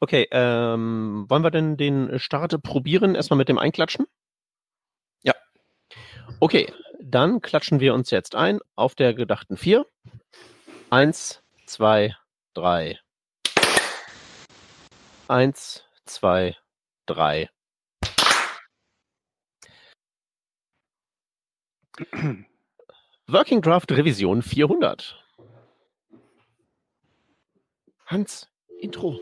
Okay, ähm, wollen wir denn den Start probieren? Erstmal mit dem Einklatschen? Ja. Okay, dann klatschen wir uns jetzt ein auf der gedachten vier. Eins, zwei, drei. Eins, zwei, drei. Working Draft Revision 400. Hans, Intro.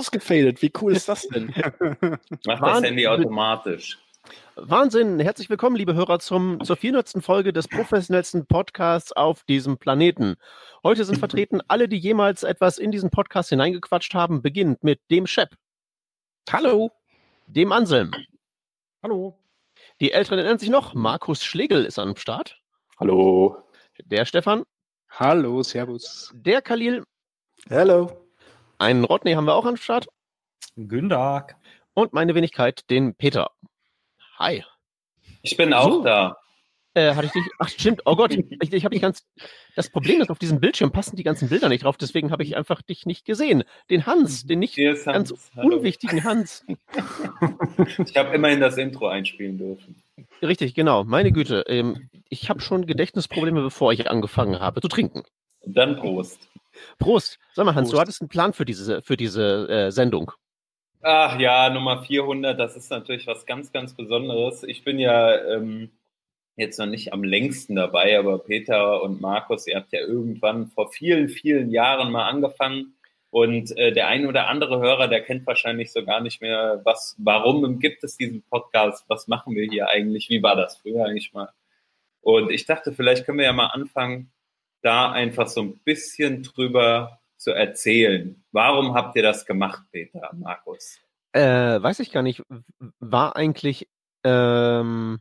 Ausgefadet. Wie cool ist das denn? Macht das. Handy automatisch. Wahnsinn, herzlich willkommen, liebe Hörer, zum, zur 400. Folge des professionellsten Podcasts auf diesem Planeten. Heute sind vertreten alle, die jemals etwas in diesen Podcast hineingequatscht haben, beginnend mit dem Shep, Hallo. dem Anselm. Hallo. Die Älteren erinnern sich noch, Markus Schlegel ist am Start, Hallo. der Stefan, Hallo, Servus. der Khalil, Hallo. einen Rodney haben wir auch am Start Gündag. und meine Wenigkeit, den Peter. Hi. Ich bin auch So. da. Äh, hatte ich dich? Ach, stimmt. Oh Gott, ich, ich habe dich ganz. Das Problem ist, auf diesem Bildschirm passen die ganzen Bilder nicht drauf, deswegen habe ich einfach dich nicht gesehen. Den Hans, den nicht ist ganz Hans. Hallo. unwichtigen Hans. Ich habe immerhin das Intro einspielen dürfen. Richtig, genau. Meine Güte, ähm, ich habe schon Gedächtnisprobleme, bevor ich angefangen habe zu trinken. Und dann Prost. Prost. Sag mal, Hans, du Prost. hattest einen Plan für diese, für diese äh, Sendung. Ach ja, Nummer 400, das ist natürlich was ganz, ganz Besonderes. Ich bin ja ähm, jetzt noch nicht am längsten dabei, aber Peter und Markus, ihr habt ja irgendwann vor vielen, vielen Jahren mal angefangen. Und äh, der ein oder andere Hörer, der kennt wahrscheinlich so gar nicht mehr, was, warum gibt es diesen Podcast, was machen wir hier eigentlich, wie war das früher eigentlich mal. Und ich dachte, vielleicht können wir ja mal anfangen, da einfach so ein bisschen drüber zu erzählen. Warum habt ihr das gemacht, Peter, Markus? Äh, weiß ich gar nicht. War eigentlich. Ähm,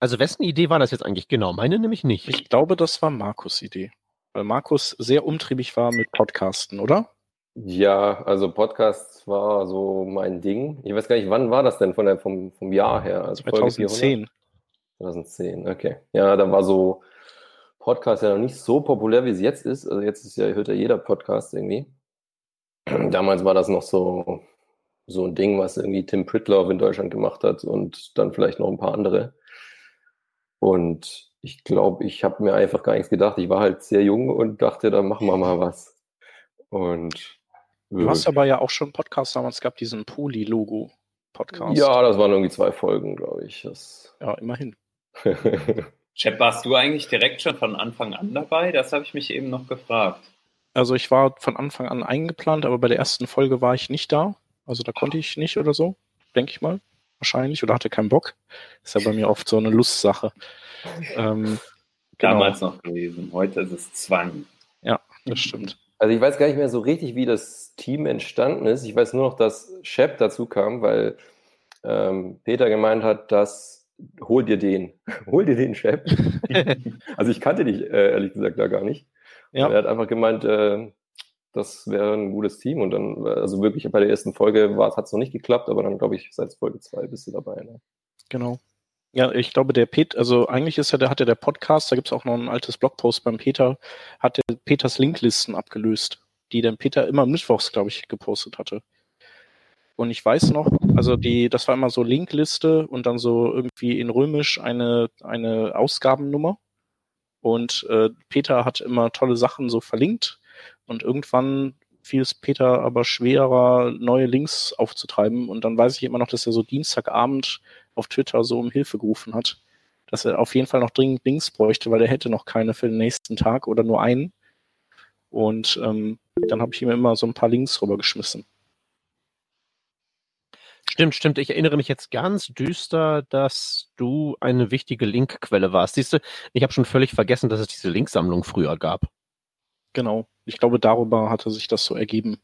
also, wessen Idee war das jetzt eigentlich genau? Meine nämlich nicht. Ich glaube, das war Markus' Idee. Weil Markus sehr umtriebig war mit Podcasten, oder? Ja, also Podcast war so mein Ding. Ich weiß gar nicht, wann war das denn von der, vom, vom Jahr her? Also Folge 400? 2010. 2010, okay. Ja, da war so Podcast ja noch nicht so populär, wie es jetzt ist. Also jetzt ist ja, hört ja jeder Podcast irgendwie. Damals war das noch so, so ein Ding, was irgendwie Tim Pritloff in Deutschland gemacht hat und dann vielleicht noch ein paar andere. Und ich glaube, ich habe mir einfach gar nichts gedacht. Ich war halt sehr jung und dachte, da machen wir mal was. Und Du hast aber ja auch schon Podcast damals gehabt, diesen Poly-Logo-Podcast. ja, das waren irgendwie zwei Folgen, glaube ich. Das Ja, immerhin. Chef, warst du eigentlich direkt schon von Anfang an dabei? Das habe ich mich eben noch gefragt. Also ich war von Anfang an eingeplant, aber bei der ersten Folge war ich nicht da. Also da konnte ich nicht oder so, denke ich mal. Wahrscheinlich. Oder hatte keinen Bock. Ist ja bei mir oft so eine Lustsache. Ähm, genau, Damals noch gewesen. Heute ist es Zwang. das stimmt. Also ich weiß gar nicht mehr so richtig, wie das Team entstanden ist. Ich weiß nur noch, dass Shep dazu kam, weil ähm, Peter gemeint hat, dass hol dir den, hol dir den Shep. also ich kannte dich äh, ehrlich gesagt da gar nicht. Ja. Er hat einfach gemeint, äh, das wäre ein gutes Team. Und dann, also wirklich bei der ersten Folge hat es noch nicht geklappt, aber dann glaube ich, seit Folge zwei bist du dabei. Ne? Genau. Ja, ich glaube, der Pet, also eigentlich ist ja der, hat ja der Podcast, da gibt es auch noch ein altes Blogpost beim Peter, hat der Peters Linklisten abgelöst, die dann Peter immer mittwochs, glaube ich, gepostet hatte. Und ich weiß noch, also die, das war immer so Linkliste und dann so irgendwie in Römisch eine, eine Ausgabennummer. Und äh, Peter hat immer tolle Sachen so verlinkt. Und irgendwann fiel es Peter aber schwerer, neue Links aufzutreiben. Und dann weiß ich immer noch, dass er so Dienstagabend auf Twitter so um Hilfe gerufen hat, dass er auf jeden Fall noch dringend Links bräuchte, weil er hätte noch keine für den nächsten Tag oder nur einen. Und ähm, dann habe ich ihm immer so ein paar Links rübergeschmissen. Stimmt, stimmt. Ich erinnere mich jetzt ganz düster, dass du eine wichtige Linkquelle warst. Siehst du, ich habe schon völlig vergessen, dass es diese Linksammlung früher gab. Genau. Ich glaube, darüber hatte sich das so ergeben.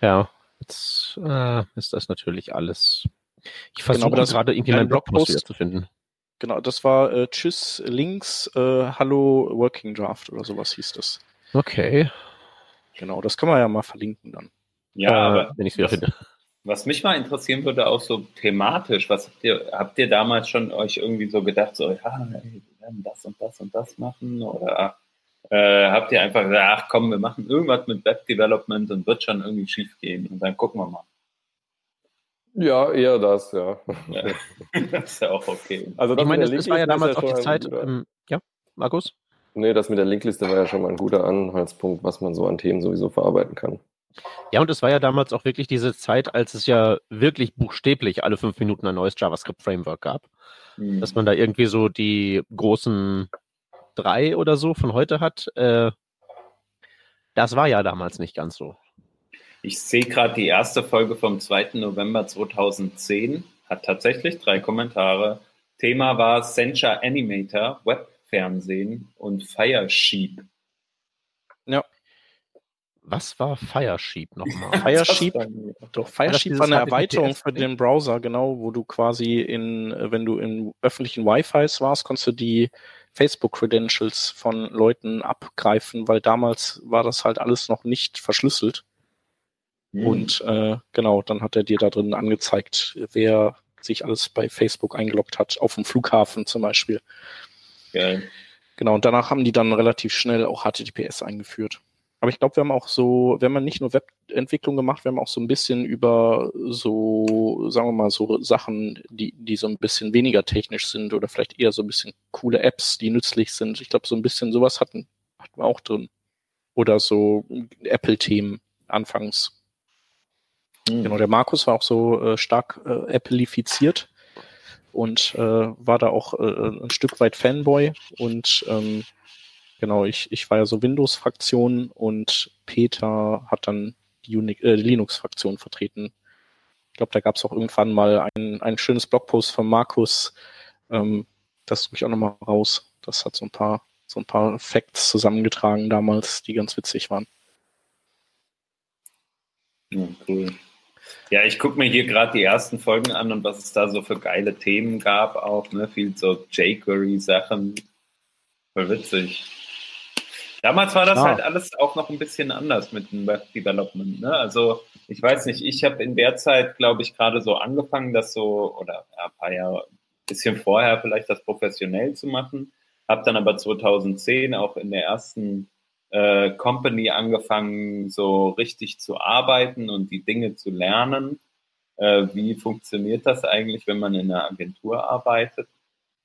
Ja, jetzt äh, ist das natürlich alles. Ich versuche aber das- gerade irgendwie meinen Blogpost wieder zu finden. Genau, das war äh, Tschüss links, äh, Hallo Working Draft oder sowas hieß das. Okay. Genau, das können wir ja mal verlinken dann. Ja, Äh, aber wenn ich es wieder finde. Was mich mal interessieren würde, auch so thematisch, was habt ihr, habt ihr damals schon euch irgendwie so gedacht, so, ja, ey, wir werden das und das und das machen? Oder äh, habt ihr einfach gesagt, ach komm, wir machen irgendwas mit Web Development und wird schon irgendwie schief gehen und dann gucken wir mal. Ja, eher das, ja. Ja. das ist ja auch okay. Also Ich meine, das, das war ja damals auch die Zeit. Ähm, ja, Markus? Nee, das mit der Linkliste war ja schon mal ein guter Anhaltspunkt, was man so an Themen sowieso verarbeiten kann. Ja, und es war ja damals auch wirklich diese Zeit, als es ja wirklich buchstäblich alle fünf Minuten ein neues JavaScript-Framework gab. Hm. Dass man da irgendwie so die großen drei oder so von heute hat. Äh, das war ja damals nicht ganz so. Ich sehe gerade die erste Folge vom 2. November 2010, hat tatsächlich drei Kommentare. Thema war Sencha Animator, Webfernsehen und Firesheep. Was war Firesheep nochmal? Firesheep, doch, Firesheep war eine Erweiterung für den Browser, genau, wo du quasi in, äh, wenn du in öffentlichen Wi-Fis warst, konntest du die Facebook-Credentials von Leuten abgreifen, weil damals war das halt alles noch nicht verschlüsselt. Hm. Und äh, genau, dann hat er dir da drin angezeigt, wer sich alles bei Facebook eingeloggt hat, auf dem Flughafen zum Beispiel. Geil. Genau, und danach haben die dann relativ schnell auch HTTPS eingeführt. Aber ich glaube, wir haben auch so, wir haben nicht nur Webentwicklung gemacht, wir haben auch so ein bisschen über so, sagen wir mal, so Sachen, die, die so ein bisschen weniger technisch sind oder vielleicht eher so ein bisschen coole Apps, die nützlich sind. Ich glaube, so ein bisschen sowas hatten, hatten wir auch drin. Oder so Apple-Themen anfangs. Hm. Genau, der Markus war auch so äh, stark äh, Appleifiziert und äh, war da auch äh, ein Stück weit Fanboy und ähm, genau, ich, ich war ja so Windows-Fraktion und Peter hat dann die, äh, Linux-Fraktion vertreten. Ich glaube, da gab es auch irgendwann mal ein, ein schönes Blogpost von Markus. Ähm, das suche ich auch nochmal raus. Das hat so ein paar, so ein paar Facts zusammengetragen damals, die ganz witzig waren. Ja, cool. Ja, ich gucke mir hier gerade die ersten Folgen an und was es da so für geile Themen gab, auch, ne? Viel so jQuery-Sachen. Voll witzig. Damals war das Ja. halt alles auch noch ein bisschen anders mit dem Web-Development, ne? Also, ich weiß nicht, ich habe in der Zeit, glaube ich, gerade so angefangen, das so, oder ja, ein paar Jahre, bisschen vorher vielleicht das professionell zu machen. Habe dann aber 2010 auch in der ersten äh, Company angefangen, so richtig zu arbeiten und die Dinge zu lernen. Äh, wie funktioniert das eigentlich, wenn man in einer Agentur arbeitet?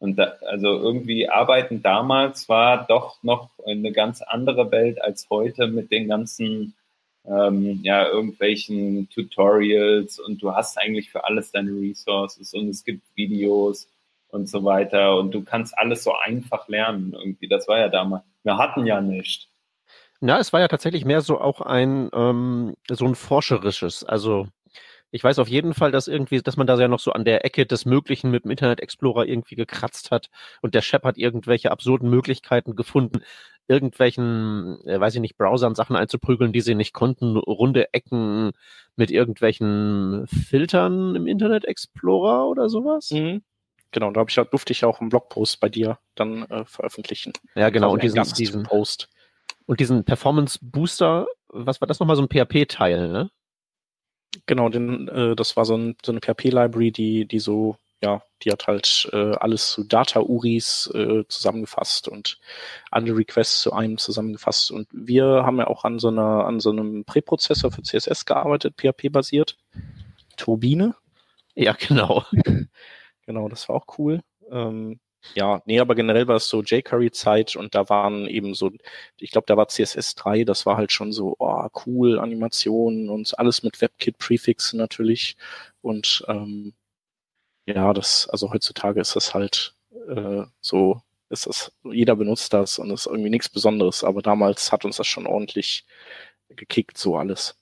Und da, also irgendwie arbeiten damals war doch noch eine ganz andere Welt als heute mit den ganzen ähm, ja irgendwelchen Tutorials und du hast eigentlich für alles deine Resources und es gibt Videos und so weiter und du kannst alles so einfach lernen irgendwie. Das war ja damals. Wir hatten ja nicht. Na, es war ja tatsächlich mehr so auch ein ähm, so ein forscherisches. Also ich weiß auf jeden Fall, dass irgendwie, dass man da ja noch so an der Ecke des Möglichen mit dem Internet Explorer irgendwie gekratzt hat und der Chef hat irgendwelche absurden Möglichkeiten gefunden, irgendwelchen, äh, weiß ich nicht, Browsern Sachen einzuprügeln, die sie nicht konnten, runde Ecken mit irgendwelchen Filtern im Internet Explorer oder sowas. Mhm. Genau, da ich, ja- durfte ich ja auch einen Blogpost bei dir dann äh, veröffentlichen. Ja, genau. Und diesen, diesen, Gastpost. und diesen Performance Booster, was war das nochmal so ein PHP-Teil, ne? Genau, den, äh, das war so, ein, so eine PHP-Library, die, die so, ja, die hat halt äh, alles zu Data-URIs äh, zusammengefasst und alle Requests zu einem zusammengefasst. Und wir haben ja auch an so einer, an so einem Präprozessor für CSS gearbeitet, PHP-basiert. Turbine. Ja, genau. Genau, das war auch cool. Ähm, ja, nee, aber generell war es so jQuery-Zeit und da waren eben so, ich glaube, da war CSS 3, das war halt schon so, oh, cool, Animationen und alles mit WebKit-Prefixen natürlich. Und ähm, ja, das, also heutzutage ist das halt äh, so, ist das, jeder benutzt das und ist irgendwie nichts Besonderes, aber damals hat uns das schon ordentlich gekickt, so alles.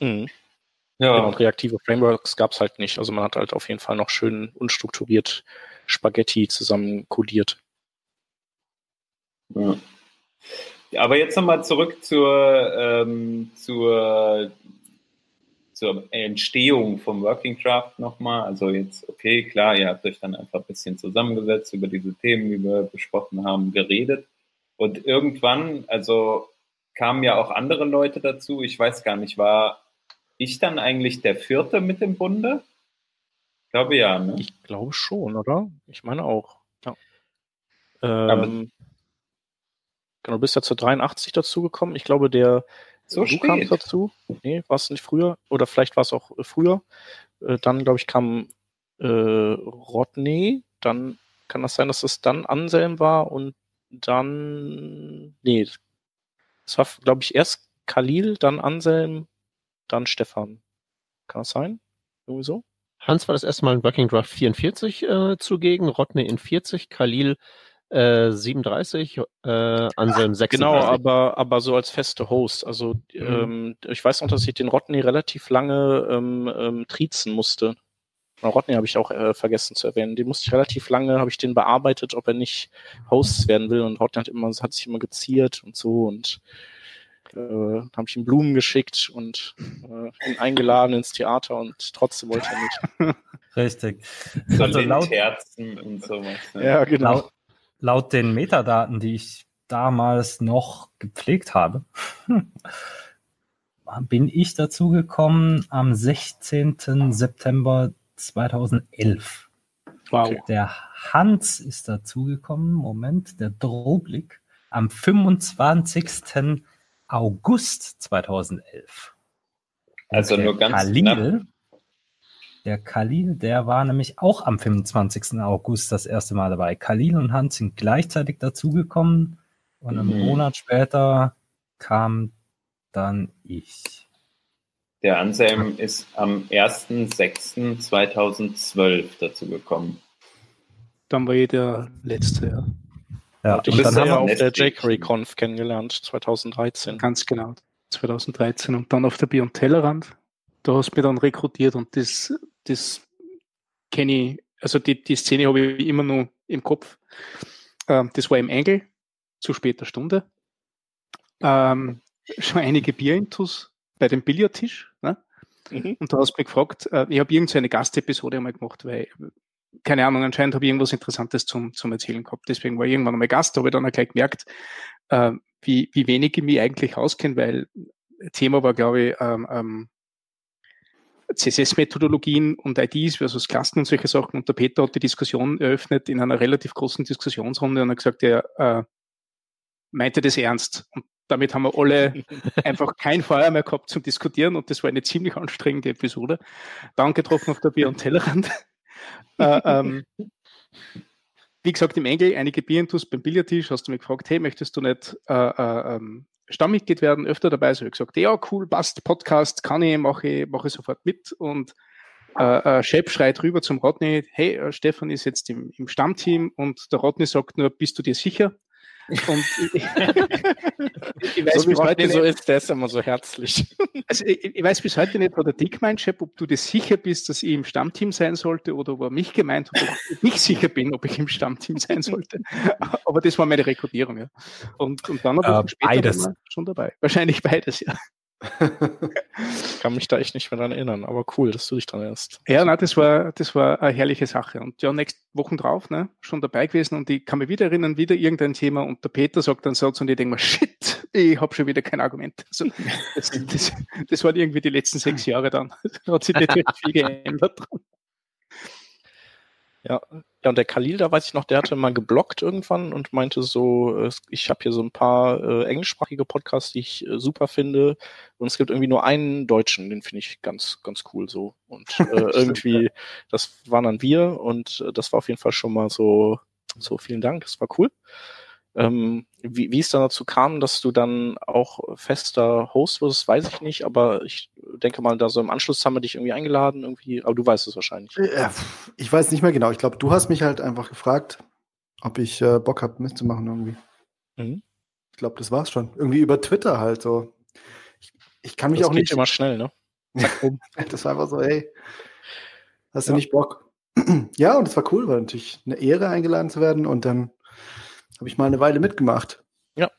Mhm. Ja, und reaktive Frameworks gab es halt nicht. Also man hat halt auf jeden Fall noch schön unstrukturiert Spaghetti zusammen codiert. Ja. Ja, Aber jetzt nochmal zurück zur, ähm, zur, zur Entstehung vom Working Draft nochmal. Also jetzt, okay, klar, ihr habt euch dann einfach ein bisschen zusammengesetzt, über diese Themen, die wir besprochen haben, geredet. Und irgendwann, also kamen ja auch andere Leute dazu. Ich weiß gar nicht, war ich dann eigentlich der Vierte mit dem Bunde? Ich glaube ja, ne? Ich glaube schon, oder? Ich meine auch. Ja. Ähm, genau, du bist ja zur 83 dazugekommen. Ich glaube, der so du kamst dazu. Nee, war es nicht früher. Oder vielleicht war es auch äh, früher. Äh, dann, glaube ich, kam äh, Rodney. Dann kann das sein, dass es dann Anselm war und dann. Nee, es war, glaube ich, erst Khalil, dann Anselm, dann Stefan. Kann das sein? Irgendwie so? Hans war das erste Mal in Working Draft 44 äh, zugegen, Rodney in 40, Khalil äh, 37, äh, Anselm 36. Genau, aber, aber so als feste Host. Also ähm, ich weiß noch, dass ich den Rodney relativ lange ähm, ähm, triezen musste. Rodney habe ich auch äh, vergessen zu erwähnen. Den musste ich relativ lange, habe ich den bearbeitet, ob er nicht Host werden will. Und Rodney hat immer, hat sich immer geziert und so und äh, habe ich ihm Blumen geschickt und äh, ihn eingeladen ins Theater und trotzdem wollte er nicht. Richtig. So Also laut, Lindherzen und sowas. Ne? Ja, genau. laut, laut den Metadaten, die ich damals noch gepflegt habe, bin ich dazu gekommen am 16. September 2011. Wow. Der Hans ist dazugekommen, Moment, der Drohblick, am 25. August 2011. Und Also nur ganz Khalil, knapp. Der Khalil, der war nämlich auch am 25. August das erste Mal dabei. Khalil und Hans sind gleichzeitig dazugekommen und einen Mhm. Monat später kam dann ich. Der Anselm ist am 1.6.2012 dazu gekommen. Dann war ich der Letzte, ja. Ja, Und du ich bist habe ja ja auch auf der Netflix. jQuery Conf kennengelernt, 2013. Ganz genau. 2013 und dann auf der Beyond Tellerrand. Da hast du mich dann rekrutiert und das, das kenne ich, also die, die Szene habe ich immer noch im Kopf. Ähm, das war im Engel, zu später Stunde. Ähm, schon einige Bierintus bei dem Billardtisch. Ne? Mhm. Und da hast du mich gefragt, äh, ich habe irgendeine Gastepisode einmal gemacht, weil, keine Ahnung, anscheinend habe ich irgendwas Interessantes zum, zum Erzählen gehabt. Deswegen war ich irgendwann einmal Gast, da habe ich dann auch gleich gemerkt, äh, wie, wie wenig ich mich eigentlich auskenne, weil Thema war, glaube ich, ähm, ähm, CSS-Methodologien und IDs versus Klassen und solche Sachen. Und der Peter hat die Diskussion eröffnet in einer relativ großen Diskussionsrunde und hat gesagt, er äh, meinte das ernst. Und damit haben wir alle einfach kein Feuer mehr gehabt zum Diskutieren und das war eine ziemlich anstrengende Episode. Dann getroffen auf der Bier- und Tellerrand. Äh, ähm, wie gesagt, im Engel, einige Bierintus beim Billardtisch, hast du mich gefragt, hey, möchtest du nicht äh, äh, ähm, Stammmitglied werden, öfter dabei? So habe ich gesagt, ja, cool, passt, Podcast, kann ich, mache ich, mache ich sofort mit. Und äh, äh, Shep schreit rüber zum Rodney, hey, äh, Stefan ist jetzt im, im Stammteam und der Rodney sagt nur, bist du dir sicher? Und ich, ich weiß so wie bis heute Rodney so nicht, ist, der ist immer so herzlich. also ich, ich weiß bis heute nicht, wo der Dick meint, Shep, ob du dir sicher bist, dass ich im Stammteam sein sollte oder ob er mich gemeint hat, ob ich nicht sicher bin, ob ich im Stammteam sein sollte. Aber das war meine Rekrutierung, ja. Und, und dann Äh, Wochen später beides. schon dabei. Wahrscheinlich beides, ja. Ich kann mich da echt nicht mehr dran erinnern, aber cool, dass du dich dran erinnerst. Ja, na, das war, das war eine herrliche Sache. Und ja, nächste Wochen drauf, ne, schon dabei gewesen und ich kann mich wieder erinnern, wieder irgendein Thema und der Peter sagt dann Satz und ich denke mir, shit, ich habe schon wieder kein Argument. Also, das, das, das waren irgendwie die letzten sechs Jahre dann. Da hat sich nicht wirklich viel geändert. Ja, ja, und der Khalil, da weiß ich noch, der hatte mal geblockt irgendwann und meinte so, äh, ich habe hier so ein paar äh, englischsprachige Podcasts, die ich äh, super finde. Und es gibt irgendwie nur einen deutschen, den finde ich ganz, ganz cool so. Und äh, irgendwie, das waren dann wir und äh, das war auf jeden Fall schon mal so, so vielen Dank, das war cool. Ähm, wie, wie es dann dazu kam, dass du dann auch fester Host wirst, weiß ich nicht, aber ich denke mal, da so im Anschluss haben wir dich irgendwie eingeladen, irgendwie, aber du weißt es wahrscheinlich. Ja, pf, ich weiß nicht mehr genau. Ich glaube, du hast mich halt einfach gefragt, ob ich äh, Bock habe, mitzumachen irgendwie. Mhm. Ich glaube, das war's schon. Irgendwie über Twitter halt so. Ich, ich kann mich Das auch geht nicht. immer schnell, ne? Das war einfach so, hey, hast du Ja. nicht Bock? ja, und es war cool, war natürlich eine Ehre, eingeladen zu werden. Und dann habe ich mal eine Weile mitgemacht. Ja.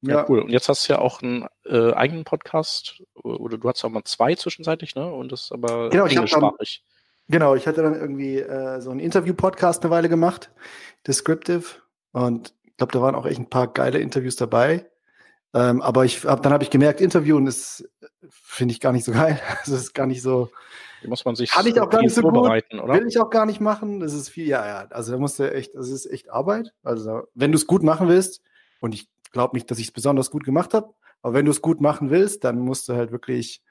Ja, cool. Und jetzt hast du ja auch einen äh, eigenen Podcast, oder du hast auch mal zwei zwischenzeitlich, ne? Und das ist aber Genau, englischsprachig. Genau, ich hatte dann irgendwie äh, so einen Interview-Podcast eine Weile gemacht, Descriptive. Und ich glaube, da waren auch echt ein paar geile Interviews dabei. Ähm, aber ich hab, dann habe ich gemerkt, Interviewen ist, äh, finde ich gar nicht so geil. Also es ist gar nicht so, Wie muss man sich Kann ich auch gar nicht so gut. vorbereiten, oder? will ich auch gar nicht machen. Das ist viel, ja, ja. Also da musst du echt, das ist echt Arbeit. Also wenn du es gut machen willst, und ich glaube nicht, dass ich es besonders gut gemacht habe, aber wenn du es gut machen willst, dann musst du halt wirklich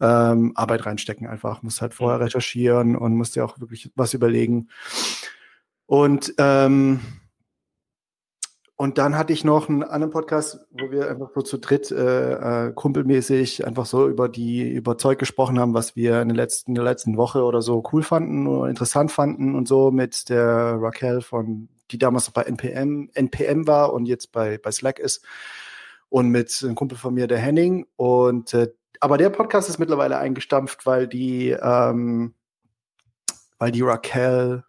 ähm, Arbeit reinstecken einfach. Musst halt vorher recherchieren und musst dir auch wirklich was überlegen. Und ähm, und dann hatte ich noch einen anderen Podcast, wo wir einfach so zu dritt äh, äh, kumpelmäßig einfach so über die über Zeug gesprochen haben, was wir in der letzten, in der letzten Woche oder so cool fanden oder interessant fanden und so mit der Raquel von, die damals bei NPM, NPM war und jetzt bei, bei Slack ist und mit einem Kumpel von mir, der Henning. Und äh, aber der Podcast ist mittlerweile eingestampft, weil die, ähm, weil die Raquel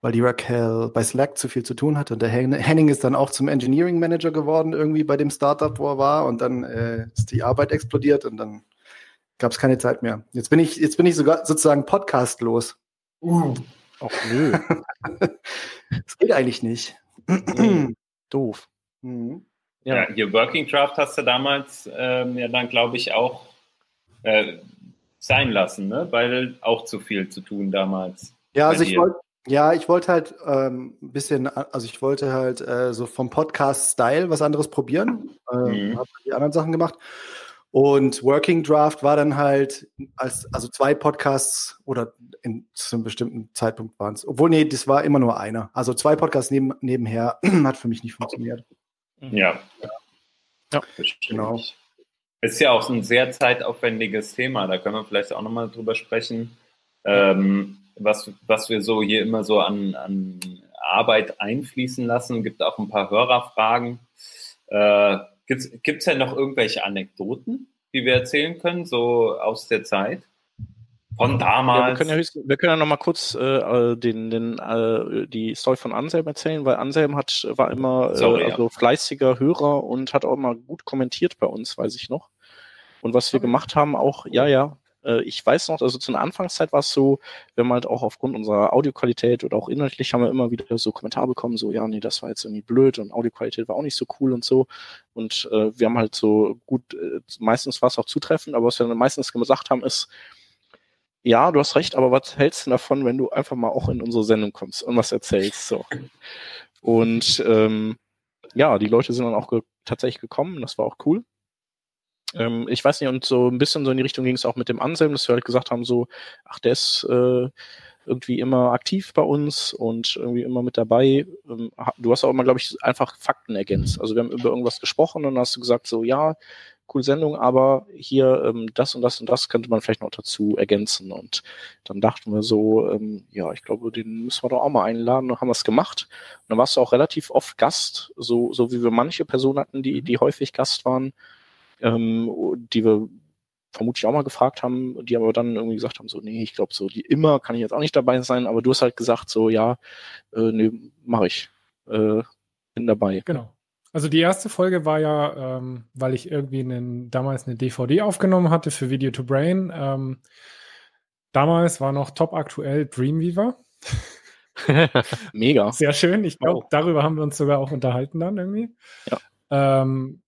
weil die Raquel bei Slack zu viel zu tun hatte. Und der Hen- Henning ist dann auch zum Engineering Manager geworden, irgendwie bei dem Startup, wo er war. Und dann äh, ist die Arbeit explodiert und dann gab es keine Zeit mehr. Jetzt bin ich, jetzt bin ich sogar sozusagen podcastlos. Ach nö, Das geht eigentlich nicht. Doof. Mhm. Ja, hier Working Draft hast du damals ähm, ja dann, glaube ich, auch äh, sein lassen, ne? weil auch zu viel zu tun damals. Ja, also ich wollte, ja, ich wollte halt ähm, ein bisschen, also ich wollte halt äh, so vom Podcast-Style was anderes probieren. Ähm, Mhm. Habe die anderen Sachen gemacht. Und Working Draft war dann halt als, also zwei Podcasts oder in, zu einem bestimmten Zeitpunkt waren es. Obwohl, nee, das war immer nur einer. Also zwei Podcasts neben, nebenher hat für mich nicht funktioniert. Ja. Ja, bestimmt. genau. Ist ja auch ein sehr zeitaufwendiges Thema, da können wir vielleicht auch nochmal drüber sprechen. Ähm, was, was wir so hier immer so an, an Arbeit einfließen lassen, gibt auch ein paar Hörerfragen. Äh, Gibt es ja noch irgendwelche Anekdoten, die wir erzählen können, so aus der Zeit? Von Ja, wir damals? können ja, höchst, wir können ja noch mal kurz äh, äh, den, den, äh, die Story von Anselm erzählen, weil Anselm hat, war immer Sorry, äh, ja. also fleißiger Hörer und hat auch immer gut kommentiert bei uns, weiß ich noch. Und was wir gemacht haben, auch, ja, ja, äh, ich weiß noch, also zu einer Anfangszeit war es so, wir haben halt auch aufgrund unserer Audioqualität oder auch inhaltlich haben wir immer wieder so Kommentare bekommen, so, ja, nee, das war jetzt irgendwie blöd und Audioqualität war auch nicht so cool und so. Und äh, wir haben halt so gut, äh, meistens war es auch zutreffend, aber was wir dann meistens gesagt haben, ist, ja, du hast recht, aber was hältst du davon, wenn du einfach mal auch in unsere Sendung kommst und was erzählst? So. Und ähm, ja, die Leute sind dann auch ge tatsächlich gekommen, das war auch cool. Ähm, ich weiß nicht, und so ein bisschen so in die Richtung ging es auch mit dem Anselm, dass wir halt gesagt haben, so, ach, der ist äh, irgendwie immer aktiv bei uns und irgendwie immer mit dabei. Ähm, du hast auch immer, glaube ich, einfach Fakten ergänzt. Also wir haben über irgendwas gesprochen und dann hast du gesagt, so, ja, coole Sendung, aber hier ähm, das und das und das könnte man vielleicht noch dazu ergänzen. Und dann dachten wir so, ähm, ja, ich glaube, den müssen wir doch auch mal einladen und haben das gemacht. Und dann warst du auch relativ oft Gast, so, so wie wir manche Personen hatten, die, die häufig Gast waren, ähm, die wir vermutlich auch mal gefragt haben, die aber dann irgendwie gesagt haben, so, nee, ich glaube, so die immer kann ich jetzt auch nicht dabei sein, aber du hast halt gesagt, so, ja, äh, nee, mach ich. Äh, bin dabei. Genau. Also die erste Folge war ja, ähm, weil ich irgendwie einen, damals eine DVD aufgenommen hatte für Video to Brain. Ähm, damals war noch top aktuell Dreamweaver. Mega. Sehr schön. Ich glaube, Wow. darüber haben wir uns sogar auch unterhalten dann irgendwie. Ja. Ähm,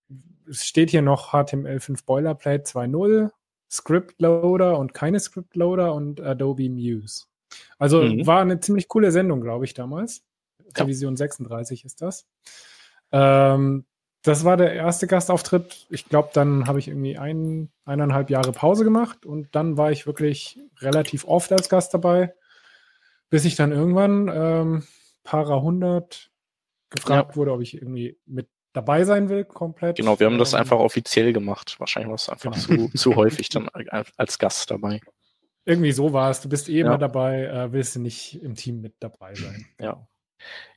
es steht hier noch HTML5 Boilerplate 2.0, Script Loader und keine Script Loader und Adobe Muse. Also Mhm. war eine ziemlich coole Sendung, glaube ich, damals. Ja. Division 36 ist das. Ähm, das war der erste Gastauftritt. Ich glaube, dann habe ich irgendwie ein, eineinhalb Jahre Pause gemacht und dann war ich wirklich relativ oft als Gast dabei, bis ich dann irgendwann ähm, para 100 gefragt wurde, ob ich irgendwie mit dabei sein will, komplett. Genau, wir haben das Ähm, einfach offiziell gemacht. Wahrscheinlich war es einfach Genau. zu, zu häufig dann als- Gast dabei. Irgendwie so war es. Du bist eh Ja. immer dabei, äh, willst du nicht im Team mit dabei sein. Ja.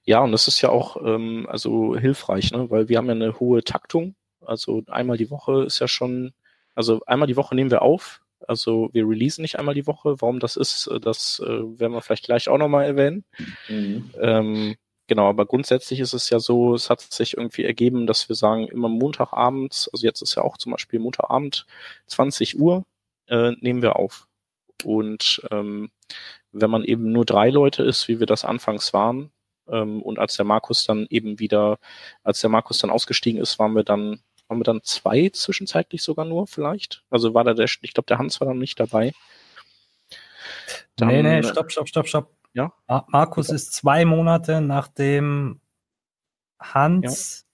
Ja, und das ist ja auch ähm, also hilfreich, ne? weil wir haben ja eine hohe Taktung. Also einmal die Woche ist ja schon, also einmal die Woche nehmen wir auf. Also wir releasen nicht einmal die Woche. Warum das ist, äh, das äh, werden wir vielleicht gleich auch nochmal erwähnen. Mhm. Ähm, Genau, aber grundsätzlich ist es ja so, es hat sich irgendwie ergeben, dass wir sagen, immer Montagabends, also jetzt ist ja auch zum Beispiel Montagabend 20 Uhr, äh, nehmen wir auf. Und ähm, wenn man eben nur drei Leute ist, wie wir das anfangs waren, ähm, und als der Markus dann eben wieder, als der Markus dann ausgestiegen ist, waren wir dann, waren wir dann zwei zwischenzeitlich sogar nur vielleicht. Also war da der, ich glaube, der Hans war dann nicht dabei. Dann, nee, nee, stopp, stopp, stopp, stopp. Ja. Markus ist zwei Monate nachdem Hans,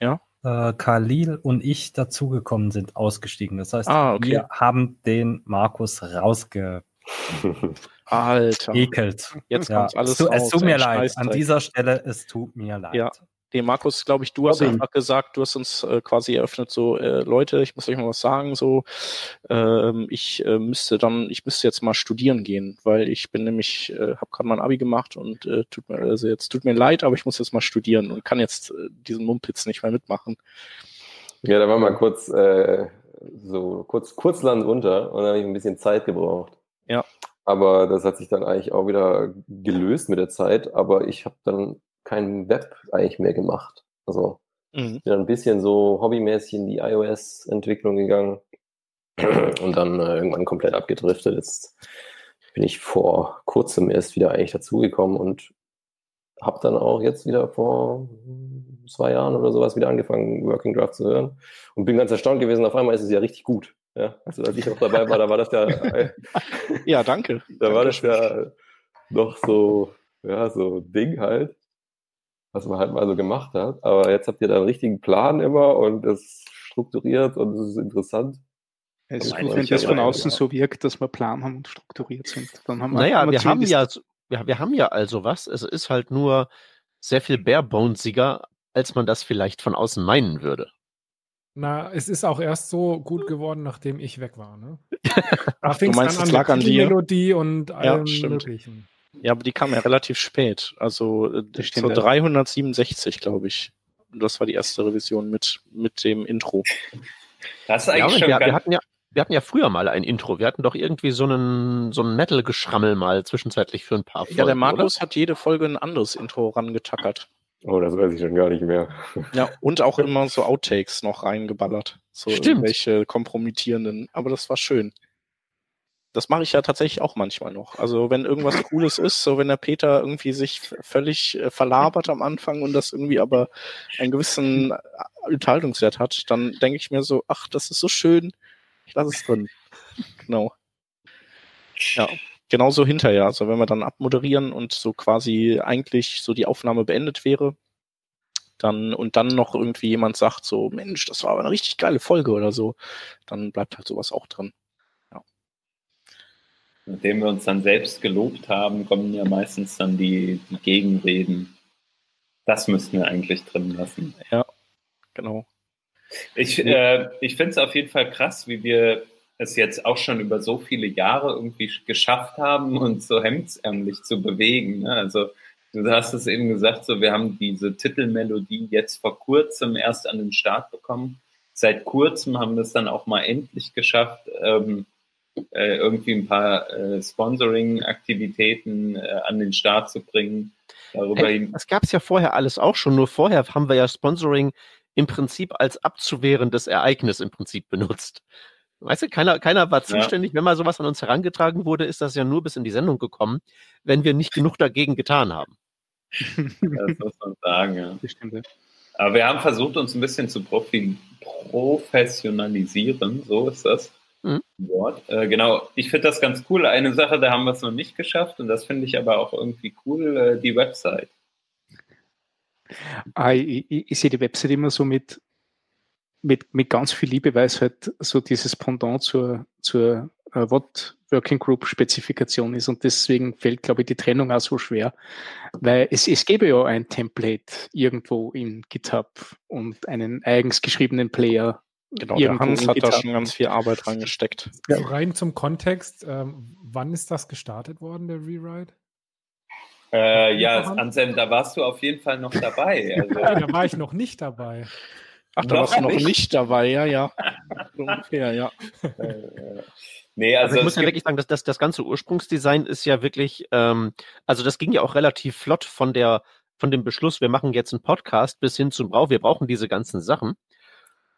ja. ja. Äh, Khalil und ich dazugekommen sind, ausgestiegen. Das heißt, ah, okay. wir haben den Markus rausge Alter. Ekelt. Jetzt Ja, kommt alles es, tu- es tut mir leid. An dieser Stelle, es tut mir leid. Ja. Nee, Markus, glaube ich, du hast Robin. einfach gesagt, du hast uns äh, quasi eröffnet, so, äh, Leute, ich muss euch mal was sagen, so, ähm, ich äh, müsste dann, ich müsste jetzt mal studieren gehen, weil ich bin nämlich, äh, habe gerade mein Abi gemacht und äh, tut mir, also jetzt tut mir leid, aber ich muss jetzt mal studieren und kann jetzt äh, diesen Mumpitz nicht mehr mitmachen. Ja, da war mal kurz äh, so kurz Kurzland unter und dann habe ich ein bisschen Zeit gebraucht. Ja. Aber das hat sich dann eigentlich auch wieder gelöst mit der Zeit, aber ich habe dann kein Web eigentlich mehr gemacht. Also Mhm. bin ein bisschen so hobbymäßig in die iOS-Entwicklung gegangen und dann äh, irgendwann komplett abgedriftet. Jetzt bin ich vor kurzem erst wieder eigentlich dazugekommen und habe dann auch jetzt wieder vor zwei Jahren oder sowas wieder angefangen, Working Draft zu hören und bin ganz erstaunt gewesen. Auf einmal ist es ja richtig gut. Ja, also als ich noch dabei war, da war das ja, Ja, danke. da war das ja noch so, ja, so Ding halt, was man halt mal so gemacht hat. Aber jetzt habt ihr da einen richtigen Plan immer und das ist strukturiert und es ist interessant. Es ist gut, wenn das von ja- außen so wirkt, dass wir Plan haben und strukturiert sind. Dann haben Naja, haben wir haben ja, wir, wir haben ja also was. Es ist halt nur sehr viel barebonesiger, als man das vielleicht von außen meinen würde. Na, es ist auch erst so gut geworden, nachdem ich weg war. Ne? Da fing es es an lag an mit dir? Melodie und allem stimmt. Möglichen. Ja, aber die kam ja relativ spät. Also äh, Das ja. 367, glaube ich. Und das war die erste Revision mit, mit dem Intro. Das ist Ja, eigentlich und schon wir, wir, hatten ja, wir hatten ja früher mal ein Intro. Wir hatten doch irgendwie so einen, so einen Metal-Geschrammel mal zwischenzeitlich für ein paar Folgen, Ja, der oder? Markus hat jede Folge ein anderes Intro rangetackert. Oh, das weiß ich schon gar nicht mehr. Ja, und auch immer so Outtakes noch reingeballert. So Stimmt. irgendwelche kompromittierenden. Aber das war schön. Das mache ich ja tatsächlich auch manchmal noch. Also wenn irgendwas Cooles ist, so wenn der Peter irgendwie sich völlig äh, verlabert am Anfang und das irgendwie aber einen gewissen äh, Unterhaltungswert hat, dann denke ich mir so, ach, das ist so schön, ich lasse es drin. Genau. Ja, genauso hinterher. Also wenn wir dann abmoderieren und so quasi eigentlich so die Aufnahme beendet wäre, dann und dann noch irgendwie jemand sagt so, Mensch, das war aber eine richtig geile Folge oder so, dann bleibt halt sowas auch drin. Nachdem wir uns dann selbst gelobt haben, kommen ja meistens dann die, die Gegenreden. Das müssten wir eigentlich drin lassen. Genau. Ich, äh, ich finde es auf jeden Fall krass, wie wir es jetzt auch schon über so viele Jahre irgendwie geschafft haben, uns so hemdsärmlich zu bewegen. Ne? Also du hast es eben gesagt, so wir haben diese Titelmelodie jetzt vor kurzem erst an den Start bekommen. Seit kurzem haben wir es dann auch mal endlich geschafft, ähm, äh, irgendwie ein paar äh, Sponsoring-Aktivitäten äh, an den Start zu bringen. Darüber Hey, das gab es ja vorher alles auch schon, nur vorher haben wir ja Sponsoring im Prinzip als abzuwehrendes Ereignis im Prinzip benutzt. Weißt du, keiner, keiner war Ja. zuständig. Wenn mal sowas an uns herangetragen wurde, ist das ja nur bis in die Sendung gekommen, wenn wir nicht genug dagegen getan haben. das muss man sagen, ja. Das stimmt, ja. Aber wir haben versucht, uns ein bisschen zu profi professionalisieren, so ist das Mhm. Wort. Äh, genau, ich finde das ganz cool. Eine Sache, da haben wir es noch nicht geschafft und das finde ich aber auch irgendwie cool, äh, die Website. Ah, ich, ich, ich sehe die Website immer so mit, mit, mit ganz viel Liebe, weil es halt so dieses Pendant zur, zur äh, What Working Group Spezifikation ist und deswegen fällt, glaube ich, die Trennung auch so schwer, weil es, es gäbe ja ein Template irgendwo in GitHub und einen eigens geschriebenen Player. Genau, der Hans hat da schon ganz viel Arbeit reingesteckt. So rein zum Kontext, ähm, wann ist das gestartet worden, der Rewrite? Äh, ja? Anselm, da warst du auf jeden Fall noch dabei. Also, Ja, da war ich noch nicht dabei. Ach, da Noch warst du noch nicht? nicht dabei, ja, ja. Ungefähr, ja. äh, nee, Also, also, ich muss ja wirklich sagen, dass das, das ganze Ursprungsdesign ist ja wirklich, ähm, also das ging ja auch relativ flott von der von dem Beschluss, wir machen jetzt einen Podcast bis hin zum Brauch, wir brauchen diese ganzen Sachen.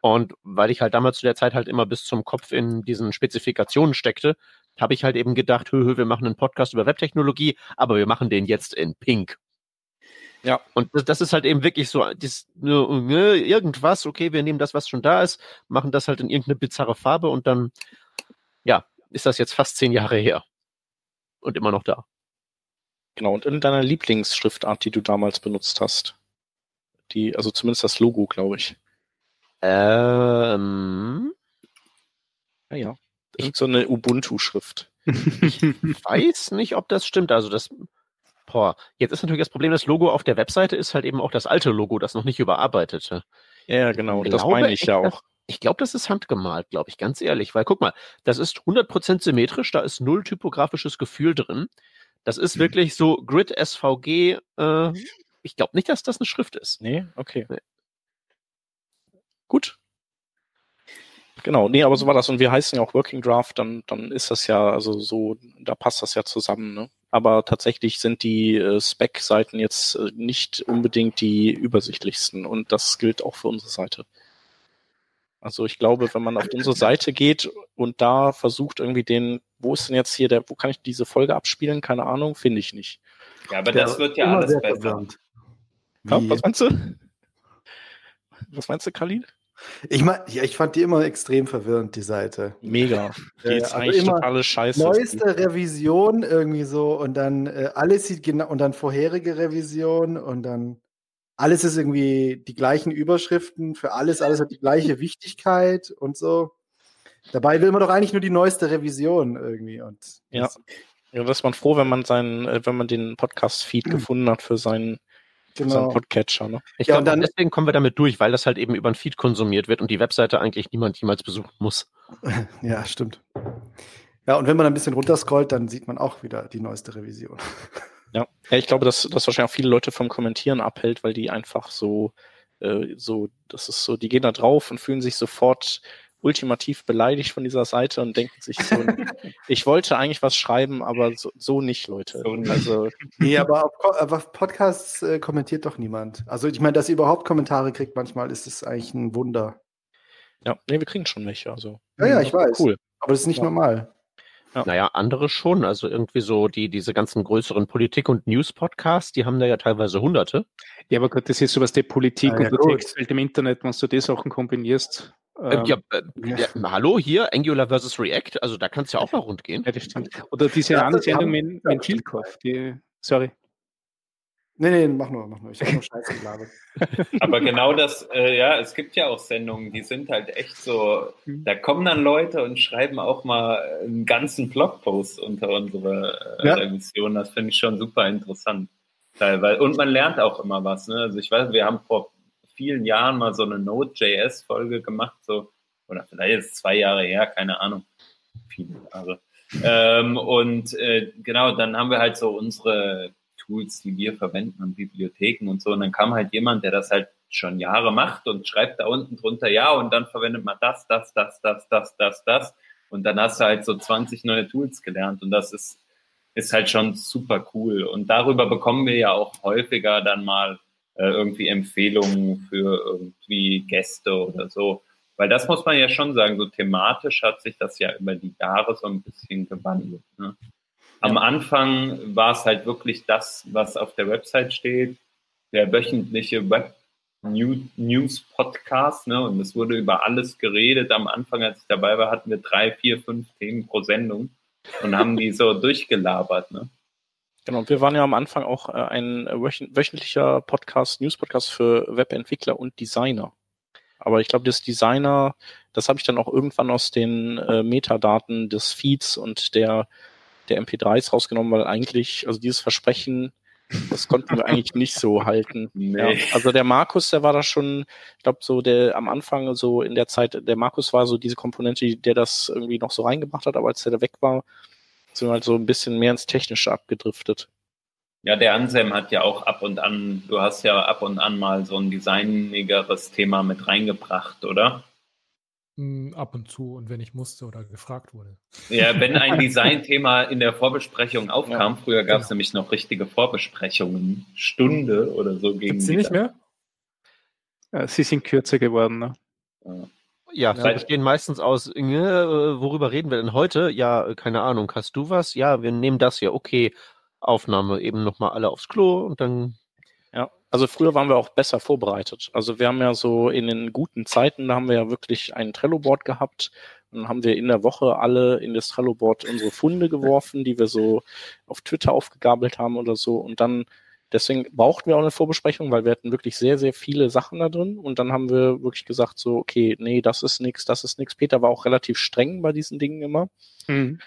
Und weil ich halt damals zu der Zeit halt immer bis zum Kopf in diesen Spezifikationen steckte, habe ich halt eben gedacht, hö, hö, wir machen einen Podcast über Webtechnologie, aber wir machen den jetzt in Pink. Ja. Und das, das ist halt eben wirklich so, das, ne, irgendwas, okay, wir nehmen das, was schon da ist, machen das halt in irgendeine bizarre Farbe und dann, ja, ist das jetzt fast zehn Jahre her. Und immer noch da. Genau, und in deiner Lieblingsschriftart, die du damals benutzt hast. Die, also zumindest das Logo, glaube ich. Ähm, Naja. Irgend so eine Ubuntu-Schrift. weiß nicht, ob das stimmt. Also das, boah, jetzt ist natürlich das Problem, das Logo auf der Webseite ist halt eben auch das alte Logo, das noch nicht überarbeitete. Ja, ja, genau. Das Glaube meine ich ja auch. Ich glaube, das ist handgemalt, glaube ich, ganz ehrlich. Weil guck mal, das ist 100% symmetrisch, da ist null typografisches Gefühl drin. Das ist wirklich so Grid SVG. Äh, ich glaube nicht, dass das eine Schrift ist. Nee, okay. Gut. Genau, nee, aber so war das. Und wir heißen ja auch Working Draft, dann, dann ist das ja, also so, da passt das ja zusammen, ne? Aber tatsächlich sind die äh, Spec-Seiten jetzt äh, nicht unbedingt die übersichtlichsten und das gilt auch für unsere Seite. Also ich glaube, wenn man auf unsere Seite geht und da versucht irgendwie den, wo ist denn jetzt hier der, wo kann ich diese Folge abspielen? Keine Ahnung, finde ich nicht. Ja, aber Der das wird ja alles besser. Ja, was meinst du? Was meinst du, Khalil? Ich mein, ja, ich fand die immer extrem verwirrend, die Seite. Mega. Die Äh, ist also eigentlich totale Scheiße. Neueste Revision irgendwie so und dann äh, alles sieht genau und dann vorherige Revision und dann alles ist irgendwie die gleichen Überschriften für alles, alles hat die gleiche Wichtigkeit und so. Dabei will man doch eigentlich nur die neueste Revision irgendwie und Ja. das- Ja, da ist man froh, wenn man seinen, äh, wenn man den Podcast-Feed gefunden hat für seinen, für seinen genau. Podcatcher, ne? Ich Ja, glaube, dann- deswegen kommen wir damit durch, weil das halt eben über ein Feed konsumiert wird und die Webseite eigentlich niemand jemals besuchen muss. Ja, stimmt. Ja, und wenn man ein bisschen runterscrollt, dann sieht man auch wieder die neueste Revision. Ja. ja, ich glaube, dass das wahrscheinlich auch viele Leute vom Kommentieren abhält, weil die einfach so, äh, so, das ist so, die gehen da drauf und fühlen sich sofort ultimativ beleidigt von dieser Seite und denken sich so, ich wollte eigentlich was schreiben, aber so, so nicht, Leute. So nicht. Also, Nee, aber auf, auf Podcasts äh, kommentiert doch niemand. Also ich meine, dass ihr überhaupt Kommentare kriegt, manchmal ist es eigentlich ein Wunder. ja, nee, wir kriegen schon welche, also. Ja, ja, ich weiß. Cool. Aber das ist nicht Ja. normal. Ja. Naja, andere schon. Also irgendwie so die, diese ganzen größeren Politik- und News-Podcasts, die haben da ja teilweise hunderte. Ja, aber gut, das ist sowas der Politik Ah, ja, und der. Textwelt im Internet, wenn du die Sachen kombinierst. Äh, ähm, ja, äh, ja, hallo, hier, Angular versus React, also da kann es ja auch mal rund gehen. ja, das stimmt. Oder diese Ja, haben- Sendung mit, ja, mit Schildkopf, die, sorry. Nee, nee, mach nur, mach nur. Ich habe nur Scheiße gelabert. Aber genau das, äh, ja, es gibt ja auch Sendungen, die sind halt echt so, Mhm. da kommen dann Leute und schreiben auch mal einen ganzen Blogpost unter unsere äh, Ja. Revision. Das finde ich schon super interessant. Teilweise. Und man lernt auch immer was. Ne? Also ich weiß, wir haben vor vielen Jahren mal so eine Node.js-Folge gemacht, so, oder vielleicht jetzt zwei Jahre her, keine Ahnung. Viele Jahre. Ähm, und äh, genau, dann haben wir halt so unsere Tools, die wir verwenden und Bibliotheken und so. Und dann kam halt jemand, der das halt schon Jahre macht und schreibt da unten drunter, ja, und dann verwendet man das, das, das, das, das, das, das. Und dann hast du halt so 20 neue Tools gelernt. Und das ist, ist halt schon super cool. Und darüber bekommen wir ja auch häufiger dann mal äh, irgendwie Empfehlungen für irgendwie Gäste oder so. Weil das muss man ja schon sagen, so thematisch hat sich das ja über die Jahre so ein bisschen gewandelt. Ne? Am Anfang war es halt wirklich das, was auf der Website steht, der wöchentliche Web News Podcast, ne? Und es wurde über alles geredet. Am Anfang, als ich dabei war, hatten wir drei, vier, fünf Themen pro Sendung und haben die so durchgelabert, ne? Genau, wir waren ja am Anfang auch äh, ein wöch- wöchentlicher Podcast, News-Podcast für Webentwickler und Designer. Aber ich glaube, das Designer, das habe ich dann auch irgendwann aus den äh, Metadaten des Feeds und der, der MP3s rausgenommen, weil eigentlich, also dieses Versprechen, das konnten wir eigentlich nicht so halten. Ja, Nee. also der Markus, der war da schon, ich glaube, so der am Anfang, so in der Zeit, der Markus war so diese Komponente, der das irgendwie noch so reingebracht hat, aber als der da weg war, sind wir halt so ein bisschen mehr ins Technische abgedriftet. Ja, der Ansem hat ja auch ab und an, du hast ja ab und an mal so ein designigeres Thema mit reingebracht, oder? Mm, Ab und zu und wenn ich musste oder gefragt wurde. Ja, wenn ein Designthema in der Vorbesprechung aufkam, früher gab es Genau. nämlich noch richtige Vorbesprechungen, Stunde oder so gegen Gibt sie nicht mehr? Äh, Sie sind kürzer geworden. Ne? Ja, sie Ja. bestehen meistens aus, äh, worüber reden wir denn heute? Ja, äh, keine Ahnung, hast du was? Ja, wir nehmen das hier. Okay, Aufnahme, eben nochmal alle aufs Klo und dann Ja, also früher waren wir auch besser vorbereitet. Also wir haben ja so in den guten Zeiten, da haben wir ja wirklich ein Trello-Board gehabt. Dann haben wir in der Woche alle in das Trello-Board unsere Funde geworfen, die wir so auf Twitter aufgegabelt haben oder so. Und dann, deswegen brauchten wir auch eine Vorbesprechung, weil wir hatten wirklich sehr, sehr viele Sachen da drin. Und dann haben wir wirklich gesagt so, okay, nee, das ist nix, das ist nix. Peter war auch relativ streng bei diesen Dingen immer. Mhm.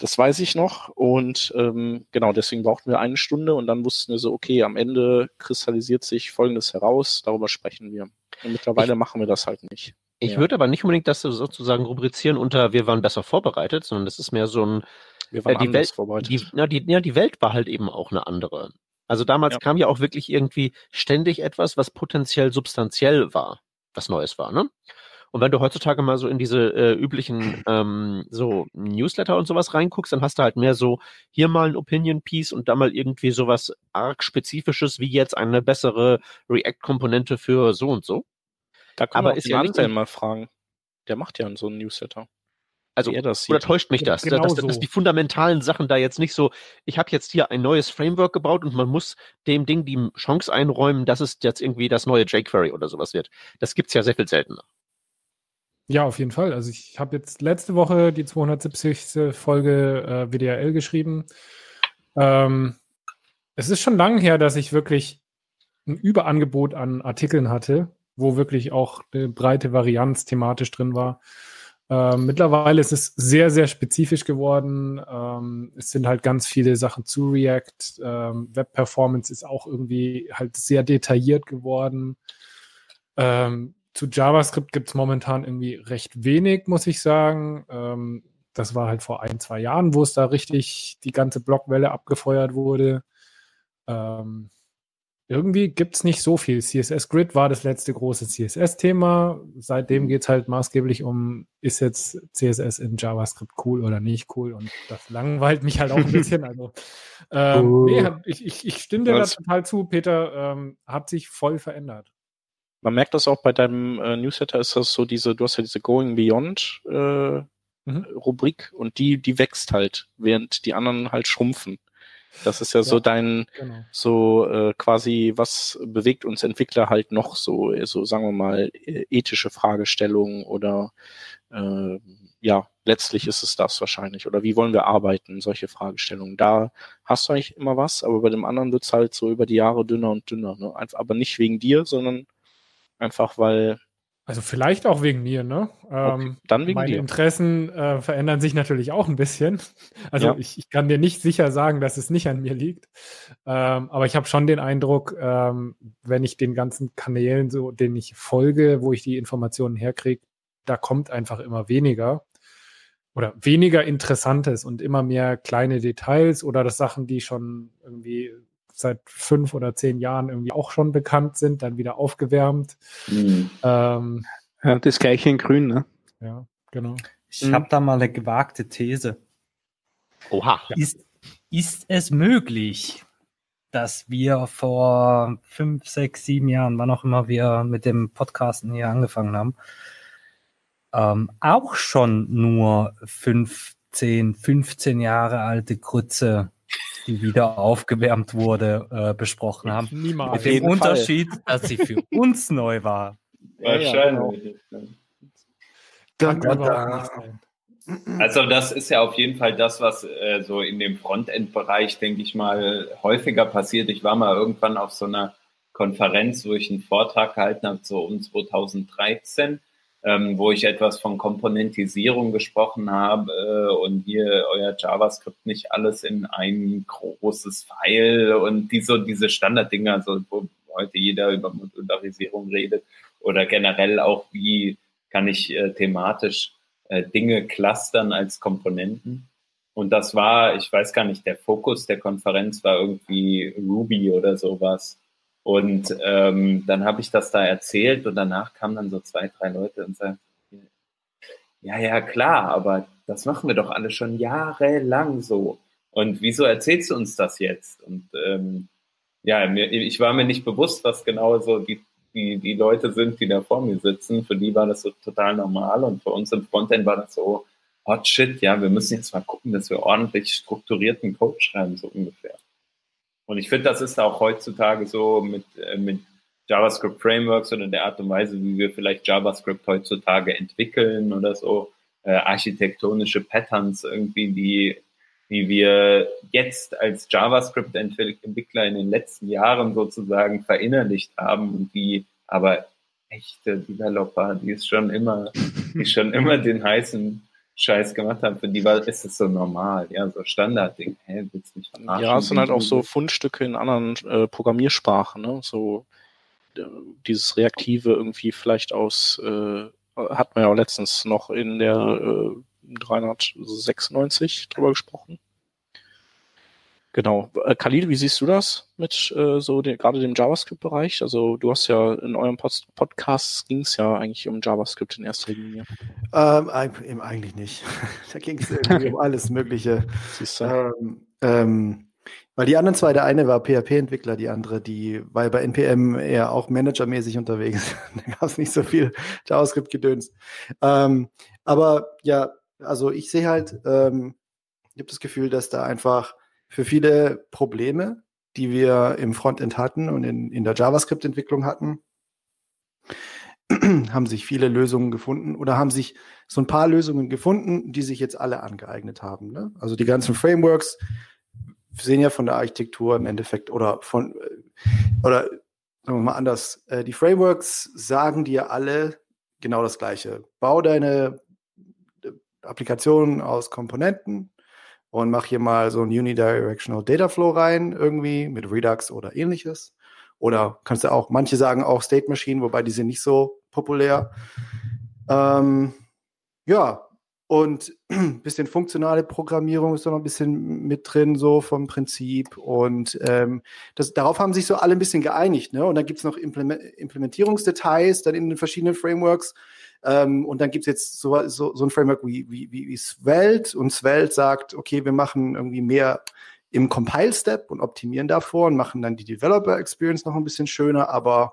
Das weiß ich noch. Und ähm, genau, deswegen brauchten wir eine Stunde und dann wussten wir so, okay, am Ende kristallisiert sich Folgendes heraus, darüber sprechen wir. Und mittlerweile machen wir das halt nicht. Ich Ja. würde aber nicht unbedingt das so sozusagen rubrizieren unter wir waren besser vorbereitet, sondern das ist mehr so ein, Wir waren Äh, die anders Welt- vorbereitet. die, na, die, ja, die Welt war halt eben auch eine andere. Also damals Ja. kam ja auch wirklich irgendwie ständig etwas, was potenziell substanziell war, was Neues war, ne? Und wenn du heutzutage mal so in diese äh, üblichen ähm, so Newsletter und sowas reinguckst, dann hast du halt mehr so hier mal ein Opinion Piece und da mal irgendwie sowas arg spezifisches wie jetzt eine bessere React-Komponente für so und so. da kann aber man ist ja mal fragen. Der macht ja so einen Newsletter. Also das Oder täuscht mich das? genau dass, dass so. die fundamentalen Sachen da jetzt nicht so, ich habe jetzt hier ein neues Framework gebaut und man muss dem Ding die Chance einräumen, dass es jetzt irgendwie das neue jQuery oder sowas wird. Das gibt's ja sehr viel seltener. Ja, auf jeden Fall. Also ich habe jetzt letzte Woche die 270. Folge äh, WDRL geschrieben. Ähm, es ist schon lang her, dass ich wirklich ein Überangebot an Artikeln hatte, wo wirklich auch eine breite Varianz thematisch drin war. Ähm, mittlerweile ist es sehr, sehr spezifisch geworden. Ähm, es sind halt ganz viele Sachen zu React. Ähm, Web Performance ist auch irgendwie halt sehr detailliert geworden. Ähm, zu JavaScript gibt es momentan irgendwie recht wenig, muss ich sagen. Ähm, das war halt vor ein, zwei Jahren, wo es da richtig die ganze Blockwelle abgefeuert wurde. Ähm, irgendwie gibt es nicht so viel. CSS Grid war das letzte große CSS-Thema. Seitdem geht es halt maßgeblich um, ist jetzt CSS in JavaScript cool oder nicht cool? Und das langweilt mich halt auch ein bisschen. Also, ähm, Oh. nee, ich, ich, ich stimme dir da total zu, Peter. Ähm, hat sich voll verändert. Man merkt das auch bei deinem äh, Newsletter, ist das so diese, du hast ja diese Going Beyond äh, Mhm. Rubrik und die, die wächst halt, während die anderen halt schrumpfen. Das ist ja, so Ja. dein, Genau. so äh, quasi, was bewegt uns Entwickler halt noch so, so sagen wir mal, äh, ethische Fragestellungen oder äh, ja, letztlich ist es das wahrscheinlich. Oder wie wollen wir arbeiten, solche Fragestellungen. Da hast du eigentlich immer was, aber bei dem anderen wird's halt so über die Jahre dünner und dünner. Ne? Einfach, aber nicht wegen dir, sondern einfach, weil Also vielleicht auch wegen mir, ne? Ähm, dann wegen meine dir. Interessen äh, verändern sich natürlich auch ein bisschen. Also Ja. ich, ich kann dir nicht sicher sagen, dass es nicht an mir liegt. Ähm, aber ich habe schon den Eindruck, ähm, wenn ich den ganzen Kanälen, so denen ich folge, wo ich die Informationen herkriege, da kommt einfach immer weniger oder weniger Interessantes und immer mehr kleine Details oder das Sachen, die schon irgendwie seit fünf oder zehn Jahren irgendwie auch schon bekannt sind, dann wieder aufgewärmt. Hm. Ähm, Ja, das gleiche in Grün, ne? ja, genau. Ich Mhm. habe da mal eine gewagte These. Oha. Ist, ist es möglich, dass wir vor fünf, sechs, sieben Jahren, wann auch immer wir mit dem Podcasten hier angefangen haben, ähm, auch schon nur 15, 15 Jahre alte Grütze, die wieder aufgewärmt wurde, äh, besprochen haben. Niemals. Mit dem jeden Fall. Unterschied, dass sie für uns neu war. Ja, ja, Wahrscheinlich. Da, da, da. nicht sein. Also das ist ja auf jeden Fall das, was äh, so in dem Frontend-Bereich, denke ich mal, häufiger passiert. Ich war mal irgendwann auf so einer Konferenz, wo ich einen Vortrag gehalten habe, so um 2013, ähm, wo ich etwas von Komponentisierung gesprochen habe äh, und hier euer JavaScript nicht alles in ein großes File und die, so diese Standarddinger, so, wo heute jeder über Modularisierung redet oder generell auch, wie kann ich äh, thematisch äh, Dinge clustern als Komponenten. Und das war, ich weiß gar nicht, der Fokus der Konferenz war irgendwie Ruby oder sowas. Und ähm, dann habe ich das da erzählt und danach kamen dann so zwei, drei Leute und sagten, ja, ja, klar, aber das machen wir doch alle schon jahrelang so. Und wieso erzählst du uns das jetzt? Und ähm, ja, mir, ich war mir nicht bewusst, was genau so die, die, die Leute sind, die da vor mir sitzen. Für die war das so total normal und für uns im Frontend war das so, hot shit, ja, wir müssen jetzt mal gucken, dass wir ordentlich strukturierten Code schreiben, so ungefähr. Und ich finde, das ist auch heutzutage so mit, äh, mit JavaScript Frameworks oder der Art und Weise, wie wir vielleicht JavaScript heutzutage entwickeln oder so, äh, architektonische Patterns irgendwie, die, die wir jetzt als JavaScript-Entwickler in den letzten Jahren sozusagen verinnerlicht haben und die aber echte Developer, die es schon immer, die schon immer den heißen Scheiß gemacht haben, für die war, ist es so normal, ja, so Standardding. Hä, willst du mich verarschen? Ja, es sind halt auch so Fundstücke in anderen äh, Programmiersprachen, ne? So äh, dieses Reaktive irgendwie vielleicht aus, äh, hat man ja auch letztens noch in der äh, 396 drüber gesprochen. Genau. Äh, Khalil, wie siehst du das mit äh, so den, gerade dem JavaScript-Bereich? Also du hast ja in eurem Pod Podcast ging es ja eigentlich um JavaScript in erster Linie. Ähm, eben eigentlich nicht. da ging es irgendwie okay. um alles Mögliche. Siehst du? Ähm, ähm, weil die anderen zwei, der eine war PHP-Entwickler, die andere, die war bei NPM eher auch managermäßig unterwegs. da gab es nicht so viel JavaScript-Gedöns. Ähm, aber ja, also ich sehe halt, ähm, ich habe das Gefühl, dass da einfach für viele Probleme, die wir im Frontend hatten und in, in der JavaScript-Entwicklung hatten, haben sich viele Lösungen gefunden oder haben sich so ein paar Lösungen gefunden, die sich jetzt alle angeeignet haben. Ne? Also die ganzen Frameworks sehen ja von der Architektur im Endeffekt oder von äh, oder sagen wir mal anders, äh, die Frameworks sagen dir alle genau das Gleiche. Bau deine äh, Applikation aus Komponenten und mach hier mal so ein Unidirectional Data Flow rein, irgendwie mit Redux oder ähnliches. Oder kannst du auch, manche sagen auch State Machine, wobei die sind nicht so populär. Ähm, ja, und ein bisschen funktionale Programmierung ist da noch ein bisschen mit drin, so vom Prinzip. Und ähm, das, darauf haben sich so alle ein bisschen geeinigt. Ne? Und dann gibt es noch Implementierungsdetails dann in den verschiedenen Frameworks. Ähm, und dann gibt es jetzt so, so, so ein Framework wie, wie, wie Svelte. Und Svelte sagt, okay, wir machen irgendwie mehr im Compile-Step und optimieren davor und machen dann die Developer-Experience noch ein bisschen schöner, aber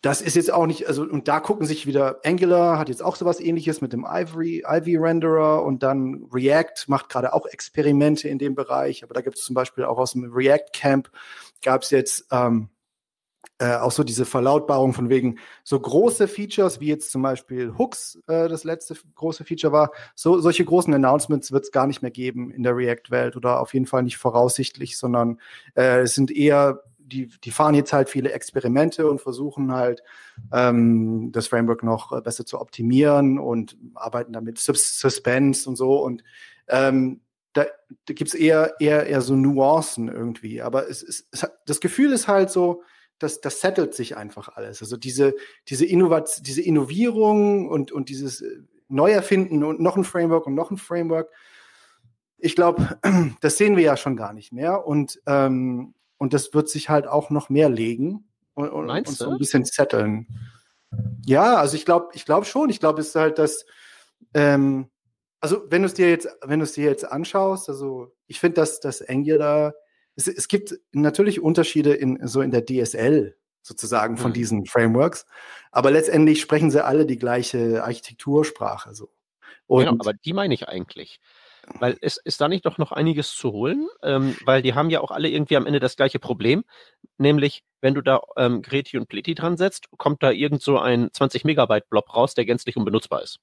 das ist jetzt auch nicht, also, und da gucken sich wieder, Angular hat jetzt auch sowas ähnliches mit dem Ivory, Ivy Renderer und dann React macht gerade auch Experimente in dem Bereich, aber da gibt es zum Beispiel auch aus dem React Camp gab es jetzt ähm, äh, auch so diese Verlautbarung von wegen so große Features, wie jetzt zum Beispiel Hooks äh, das letzte große Feature war, so solche großen Announcements wird es gar nicht mehr geben in der React-Welt oder auf jeden Fall nicht voraussichtlich, sondern äh, es sind eher die, die fahren jetzt halt viele Experimente und versuchen halt ähm, das Framework noch besser zu optimieren und arbeiten damit Sus Suspense und so und ähm, da, da gibt es eher, eher, eher so Nuancen irgendwie. Aber es, es, es, das Gefühl ist halt so, das, das settelt sich einfach alles. Also diese, diese, Innovat diese Innovierung und, und dieses äh, Neuerfinden und noch ein Framework und noch ein Framework, ich glaube, das sehen wir ja schon gar nicht mehr. Und, ähm, und das wird sich halt auch noch mehr legen und, und, und so ein bisschen zetteln. Ja, also ich glaube, ich glaube schon. Ich glaube, es ist halt das, ähm, also wenn du es dir jetzt, wenn du es dir jetzt anschaust, also ich finde, dass das Angular es, es gibt natürlich Unterschiede in, so in der DSL sozusagen von mhm. diesen Frameworks, aber letztendlich sprechen sie alle die gleiche Architektursprache. So. Und genau, aber die meine ich eigentlich. Weil es ist da nicht doch noch einiges zu holen, ähm, weil die haben ja auch alle irgendwie am Ende das gleiche Problem, nämlich wenn du da ähm, Greti und Pleti dran setzt, kommt da irgend so ein 20 Megabyte Blob raus, der gänzlich unbenutzbar ist.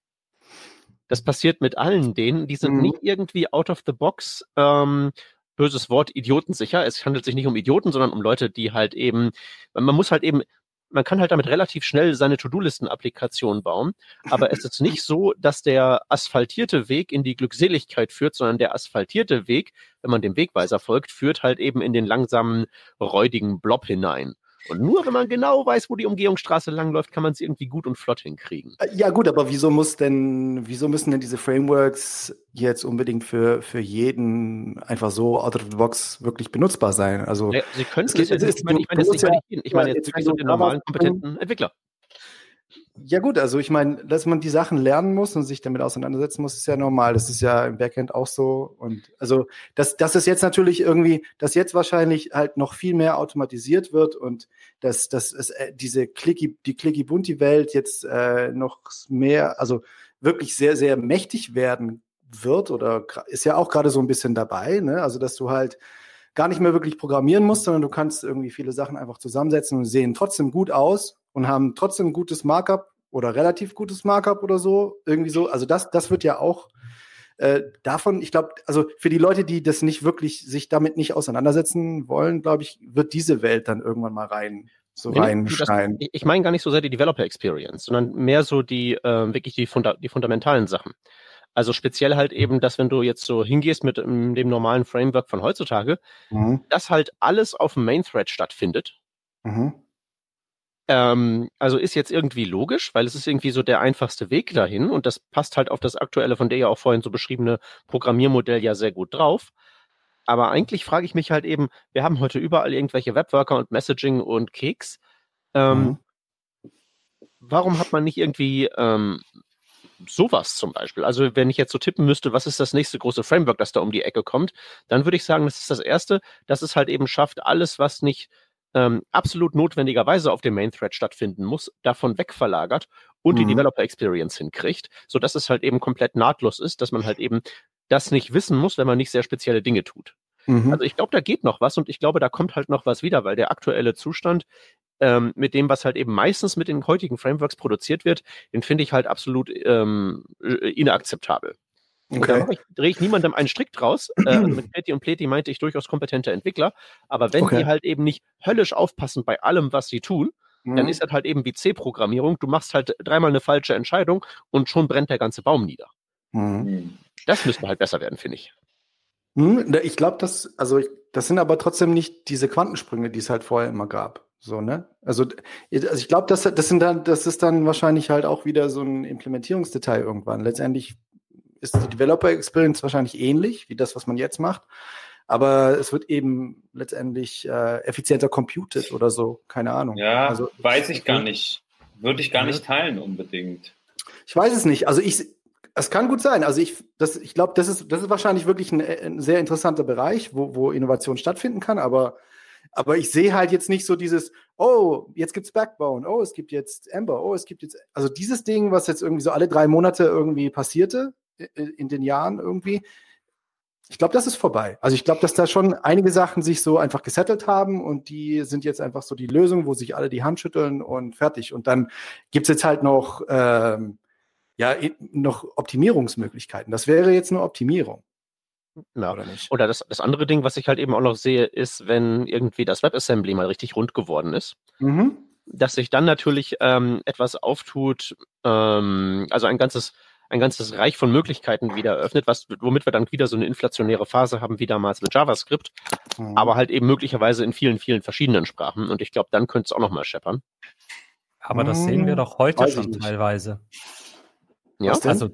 Das passiert mit allen denen, die sind mhm. nicht irgendwie out of the box ähm, böses Wort, idiotensicher. Es handelt sich nicht um Idioten, sondern um Leute, die halt eben, man muss halt eben, man kann halt damit relativ schnell seine To-Do-Listen-Applikation bauen, aber es ist nicht so, dass der asphaltierte Weg in die Glückseligkeit führt, sondern der asphaltierte Weg, wenn man dem Wegweiser folgt, führt halt eben in den langsamen, räudigen Blob hinein. Und nur wenn man genau weiß, wo die Umgehungsstraße langläuft, kann man es irgendwie gut und flott hinkriegen. Äh, ja, gut, aber wieso muss denn, wieso müssen denn diese Frameworks jetzt unbedingt für, für jeden einfach so out of the box wirklich benutzbar sein? Also ja, sie können es, es, es, ich meine, ich meine jetzt nicht ja, ich meine jetzt für so den normalen kompetenten Entwickler. Ja gut, also ich meine, dass man die Sachen lernen muss und sich damit auseinandersetzen muss, ist ja normal. Das ist ja im Backend auch so. Und also, dass, dass es jetzt natürlich irgendwie, dass jetzt wahrscheinlich halt noch viel mehr automatisiert wird und dass, dass es äh, diese Clicky, die Clicky-Bunti-Welt jetzt äh, noch mehr, also wirklich sehr, sehr mächtig werden wird oder ist ja auch gerade so ein bisschen dabei, ne? Also, dass du halt gar nicht mehr wirklich programmieren musst, sondern du kannst irgendwie viele Sachen einfach zusammensetzen und sehen trotzdem gut aus und haben trotzdem gutes Markup oder relativ gutes Markup oder so. Irgendwie so. Also das, das wird ja auch äh, davon, ich glaube, also für die Leute, die das nicht wirklich, sich damit nicht auseinandersetzen wollen, glaube ich, wird diese Welt dann irgendwann mal rein, so reinschneien. Ich ich meine gar nicht so sehr die Developer Experience, sondern mehr so die ähm, wirklich die, funda die fundamentalen Sachen. Also speziell halt eben, dass wenn du jetzt so hingehst mit ähm, dem normalen Framework von heutzutage, Mhm. dass halt alles auf dem Main Thread stattfindet. Mhm. Ähm, also ist jetzt irgendwie logisch, weil es ist irgendwie so der einfachste Weg dahin und das passt halt auf das aktuelle, von der ja auch vorhin so beschriebene Programmiermodell ja sehr gut drauf. Aber eigentlich frage ich mich halt eben, wir haben heute überall irgendwelche Webworker und Messaging und Keks. Ähm, Mhm. Warum hat man nicht irgendwie ähm, sowas zum Beispiel? Also wenn ich jetzt so tippen müsste, was ist das nächste große Framework, das da um die Ecke kommt, dann würde ich sagen, das ist das erste, dass es halt eben schafft, alles, was nicht ähm, absolut notwendigerweise auf dem Main Thread stattfinden muss, davon wegverlagert und die Mhm. Developer Experience hinkriegt, sodass es halt eben komplett nahtlos ist, dass man halt eben das nicht wissen muss, wenn man nicht sehr spezielle Dinge tut. Mhm. Also ich glaube, da geht noch was und ich glaube, da kommt halt noch was wieder, weil der aktuelle Zustand ähm, mit dem, was halt eben meistens mit den heutigen Frameworks produziert wird, den finde ich halt absolut ähm, äh, inakzeptabel. Und da Okay. ich, drehe ich niemandem einen Strick draus. Äh, also mit Pleti und Pleti meinte ich durchaus kompetente Entwickler, aber wenn Okay. die halt eben nicht höllisch aufpassen bei allem, was sie tun, dann Mhm. ist das halt eben wie C-Programmierung. Du machst halt dreimal eine falsche Entscheidung und schon brennt der ganze Baum nieder. Mhm. Hm. Das müsste halt besser werden, finde ich. Hm, da- ich glaube, das, also ich, das sind aber trotzdem nicht diese Quantensprünge, die es halt vorher immer gab. So, ne? Also, also ich glaube, das, das sind dann, das ist dann wahrscheinlich halt auch wieder so ein Implementierungsdetail irgendwann. Letztendlich ist die Developer Experience wahrscheinlich ähnlich wie das, was man jetzt macht. Aber es wird eben letztendlich äh, effizienter computed oder so. Keine Ahnung. Ja, Also, weiß ich gar nicht. Würde ich gar nicht teilen unbedingt. Ich weiß es nicht. Also ich, es kann gut sein. Also ich, das, ich glaube, das ist, das ist wahrscheinlich wirklich ein, ein sehr interessanter Bereich, wo, wo Innovation stattfinden kann. Aber, aber ich sehe halt jetzt nicht so dieses, oh, jetzt gibt's Backbone, oh, es gibt jetzt Ember, oh, es gibt jetzt, also dieses Ding, was jetzt irgendwie so alle drei Monate irgendwie passierte in den Jahren irgendwie. Ich glaube, das ist vorbei. Also ich glaube, dass da schon einige Sachen sich so einfach gesettelt haben und die sind jetzt einfach so die Lösung, wo sich alle die Hand schütteln und fertig. Und dann gibt's jetzt halt noch ähm, ja, noch Optimierungsmöglichkeiten. Das wäre jetzt eine Optimierung, Ja. oder nicht? Oder das, das andere Ding, was ich halt eben auch noch sehe, ist, wenn irgendwie das WebAssembly mal richtig rund geworden ist, Mhm. dass sich dann natürlich ähm, etwas auftut, ähm, also ein ganzes, ein ganzes Reich von Möglichkeiten wieder eröffnet, was, womit wir dann wieder so eine inflationäre Phase haben, wie damals mit JavaScript, Mhm. aber halt eben möglicherweise in vielen, vielen verschiedenen Sprachen. Und ich glaube, dann könnte es auch noch mal scheppern. Aber das sehen wir Hm, doch heute weiß schon teilweise. Ja? Also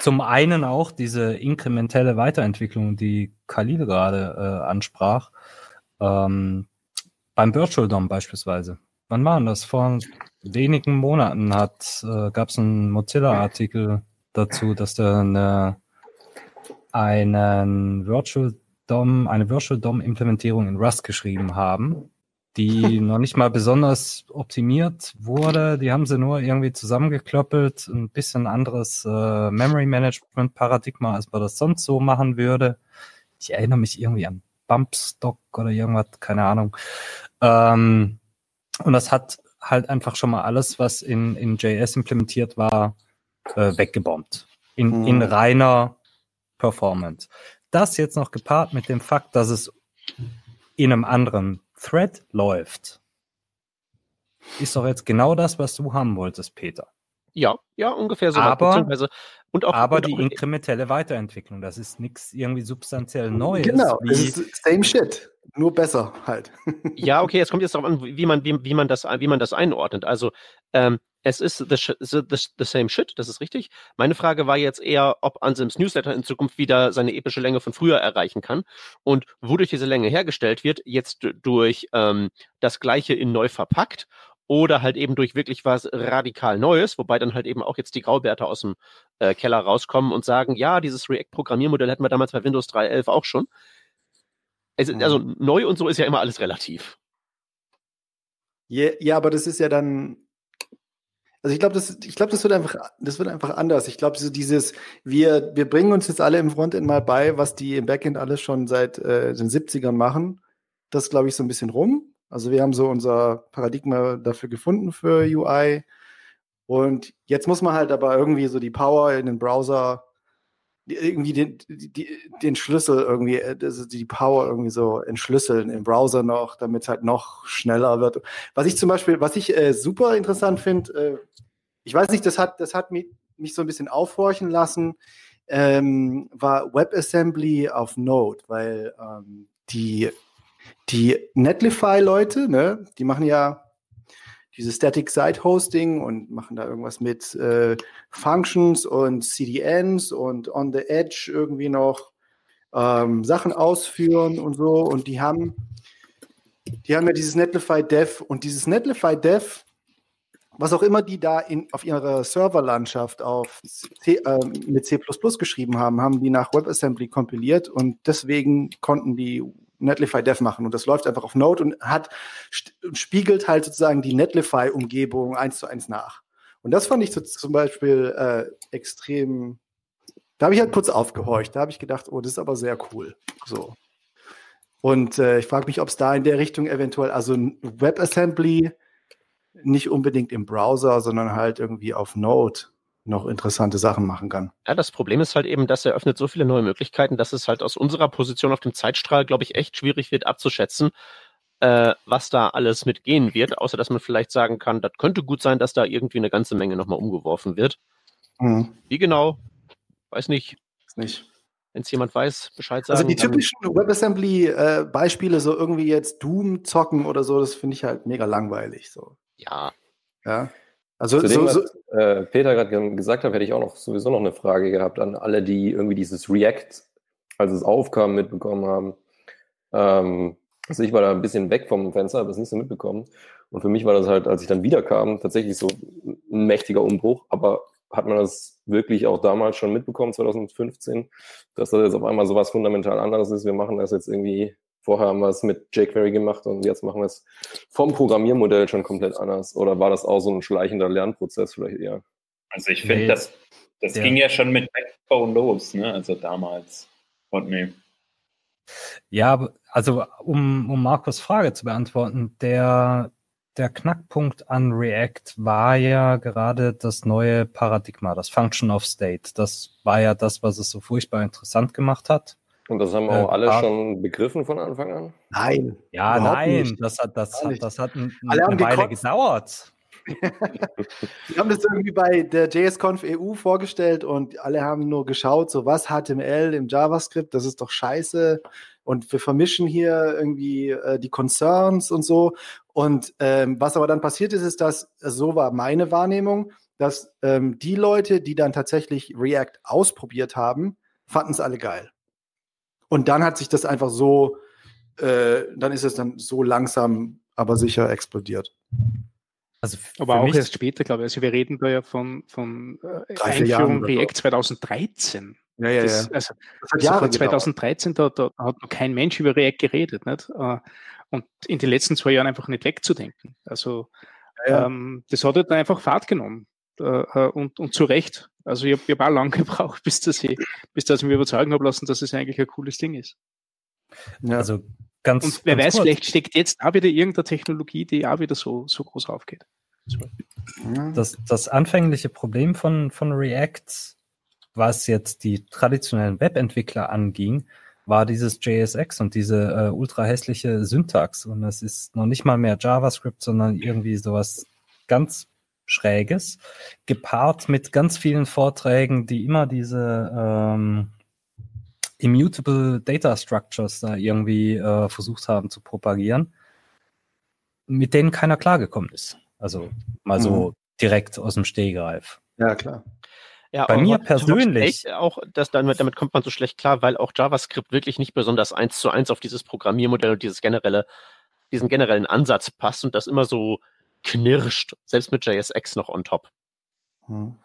zum einen auch diese inkrementelle Weiterentwicklung, die Khalil gerade äh, ansprach, ähm, beim Virtual DOM beispielsweise. Wann war denn das? Vor wenigen Monaten hat, äh, gab es einen Mozilla-Artikel dazu, dass da eine, einen Virtual DOM, eine Virtual DOM-Implementierung in Rust geschrieben haben, die noch nicht mal besonders optimiert wurde. Die haben sie nur irgendwie zusammengeklöppelt, ein bisschen anderes äh, Memory Management Paradigma, als man das sonst so machen würde. Ich erinnere mich irgendwie an Bumpstock oder irgendwas, keine Ahnung. Ähm, und das hat halt einfach schon mal alles, was in, in JS implementiert war, äh, weggebombt. In, Mhm. in reiner Performance. Das jetzt noch gepaart mit dem Fakt, dass es in einem anderen Thread läuft, ist doch jetzt genau das, was du haben wolltest, Peter. ja, ja, ungefähr so. Aber- beziehungsweise- und auch, Aber und die auch, inkrementelle Weiterentwicklung, das ist nichts irgendwie substanziell Neues. Genau, es wie, ist same shit, nur besser halt. Ja, okay, es kommt jetzt darauf an, wie man, wie, wie, man das, wie man das einordnet. Also, ähm, es ist the, the, the, the same shit, das ist richtig. Meine Frage war jetzt eher, ob Anselms Newsletter in Zukunft wieder seine epische Länge von früher erreichen kann und wodurch diese Länge hergestellt wird, jetzt durch ähm, das Gleiche in neu verpackt oder halt eben durch wirklich was radikal Neues, wobei dann halt eben auch jetzt die Graubärte aus dem äh, Keller rauskommen und sagen, ja, dieses React-Programmiermodell hatten wir damals bei Windows 3.11 auch schon. Es, Mhm. also neu und so ist ja immer alles relativ. Ja, ja, aber das ist ja dann. Also ich glaube, das, ich glaube, das wird einfach, das wird einfach anders. Ich glaube, so dieses, wir, wir bringen uns jetzt alle im Frontend mal bei, was die im Backend alles schon seit äh, den 70ern machen. Das glaube ich so ein bisschen rum. Also wir haben so unser Paradigma dafür gefunden für UI. Und jetzt muss man halt aber irgendwie so die Power in den Browser, irgendwie den, die, den Schlüssel irgendwie, äh, die Power irgendwie so entschlüsseln im Browser noch, damit es halt noch schneller wird. Was ich zum Beispiel, was ich äh, super interessant finde, äh, ich weiß nicht, das hat, das hat mich, mich so ein bisschen aufhorchen lassen, ähm, war WebAssembly auf Node, weil ähm, die, die Netlify-Leute, ne, die machen ja dieses Static Site Hosting und machen da irgendwas mit äh, Functions und CDNs und on the edge irgendwie noch ähm, Sachen ausführen und so. Und die haben, die haben ja dieses Netlify Dev und dieses Netlify Dev, was auch immer die da in, auf ihrer Serverlandschaft auf C, äh, mit C geschrieben haben, haben die nach WebAssembly kompiliert und deswegen konnten die Netlify Dev machen und das läuft einfach auf Node und hat spiegelt halt sozusagen die Netlify-Umgebung eins zu eins nach. Und das fand ich so, zum Beispiel äh, extrem. Da habe ich halt kurz aufgehorcht. Da habe ich gedacht, oh, das ist aber sehr cool. So. Und äh, ich frage mich, ob es da in der Richtung eventuell, also WebAssembly nicht unbedingt im Browser, sondern halt irgendwie auf Node noch interessante Sachen machen kann. Ja, das Problem ist halt eben, dass er öffnet so viele neue Möglichkeiten, dass es halt aus unserer Position auf dem Zeitstrahl, glaube ich, echt schwierig wird abzuschätzen, äh, was da alles mitgehen wird, außer dass man vielleicht sagen kann, das könnte gut sein, dass da irgendwie eine ganze Menge nochmal umgeworfen wird. Hm, Wie genau? Weiß nicht. ist nicht. Wenn es jemand weiß, Bescheid sagen. Also die typischen WebAssembly-Beispiele, so irgendwie jetzt Doom zocken oder so, das finde ich halt mega langweilig. So. Ja, Ja. Also Zu so, dem, so, was äh, Peter gerade ge- gesagt hat, hätte ich auch noch sowieso noch eine Frage gehabt an alle, die irgendwie dieses React, als es aufkam, mitbekommen haben. Ähm, also ich war da ein bisschen weg vom Fenster, habe das nicht so mitbekommen. Und für mich war das halt, als ich dann wiederkam, tatsächlich so ein mächtiger Umbruch. Aber hat man das wirklich auch damals schon mitbekommen, 2015, dass das jetzt auf einmal so was fundamental anderes ist? Wir machen das jetzt irgendwie, vorher haben wir es mit jQuery gemacht und jetzt machen wir es vom Programmiermodell schon komplett anders. Oder war das auch so ein schleichender Lernprozess vielleicht eher? Also ich finde, Nee, das, das der- ging ja schon mit Backbone los, ne? Also damals. Rodney. Ja, also um, um Markus Frage zu beantworten, der, der Knackpunkt an React war ja gerade das neue Paradigma, das Function of State. Das war ja das, was es so furchtbar interessant gemacht hat. Und das haben Äh, auch alle ah. schon begriffen von Anfang an? nein. Ja, nein, nicht. das hat, das, hat, das hat ein, Alle haben eine Weile gekotzt. gedauert. Wir haben das irgendwie bei der JSConf EU vorgestellt und alle haben nur geschaut, so was HTML im JavaScript, das ist doch scheiße. Und wir vermischen hier irgendwie äh, die Concerns und so. Und ähm, was aber dann passiert ist, ist, dass, so war meine Wahrnehmung, dass ähm, die Leute, die dann tatsächlich React ausprobiert haben, fanden es alle geil. Und dann hat sich das einfach so, äh, dann ist es dann so langsam, aber sicher explodiert. Also Aber für auch erst später, glaube ich. Also wir reden da ja von, von äh, Einführung. React 2013. Ja, ja, Das, ja. also, Das also Jahre vor gedauert. 2013, da, da hat noch kein Mensch über React geredet. Nicht? Äh, Und in den letzten zwei Jahren einfach nicht wegzudenken. Also Ja, ja. ähm, das hat halt einfach Fahrt genommen. Äh, äh, und, und zu Recht. Also ich habe hab auch lange gebraucht, bis dass ich, bis dass ich mich überzeugen habe lassen, dass es eigentlich ein cooles Ding ist. ja. also ganz. Und wer ganz weiß, kurz. vielleicht steckt jetzt auch wieder irgendeine Technologie, die auch wieder so, so groß aufgeht. Das, das anfängliche Problem von, von React, was jetzt die traditionellen Webentwickler anging, war dieses JSX und diese äh, ultra hässliche Syntax. Und es ist noch nicht mal mehr JavaScript, sondern irgendwie sowas ganz Schräges, gepaart mit ganz vielen Vorträgen, die immer diese ähm, Immutable Data Structures da irgendwie äh, versucht haben zu propagieren, mit denen keiner klargekommen ist. Also mal so direkt aus dem Stehgreif. ja, klar. Ja, Bei aber mir persönlich- Auch das, damit, damit kommt man so schlecht klar, weil auch JavaScript wirklich nicht besonders eins zu eins auf dieses Programmiermodell und dieses generelle, diesen generellen Ansatz passt und das immer so knirscht, selbst mit JSX noch on top. Hm.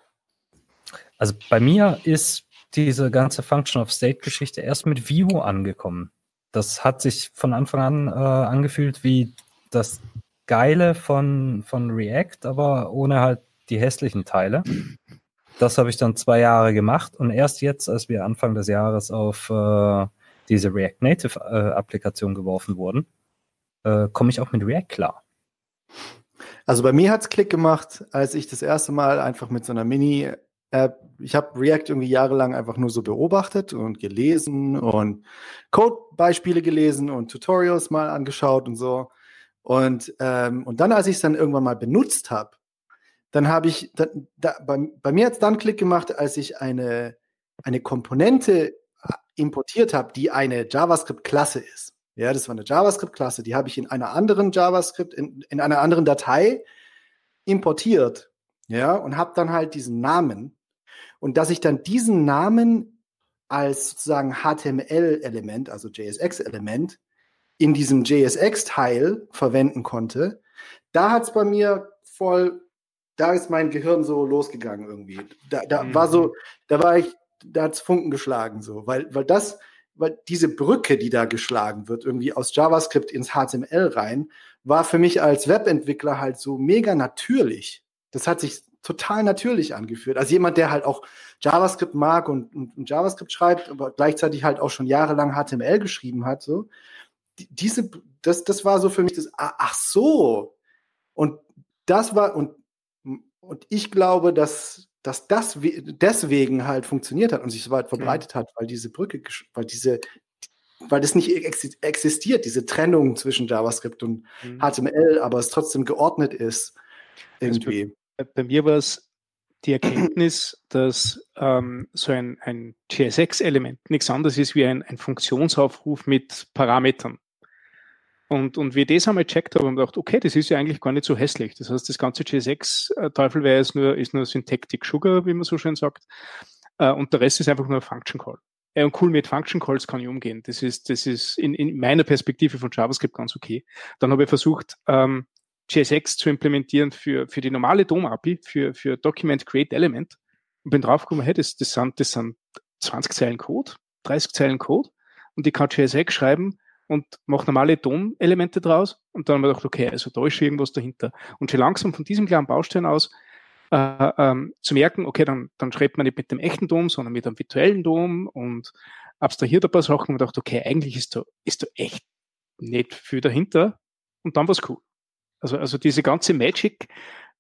Also bei mir ist diese ganze Function of State-Geschichte erst mit Vue angekommen. Das hat sich von Anfang an äh, angefühlt wie das Geile von, von React, aber ohne halt die hässlichen Teile. Das habe ich dann zwei Jahre gemacht und erst jetzt, als wir Anfang des Jahres auf äh, diese React Native äh, Applikation geworfen wurden, äh, komme ich auch mit React klar. Also bei mir hat es Klick gemacht, als ich das erste Mal einfach mit so einer Mini App, ich habe React irgendwie jahrelang einfach nur so beobachtet und gelesen und Code-Beispiele gelesen und Tutorials mal angeschaut und so. Und, ähm, und dann, als ich es dann irgendwann mal benutzt habe, dann habe ich, da, da, bei, bei mir hat es dann Klick gemacht, als ich eine, eine Komponente äh, importiert habe, die eine JavaScript-Klasse ist. Ja, das war eine JavaScript-Klasse, die habe ich in einer anderen JavaScript, in, in einer anderen Datei importiert. Ja, und habe dann halt diesen Namen. Und dass ich dann diesen Namen als sozusagen HTML-Element, also JSX-Element, in diesem JSX-Teil verwenden konnte, da hat es bei mir voll da ist mein Gehirn so losgegangen irgendwie. Da, da mhm. war so, da war ich, da hat's Funken geschlagen so, weil, weil das, weil diese Brücke, die da geschlagen wird, irgendwie aus JavaScript ins HTML rein, war für mich als Webentwickler halt so mega natürlich. Das hat sich total natürlich angeführt. Also jemand, der halt auch JavaScript mag und, und, und JavaScript schreibt, aber gleichzeitig halt auch schon jahrelang HTML geschrieben hat, so. diese, das, das war so für mich das, ah, ach so. Und das war, und und ich glaube, dass, dass das deswegen halt funktioniert hat und sich so weit verbreitet hat, weil diese Brücke, weil diese, weil das nicht existiert, diese Trennung zwischen JavaScript und mhm. HTML, aber es trotzdem geordnet ist. Irgendwie. Also bei, bei, mir war es die Erkenntnis, dass ähm, so ein, ein JSX-Element nichts anderes ist wie ein, ein Funktionsaufruf mit Parametern. Und, und wie ich das einmal gecheckt habe, habe ich gedacht, okay, das ist ja eigentlich gar nicht so hässlich. Das heißt, das ganze JSX-Teufelware ist nur, ist nur Syntactic Sugar, wie man so schön sagt. Äh, und der Rest ist einfach nur ein Function Call. und cool, mit Function Calls kann ich umgehen. Das ist, das ist in, in meiner Perspektive von JavaScript ganz okay. Dann habe ich versucht, ähm, JSX zu implementieren für, für die normale DOM-API, für, für Document Create Element. Und bin draufgekommen, hey, das, das, sind, das sind 20 Zeilen Code, 30 Zeilen Code. Und ich kann JSX schreiben, und mache normale DOM-Elemente draus. Und dann haben wir gedacht, okay, also da ist schon irgendwas dahinter. Und schon langsam von diesem kleinen Baustein aus äh, ähm, zu merken, okay, dann, dann schreibt man nicht mit dem echten Dom, sondern mit einem virtuellen Dom und abstrahiert ein paar Sachen und dachte, okay, eigentlich ist da, ist da echt nicht viel dahinter. Und dann war es cool. Also, also diese ganze Magic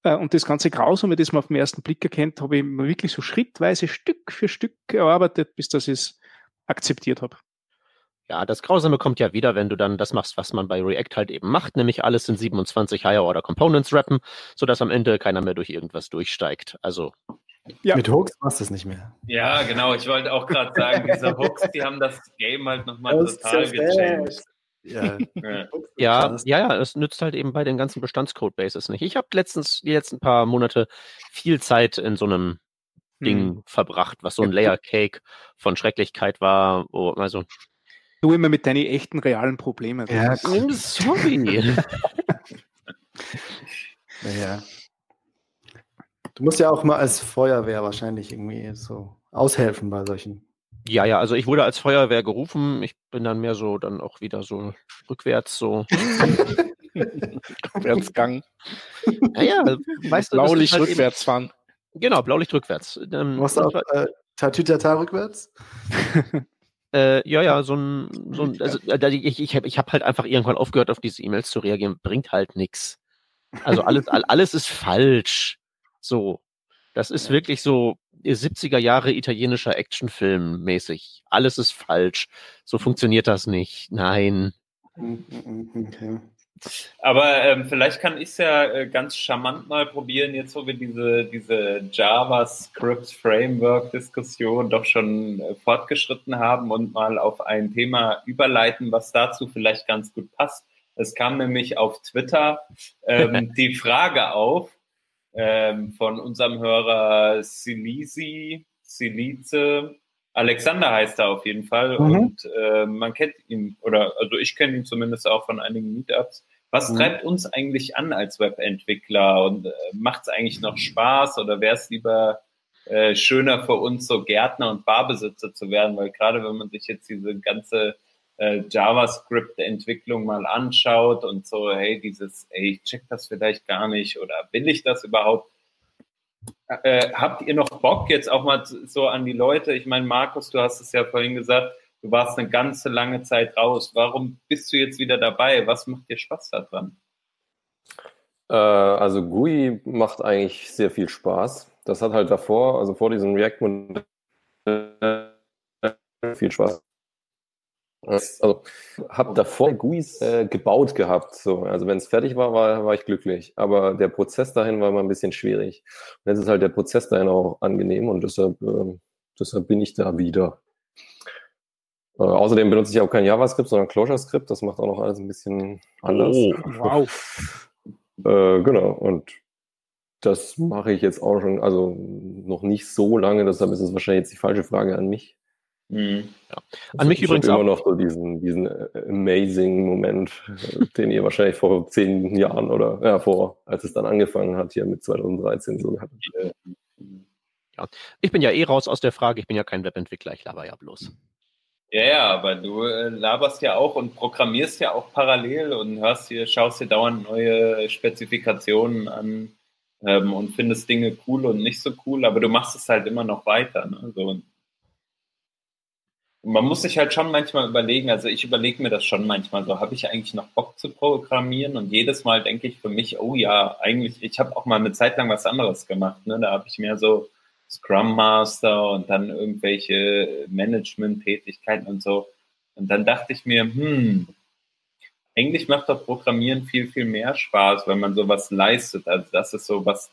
äh, und das ganze Grausame, das man auf den ersten Blick erkennt, habe ich mir wirklich so schrittweise Stück für Stück erarbeitet, bis dass ich es akzeptiert habe. Ja, das Grausame kommt ja wieder, wenn du dann das machst, was man bei React halt eben macht, nämlich alles in 27 Higher Order Components rappen, sodass am Ende keiner mehr durch irgendwas durchsteigt. Also. Ja. Mit Hooks machst du es nicht mehr. Ja, genau. Ich wollte auch gerade sagen, diese Hooks, die haben das Game halt nochmal total gechanged. Ja. ja, ja, ja, es nützt halt eben bei den ganzen Bestandscodebases nicht. Ich habe letztens, die letzten paar Monate viel Zeit in so einem Ding hm. verbracht, was so ein Layer Cake von Schrecklichkeit war. Wo, also Du immer mit deinen echten, realen Problemen. Ja, sorry. naja. Du musst ja auch mal als Feuerwehr wahrscheinlich irgendwie so aushelfen bei solchen. Ja, ja, also ich wurde als Feuerwehr gerufen. Ich bin dann mehr so dann auch wieder so rückwärts so. Rückwärtsgang. Naja, weißt du. Blaulicht halt rückwärts fahren. Genau, Blaulicht rückwärts. Ähm, Was auch äh, Tatütata rückwärts? Äh, ja, ja, so ein, so ein also äh, ich, ich habe ich hab halt einfach irgendwann aufgehört, auf diese E-Mails zu reagieren. Bringt halt nichts. Also alles, alles ist falsch. So. Das ist wirklich so 70er Jahre italienischer Actionfilm mäßig. Alles ist falsch. So funktioniert das nicht. Nein. Okay. Aber ähm, vielleicht kann ich es ja äh, ganz charmant mal probieren, jetzt wo wir diese, diese JavaScript-Framework-Diskussion doch schon äh, fortgeschritten haben und mal auf ein Thema überleiten, was dazu vielleicht ganz gut passt. Es kam nämlich auf Twitter ähm, die Frage auf ähm, von unserem Hörer Silisi, Silize, Alexander heißt er auf jeden Fall mhm. und äh, man kennt ihn oder also ich kenne ihn zumindest auch von einigen Meetups Was Mhm. treibt uns eigentlich an als Webentwickler und äh, macht es eigentlich noch Spaß oder wäre es lieber äh, schöner für uns, so Gärtner und Barbesitzer zu werden? Weil gerade wenn man sich jetzt diese ganze äh, JavaScript-Entwicklung mal anschaut und so, hey, dieses, ey, ich check das vielleicht gar nicht oder will ich das überhaupt? Äh, habt ihr noch Bock jetzt auch mal so an die Leute? Ich meine, Markus, du hast es ja vorhin gesagt, du warst eine ganze lange Zeit raus. Warum bist du jetzt wieder dabei? Was macht dir Spaß daran? Äh, also GUI macht eigentlich sehr viel Spaß. Das hat halt davor, also vor diesem React-Modell, viel Spaß. Also, habe davor GUIs äh, gebaut gehabt. So. Also wenn es fertig war, war, war ich glücklich. Aber der Prozess dahin war immer ein bisschen schwierig. Und jetzt ist halt der Prozess dahin auch angenehm und deshalb, äh, deshalb bin ich da wieder. Äh, außerdem benutze ich auch kein JavaScript, sondern ClojureScript. Das macht auch noch alles ein bisschen anders. Oh, Wow. Äh, genau, und das mache ich jetzt auch schon, also noch nicht so lange, deshalb ist es wahrscheinlich jetzt die falsche Frage an mich. Hm. An mich ich übrigens hab immer auch. noch so diesen, diesen äh, amazing Moment, den ihr wahrscheinlich vor zehn Jahren oder ja, vor, als es dann angefangen hat, hier mit 2013 so gehabt. Ich bin ja eh raus aus der Frage, ich bin ja kein Webentwickler, ich laber ja bloß. Ja, ja, aber du äh, laberst ja auch und programmierst ja auch parallel und hörst hier, schaust dir dauernd neue Spezifikationen an ähm, und findest Dinge cool und nicht so cool, aber du machst es halt immer noch weiter. Ne? So, man muss sich halt schon manchmal überlegen, also ich überlege mir das schon manchmal so, habe ich eigentlich noch Bock zu programmieren? Und jedes Mal denke ich für mich, oh ja, eigentlich, ich habe auch mal eine Zeit lang was anderes gemacht. Ne? Da habe ich mehr so Scrum Master und dann irgendwelche Management-Tätigkeiten und so. Und dann dachte ich mir, hm, eigentlich macht doch Programmieren viel, viel mehr Spaß, wenn man sowas leistet. Also das ist so was,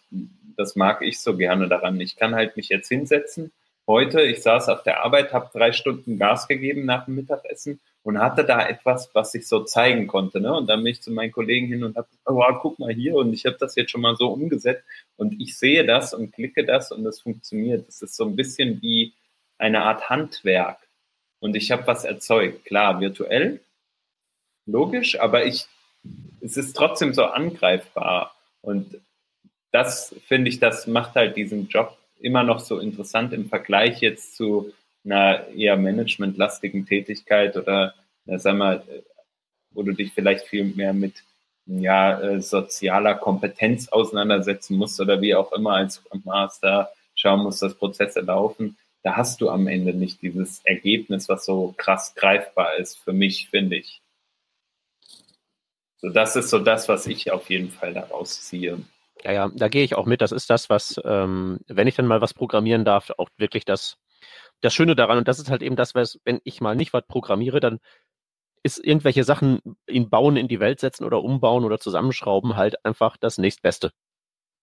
das mag ich so gerne daran. Ich kann halt mich jetzt hinsetzen. Heute, ich saß auf der Arbeit, habe drei Stunden Gas gegeben nach dem Mittagessen und hatte da etwas, was ich so zeigen konnte. Ne? Und dann bin ich zu meinen Kollegen hin und habe, oh, guck mal hier und ich habe das jetzt schon mal so umgesetzt und ich sehe das und klicke das und es funktioniert. Es ist so ein bisschen wie eine Art Handwerk und ich habe was erzeugt. Klar, virtuell, logisch, aber ich, es ist trotzdem so angreifbar und das finde ich, das macht halt diesen Job immer noch so interessant im Vergleich jetzt zu einer eher managementlastigen Tätigkeit oder, na, sag mal, wo du dich vielleicht viel mehr mit ja, äh, sozialer Kompetenz auseinandersetzen musst oder wie auch immer als Master schauen musst, dass Prozesse laufen. Da hast du am Ende nicht dieses Ergebnis, was so krass greifbar ist, für mich, finde ich. So, das ist so das, was ich auf jeden Fall daraus ziehe. Ja, ja, da gehe ich auch mit. Das ist das, was, ähm, wenn ich dann mal was programmieren darf, auch wirklich das, das Schöne daran. Und das ist halt eben das, was, wenn ich mal nicht was programmiere, dann ist irgendwelche Sachen in Bauen in die Welt setzen oder umbauen oder zusammenschrauben halt einfach das nächstbeste.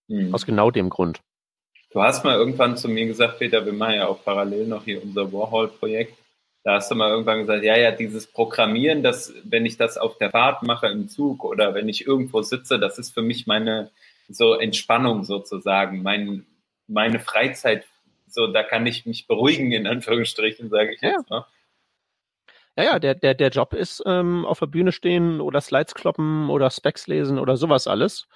Hm. Aus genau dem Grund. Du hast mal irgendwann zu mir gesagt, Peter, wir machen ja auch parallel noch hier unser Warhol-Projekt. Da hast du mal irgendwann gesagt, ja, ja, dieses Programmieren, das, wenn ich das auf der Fahrt mache im Zug oder wenn ich irgendwo sitze, das ist für mich meine so Entspannung sozusagen, mein, meine Freizeit. So, da kann ich mich beruhigen, in Anführungsstrichen, sage ich Ja. jetzt. Ne? Ja, ja, der, der, der Job ist ähm, auf der Bühne stehen oder Slides kloppen oder Specs lesen oder sowas alles.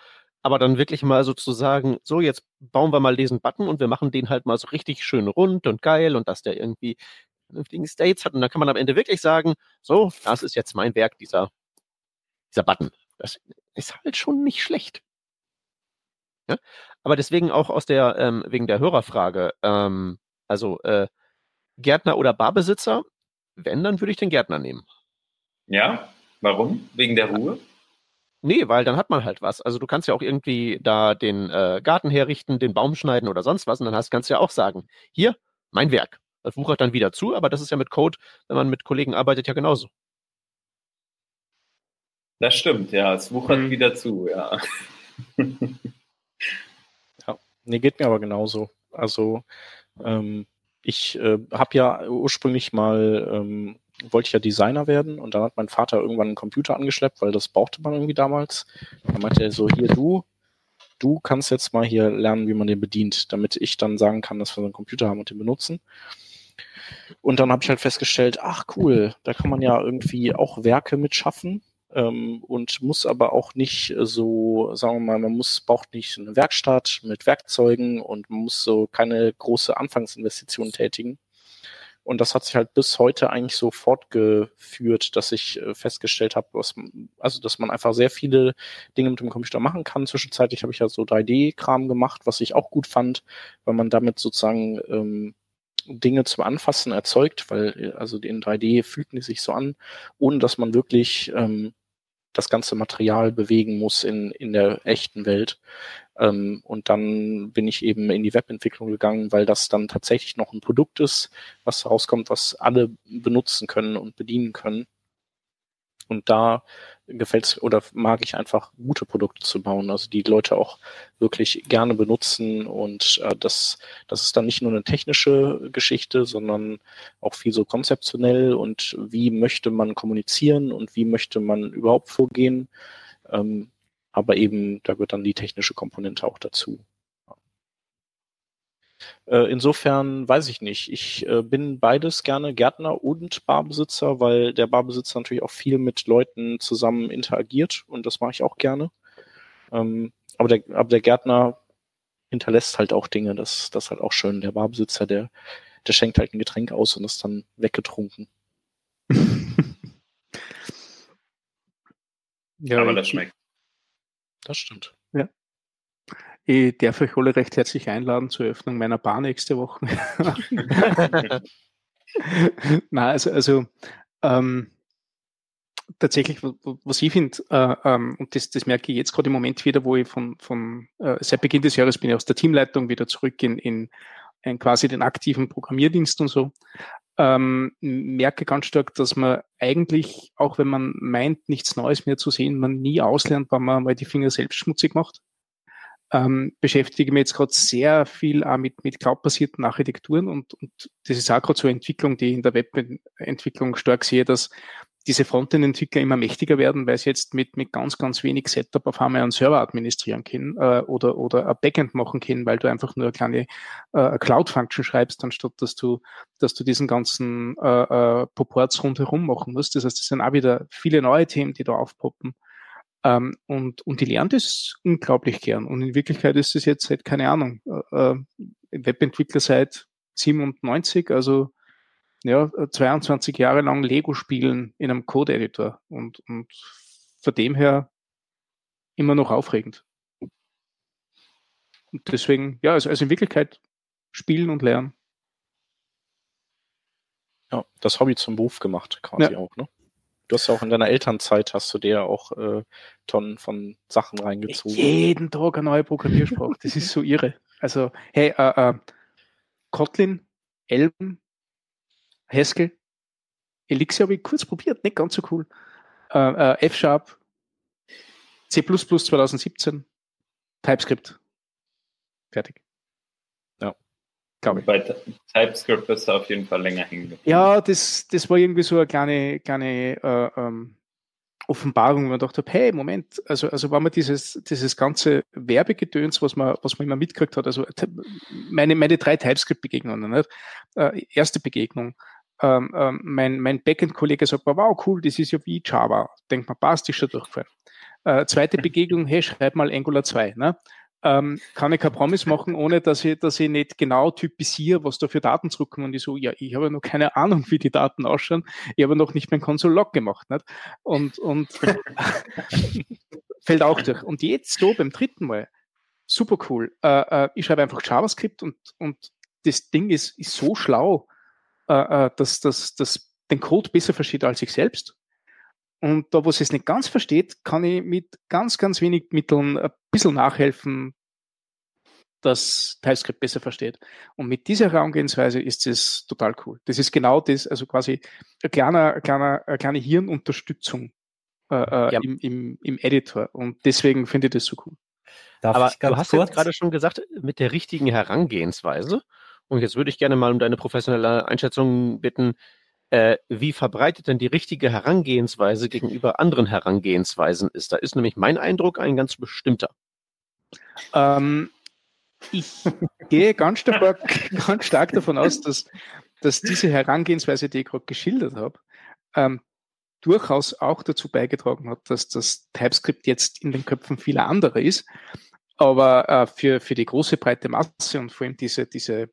Aber dann wirklich mal so zu sagen, so jetzt bauen wir mal diesen Button und wir machen den halt mal so richtig schön rund und geil und dass der irgendwie vernünftigen States hat. Und dann kann man am Ende wirklich sagen, so, das ist jetzt mein Werk, dieser, dieser Button. Das ist halt schon nicht schlecht. Ja? Aber deswegen auch aus der, ähm, wegen der Hörerfrage, ähm, also äh, Gärtner oder Barbesitzer, wenn, dann würde ich den Gärtner nehmen. Ja, warum? Wegen der Ruhe? Nee, weil dann hat man halt was. Also du kannst ja auch irgendwie da den äh, Garten herrichten, den Baum schneiden oder sonst was und dann hast, kannst du ja auch sagen, hier, mein Werk. Das wuchert dann wieder zu, aber das ist ja mit Code, wenn man mit Kollegen arbeitet, ja genauso. Das stimmt, ja. Es wuchert Mhm. wieder zu, ja. Nee, geht mir aber genauso. Also ähm, ich äh, habe ja ursprünglich mal, ähm, wollte ich ja Designer werden und dann hat mein Vater irgendwann einen Computer angeschleppt, weil das brauchte man irgendwie damals. Dann meinte er so, hier du, du kannst jetzt mal hier lernen, wie man den bedient, damit ich dann sagen kann, dass wir so einen Computer haben und den benutzen. Und dann habe ich halt festgestellt, ach cool, da kann man ja irgendwie auch Werke mitschaffen. Ähm, und muss aber auch nicht so, sagen wir mal, man muss, braucht nicht eine Werkstatt mit Werkzeugen und man muss so keine große Anfangsinvestition tätigen. Und das hat sich halt bis heute eigentlich so fortgeführt, dass ich äh, festgestellt habe, was, also dass man einfach sehr viele Dinge mit dem Computer machen kann. Zwischenzeitlich habe ich ja so 3D-Kram gemacht, was ich auch gut fand, weil man damit sozusagen ähm, Dinge zum Anfassen erzeugt, weil äh, also in 3D fühlten die sich so an, ohne dass man wirklich ähm, das ganze Material bewegen muss in, in der echten Welt. Ähm, und dann bin ich eben in die Webentwicklung gegangen, weil das dann tatsächlich noch ein Produkt ist, was rauskommt, was alle benutzen können und bedienen können. Und da gefällt es oder mag ich einfach gute Produkte zu bauen, also die Leute auch wirklich gerne benutzen und äh, das, das ist dann nicht nur eine technische Geschichte, sondern auch viel so konzeptionell und wie möchte man kommunizieren und wie möchte man überhaupt vorgehen. Ähm, aber eben, da gehört dann die technische Komponente auch dazu. Äh, insofern weiß ich nicht. Ich äh, bin beides gerne Gärtner und Barbesitzer, weil der Barbesitzer natürlich auch viel mit Leuten zusammen interagiert und das mache ich auch gerne. Ähm, aber, der, aber der Gärtner hinterlässt halt auch Dinge. Das, das ist halt auch schön. Der Barbesitzer, der, der schenkt halt ein Getränk aus und ist dann weggetrunken. ja, aber das schmeckt. Das stimmt. Ich darf euch alle recht herzlich einladen zur Eröffnung meiner Bar nächste Woche. Na, also, also ähm, tatsächlich, was ich finde, äh, ähm, und das, das merke ich jetzt gerade im Moment wieder, wo ich von, von äh, seit Beginn des Jahres bin ich aus der Teamleitung wieder zurück in, in, in quasi den aktiven Programmierdienst und so, ähm, merke ganz stark, dass man eigentlich, auch wenn man meint, nichts Neues mehr zu sehen, man nie auslernt, wenn man mal die Finger selbst schmutzig macht ähm, beschäftige mich jetzt gerade sehr viel auch mit, mit cloud-basierten Architekturen und, und das ist auch gerade so eine Entwicklung, die ich in der Webentwicklung stark sehe, dass diese Frontend-Entwickler immer mächtiger werden, weil sie jetzt mit, mit ganz, ganz wenig Setup auf einmal einen Server administrieren können äh, oder, oder ein Backend machen können, weil du einfach nur eine kleine äh, Cloud-Function schreibst, anstatt dass du, dass du diesen ganzen äh, äh, Proports rundherum machen musst. Das heißt, es sind auch wieder viele neue Themen, die da aufpoppen. Ähm, und, und die lernt es unglaublich gern. Und in Wirklichkeit ist es jetzt seit, keine Ahnung, äh, äh Webentwickler seit 97, also ja, 22 Jahre lang Lego spielen in einem Code-Editor. Und, und von dem her immer noch aufregend. Und deswegen, ja, also, also in Wirklichkeit spielen und lernen. Ja, das Hobby zum Beruf gemacht, quasi ja. auch, ne? Du hast ja auch in deiner Elternzeit hast du dir auch äh, Tonnen von Sachen reingezogen. Jeden Tag eine neue Programmiersprache. das ist so irre. Also, hey, äh, äh, Kotlin, Elben, Haskell, Elixir habe ich kurz probiert, nicht ganz so cool. Äh, äh F-Sharp, C 2017, TypeScript. Fertig glaube ich. Bei TypeScript bist du auf jeden Fall länger hängen. Ja, das, das war irgendwie so eine kleine, kleine äh, ähm, Offenbarung, wo man dachte, hey, Moment, also, also wenn man dieses, dieses ganze Werbegedöns, was man, was man immer mitgekriegt hat, also meine, meine drei TypeScript-Begegnungen? Äh, erste Begegnung, ähm, ähm, mein, mein Backend-Kollege sagt, wow, cool, das ist ja wie Java. Denkt man, passt, ist schon durchgefallen. Äh, zweite Begegnung, hey, schreib mal Angular 2. Ne? Ähm, kann ich kein Promise machen, ohne dass ich, dass ich nicht genau typisiere, was da für Daten zurückkommen. Und ich so, ja, ich habe noch keine Ahnung, wie die Daten ausschauen. Ich habe noch nicht mein Console-Log gemacht. Nicht? Und, und fällt auch durch. Und jetzt so beim dritten Mal, super cool. Äh, äh, ich schreibe einfach JavaScript und, und das Ding ist, ist so schlau, äh, äh dass das den Code besser versteht als ich selbst. Und da, wo es es nicht ganz versteht, kann ich mit ganz, ganz wenig Mitteln ein bisschen nachhelfen, dass TypeScript besser versteht. Und mit dieser Herangehensweise ist es total cool. Das ist genau das, also quasi eine kleine, eine kleine, eine kleine Hirnunterstützung äh, äh, ja. im, im, im Editor. Und deswegen finde ich das so cool. Darf Aber du hast kurz? jetzt gerade schon gesagt, mit der richtigen Herangehensweise. Und jetzt würde ich gerne mal um deine professionelle Einschätzung bitten. Äh, wie verbreitet denn die richtige Herangehensweise gegenüber anderen Herangehensweisen ist. Da ist nämlich mein Eindruck ein ganz bestimmter. Ähm, ich gehe ganz stark, ganz stark davon aus, dass, dass diese Herangehensweise, die ich gerade geschildert habe, ähm, durchaus auch dazu beigetragen hat, dass das TypeScript jetzt in den Köpfen vieler anderer ist. Aber äh, für, für die große breite Masse und vor allem diese, diese,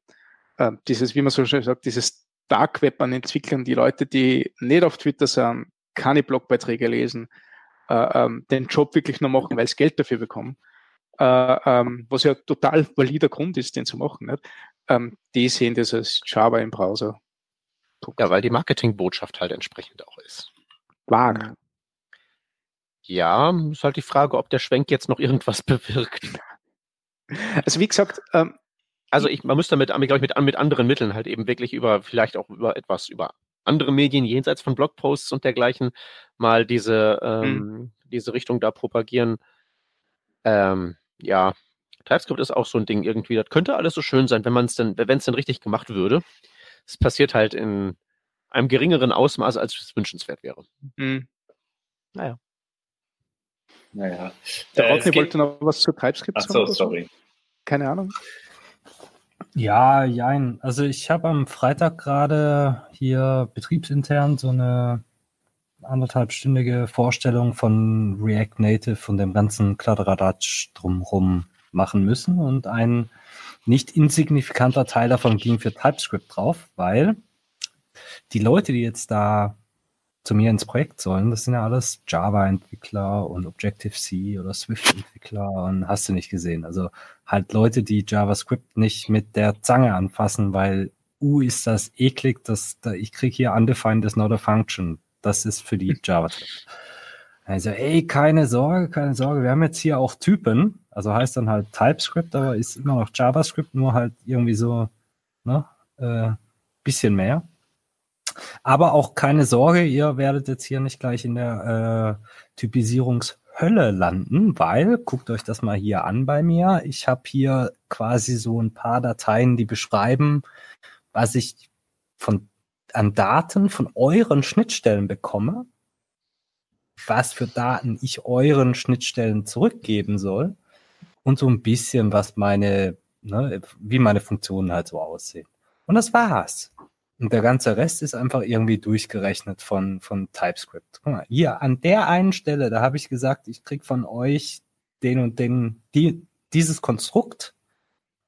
äh, dieses, wie man so schön sagt, dieses Dark Web an Entwicklern, die Leute, die nicht auf Twitter sind, keine Blogbeiträge lesen, äh, ähm, den Job wirklich nur machen, weil sie Geld dafür bekommen, äh, ähm, was ja total valider Grund ist, den zu machen, nicht? Ähm, die sehen das als Java im Browser. Ja, weil die Marketingbotschaft halt entsprechend auch ist. Vag. Ja, ist halt die Frage, ob der Schwenk jetzt noch irgendwas bewirkt. Also wie gesagt, ähm, Also ich, man müsste damit, glaube ich, mit, mit anderen Mitteln halt eben wirklich über, vielleicht auch über etwas, über andere Medien jenseits von Blogposts und dergleichen mal diese, ähm, diese Richtung da propagieren. Ähm, ja, TypeScript ist auch so ein Ding irgendwie. Das könnte alles so schön sein, wenn man es denn, wenn es denn richtig gemacht würde. Es passiert halt in einem geringeren Ausmaß, als es wünschenswert wäre. mh, Naja. Naja. der Äh, Rodney geht- wollte noch was zu TypeScript Ach sagen. so, oder sorry. Keine Ahnung. Ja, jein. Also ich habe am Freitag gerade hier betriebsintern so eine anderthalbstündige Vorstellung von React Native von dem ganzen Kladderadatsch drumherum machen müssen und ein nicht insignifikanter Teil davon ging für TypeScript drauf, weil die Leute, die jetzt da zu mir ins Projekt sollen, das sind ja alles Java-Entwickler und Objective-C oder Swift-Entwickler und hast du nicht gesehen. Also halt Leute, die JavaScript nicht mit der Zange anfassen, weil, uh, ist das eklig, dass da, ich krieg hier undefined is not a function. Das ist für die JavaScript. Also, ey, keine Sorge, keine Sorge. Wir haben jetzt hier auch Typen. Also heißt dann halt TypeScript, aber ist immer noch JavaScript, nur halt irgendwie so, ne, äh, bisschen mehr. Aber auch keine Sorge, ihr werdet jetzt hier nicht gleich in der äh, Typisierungshölle landen, weil, guckt euch das mal hier an bei mir. Ich habe hier quasi so ein paar Dateien, die beschreiben, was ich von an Daten von euren Schnittstellen bekomme, was für Daten ich euren Schnittstellen zurückgeben soll und so ein bisschen, was meine, ne, wie meine Funktionen halt so aussehen. Und das war's. Und der ganze Rest ist einfach irgendwie durchgerechnet von, von TypeScript. Guck mal, hier an der einen Stelle, da habe ich gesagt, ich krieg von euch den und den, die, dieses Konstrukt.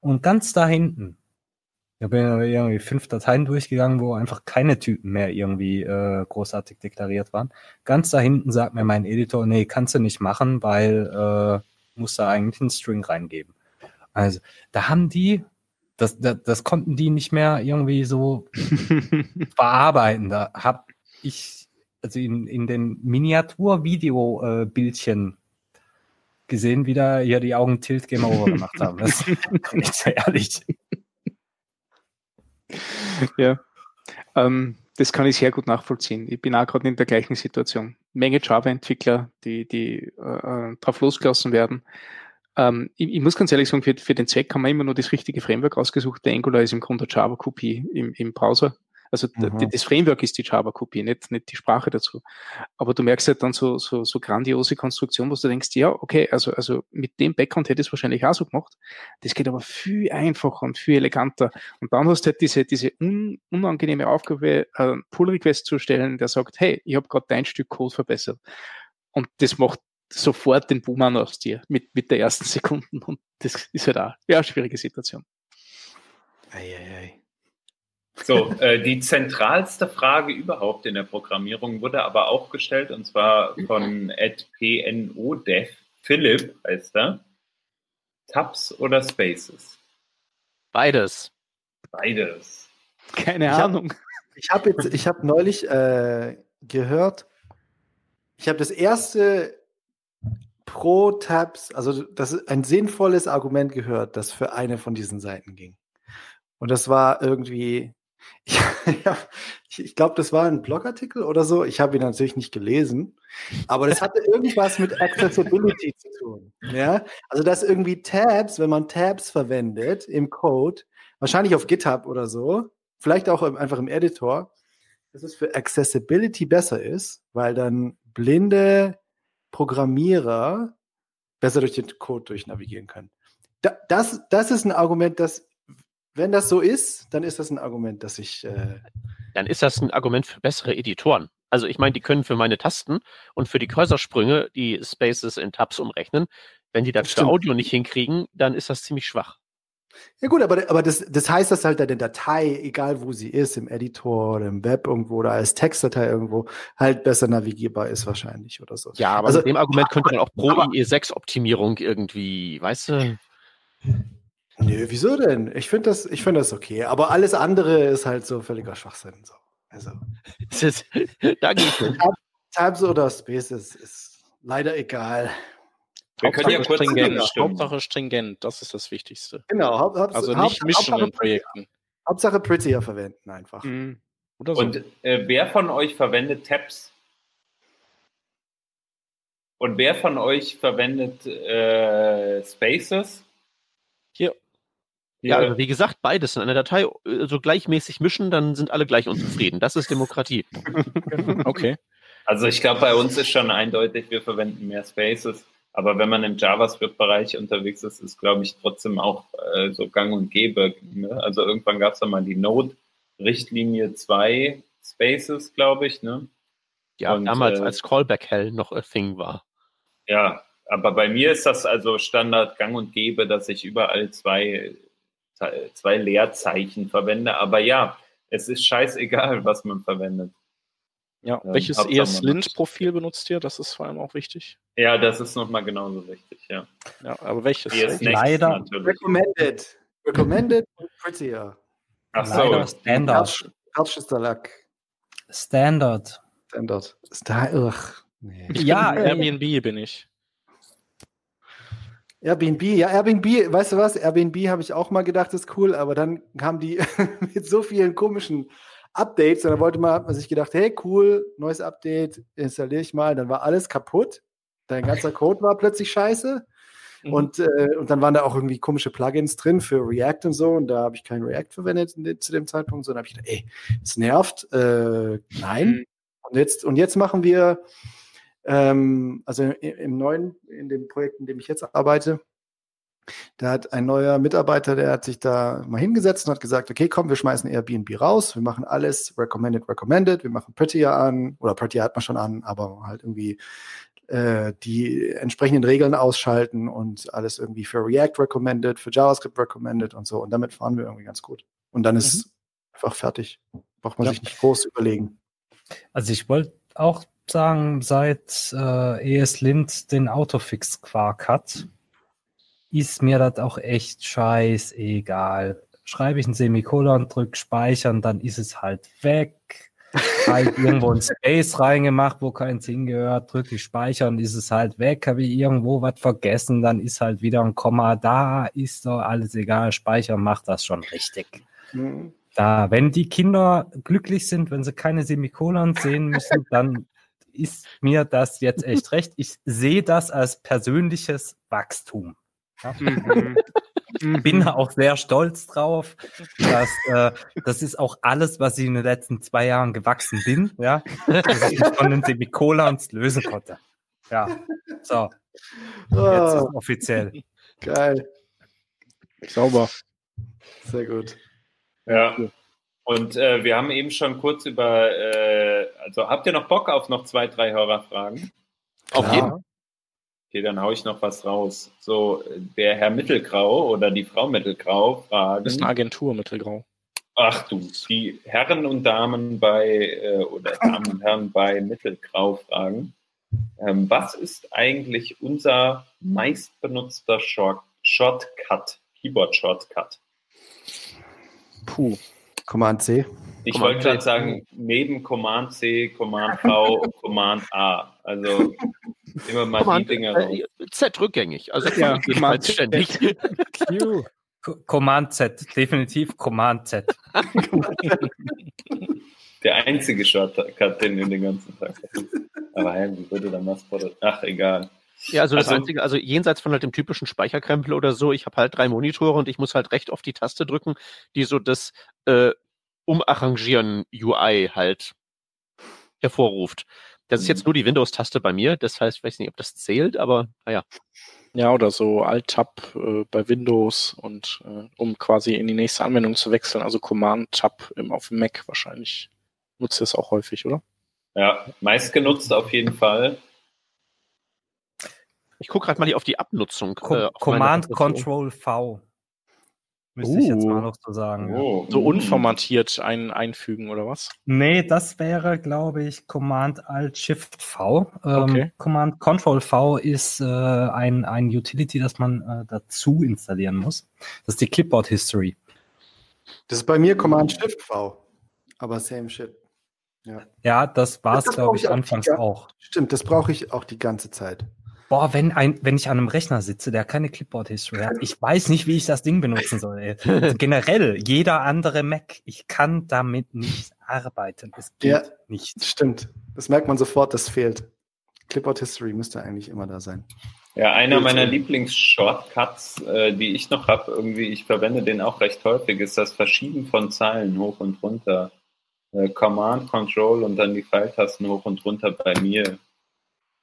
Und ganz da hinten, da bin ich irgendwie fünf Dateien durchgegangen, wo einfach keine Typen mehr irgendwie äh, großartig deklariert waren. Ganz da hinten sagt mir mein Editor, nee, kannst du nicht machen, weil äh, muss da eigentlich einen String reingeben. Also, da haben die, das, das, das konnten die nicht mehr irgendwie so bearbeiten. Da hab ich, also in, in den Miniatur-Video-Bildchen gesehen, wie da hier die Augen Tilt Game Over gemacht haben. Das ist ehrlich. ja. Ähm, das kann ich sehr gut nachvollziehen. Ich bin auch gerade in der gleichen Situation. Menge Java-Entwickler, die, die äh, drauf losgelassen werden. Ähm, ich, ich muss ganz ehrlich sagen, für, für den Zweck haben wir immer nur das richtige Framework ausgesucht. Der Angular ist im Grunde Java-Kopie im, im Browser. Also Mhm. das Framework ist die Java-Kopie, nicht, nicht die Sprache dazu. Aber du merkst halt dann so, so, so grandiose Konstruktion, wo du denkst, ja, okay, also, also mit dem Background hätte ich es wahrscheinlich auch so gemacht. Das geht aber viel einfacher und viel eleganter. Und dann hast du halt diese, diese un, unangenehme Aufgabe, äh, Pull-Request zu stellen, der sagt, hey, ich habe gerade dein Stück Code verbessert. Und das macht sofort den Boom an aus dir mit, mit der ersten Sekunde. Und das ist halt auch ja, eine schwierige Situation. Eieiei. So, äh, die zentralste Frage überhaupt in der Programmierung wurde aber auch gestellt, und zwar von @pnodev. Philipp heißt er. Tabs oder Spaces? Beides. Beides. Keine Ich hab- Ahnung. Ich habe jetzt, ich habe neulich äh, gehört, ich habe das erste pro Tabs, also das ist ein sinnvolles Argument gehört, das für eine von diesen Seiten ging. Und das war irgendwie, ich, ich glaube, das war ein Blogartikel oder so. Ich habe ihn natürlich nicht gelesen, aber das hatte irgendwas mit Accessibility zu tun. Ja, also dass irgendwie Tabs, wenn man Tabs verwendet im Code, wahrscheinlich auf GitHub oder so, vielleicht auch im, einfach im Editor, dass es für Accessibility besser ist, weil dann blinde Programmierer besser durch den Code durchnavigieren können. Da, das, das ist ein Argument, das, wenn das so ist, dann ist das ein Argument, das ich. Äh, Dann ist das ein Argument für bessere Editoren. Also ich meine, die können für meine Tasten und für die Cursorsprünge die Spaces in Tabs umrechnen. Wenn die das für. Audio nicht hinkriegen, dann ist das ziemlich schwach. Ja gut, aber, aber das, das heißt, dass halt deine Datei, egal wo sie ist, im Editor oder im Web irgendwo oder als Textdatei irgendwo, halt besser navigierbar ist wahrscheinlich oder so. Ja, aber Also- mit dem Argument könnte man auch pro aber- IE6-Optimierung irgendwie, weißt du? Nö, wieso denn? Ich finde das, ich finde das okay. Aber alles andere ist halt so völliger Schwachsinn. So. Also da. Tabs oder Spaces ist leider egal. Wir können ja Hauptsache kurz stringent. Hauptsache stringent, das ist das Wichtigste. Genau, Haupt, Also nicht mischen Hauptsache, in Projekten. Hauptsache prettier verwenden einfach. Mhm. Oder so. Und äh, wer von euch verwendet Tabs? Und wer von euch verwendet äh, Spaces? Hier. Ja, also wie gesagt, beides in einer Datei äh, so gleichmäßig mischen, dann sind alle gleich unzufrieden. Das ist Demokratie. Okay. Also ich glaube, bei uns ist schon eindeutig, wir verwenden mehr Spaces. Aber wenn man im JavaScript-Bereich unterwegs ist, ist, glaube ich, trotzdem auch äh, so gang und gäbe. Ne? Also irgendwann gab es ja mal die Node-Richtlinie 2 Spaces, glaube ich. Ne? Ja, Und, damals äh, als Callback-Hell noch a thing war. Ja, aber bei mir ist das also Standard gang und gäbe, dass ich überall zwei, zwei Leerzeichen verwende. Aber ja, es ist scheißegal, was man verwendet. Ja, Ja, welches ESLint-Profil benutzt ihr? Das ist vor allem auch wichtig. Ja, das ist nochmal genauso wichtig, ja. Ja, aber welches? ES Leider. natürlich. Recommended. Recommended und prettier. Ach Leider so, Standard. Couch ist der Lack. Standard. Standard. Ugh. Nee. Ja, äh, Airbnb bin ich. Airbnb, ja, Airbnb, weißt du was? Airbnb habe ich auch mal gedacht, ist cool, aber dann kamen die mit so vielen komischen Updates und dann wollte man, hat man sich gedacht, hey, cool, neues Update, installiere ich mal. Dann war alles kaputt. Dein ganzer Code war plötzlich scheiße. Mhm. Und, äh, und dann waren da auch irgendwie komische Plugins drin für React und so. Und da habe ich kein React verwendet in de, zu dem Zeitpunkt, sondern habe ich gedacht, ey, es nervt. Äh, nein. Mhm. Und jetzt, und jetzt machen wir, ähm, also im, im neuen, in dem Projekt, in dem ich jetzt arbeite, da hat ein neuer Mitarbeiter, der hat sich da mal hingesetzt und hat gesagt, okay, komm, wir schmeißen Airbnb raus, wir machen alles recommended, recommended, wir machen Prettier an, oder Prettier hat man schon an, aber halt irgendwie äh, die entsprechenden Regeln ausschalten und alles irgendwie für React recommended, für JavaScript recommended und so. Und damit fahren wir irgendwie ganz gut. Und dann ist einfach fertig. Braucht man Ja. sich nicht groß überlegen. Also ich wollte auch sagen, seit äh, ESLint den Autofix-Quark hat, ist mir das auch echt scheißegal. Schreibe ich ein Semikolon, drück speichern, dann ist es halt weg. Halt irgendwo ein Space reingemacht, wo keins hingehört, drücke ich speichern, ist es halt weg. Habe ich irgendwo was vergessen, dann ist halt wieder ein Komma da, ist doch alles egal. Speichern macht das schon richtig. Mhm. Da, wenn die Kinder glücklich sind, wenn sie keine Semikolon sehen müssen, dann ist mir das jetzt echt recht. Ich sehe das als persönliches Wachstum. Ja. Mhm. Bin auch sehr stolz drauf, dass äh, das ist auch alles, was ich in den letzten zwei Jahren gewachsen bin, ja, dass ich mich von den Semikolons lösen konnte. Ja, so, jetzt Ah, ist offiziell. geil. Sauber. Sehr gut. Ja. Und äh, wir haben eben schon kurz über, äh, also habt ihr noch Bock auf noch zwei, drei Hörerfragen? Auf jeden Okay, dann hau ich noch was raus. So, der Herr Mittelgrau oder die Frau Mittelgrau fragen. Das ist eine Agentur, Mittelgrau. Ach du, die Herren und Damen bei, äh, oder Damen und Herren bei Mittelgrau fragen. Ähm, was ist eigentlich unser meistbenutzter Short Shortcut, Keyboard-Shortcut? Puh. Command C. Ich Command wollte gerade sagen, neben Command C, Command V, Command A. Also immer mal Command, die Dinger raus. äh, Z rückgängig. Also Ja, Command Z. ständig. Q. Co- Command Z, definitiv Command Z. Der einzige Shortcut, den wir den ganzen Tag hatten. Aber hey, wie würde dann was vor Ach, egal. Ja, also das Also- Einzige, also jenseits von halt dem typischen Speicherkrempel oder so, ich habe halt drei Monitore und ich muss halt recht auf die Taste drücken, die so das äh, Umarrangieren UI halt hervorruft. Das ist jetzt Mhm. nur die Windows-Taste bei mir, das heißt, ich weiß nicht, ob das zählt, aber naja. Ja, oder so Alt-Tab äh, bei Windows und äh, um quasi in die nächste Anwendung zu wechseln, also Command-Tab auf dem Mac wahrscheinlich. Nutzt ihr es auch häufig, oder? Ja, meistgenutzt auf jeden Fall. Ich gucke gerade mal hier auf die Abnutzung. Co äh, Command. Control V. Müsste ich jetzt Uh. mal noch so sagen. ja. Oh, So mm. unformatiert ein, einfügen oder was? Nee, das wäre, glaube ich, Command Alt Shift V. Ähm, Okay. Command Control V ist äh, ein, ein Utility, das man äh, dazu installieren muss. Das ist die Clipboard History. Das ist bei mir Command Shift V. Aber same shit. Ja, das war es, glaube ich, anfangs ja. auch. Stimmt, das brauche ich auch die ganze Zeit. Boah, wenn, ein, wenn ich an einem Rechner sitze, der keine Clipboard History hat, ich weiß nicht, wie ich das Ding benutzen soll. Ey. Also generell, jeder andere Mac, ich kann damit nicht arbeiten. Es geht Ja. nicht. Stimmt. Das merkt man sofort, das fehlt. Clipboard History müsste eigentlich immer da sein. Ja, einer Cool, meiner. Lieblings-Shortcuts, äh, die ich noch habe, irgendwie, ich verwende den auch recht häufig, ist das Verschieben von Zeilen hoch und runter. Äh, Command, Control und dann die Pfeiltasten hoch und runter bei mir.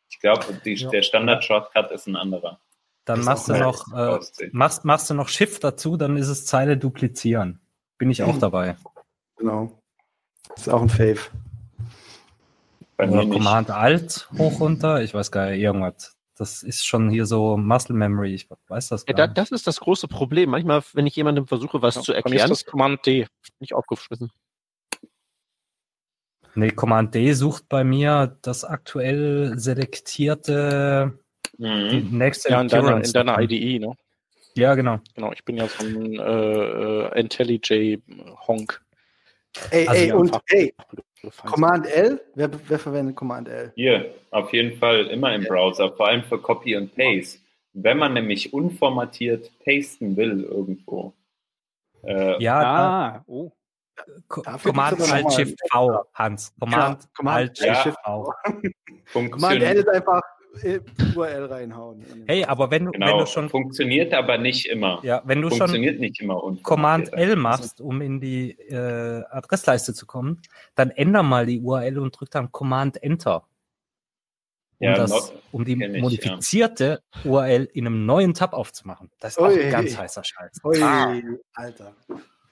Ich glaube, Ja. der Standard-Shortcut ist ein anderer. Dann machst du noch, äh, machst, machst du noch Shift dazu, dann ist es Zeile duplizieren. Bin ich auch Mhm. dabei. Genau. Das ist auch ein Fave. Oder nicht. Command Alt hoch runter, ich weiß gar nicht, irgendwas. Das ist schon hier so Muscle Memory, ich weiß das Ja, gar da, das ist das große Problem. Manchmal, wenn ich jemandem versuche, was Ja, zu erklären, ist das Command D. nicht aufgeschmissen. Nee, Command D sucht bei mir das aktuell selektierte Mhm. nächste Ja, in deiner, in deiner. IDE, ne? Ja, genau. Genau, ich bin ja so ein äh, äh, IntelliJ-Honk. Ey, Also ey, und ey, Command L? Wer, wer verwendet Command L? Hier, auf jeden Fall immer im Browser, vor allem für Copy und Paste. Wenn man nämlich unformatiert pasten will irgendwo. Äh, Ja, da, Ah, oh. Command Alt Shift V, Hans. Command, Ja, Command Alt Ja. Shift V. Command L ist einfach äh, URL reinhauen. Hey, aber wenn du, wenn genau, du schon, funktioniert aber nicht immer. ja, wenn du schon funktioniert nicht immer unformatiert. Command L machst, um in die äh, Adressleiste zu kommen, dann änder mal die URL und drück dann Command Enter. Um, Ja, das, not- um die ich, modifizierte URL in einem neuen Tab aufzumachen. Das ist auch Ui. ein ganz heißer Scheiß. Ui, Ah. Alter.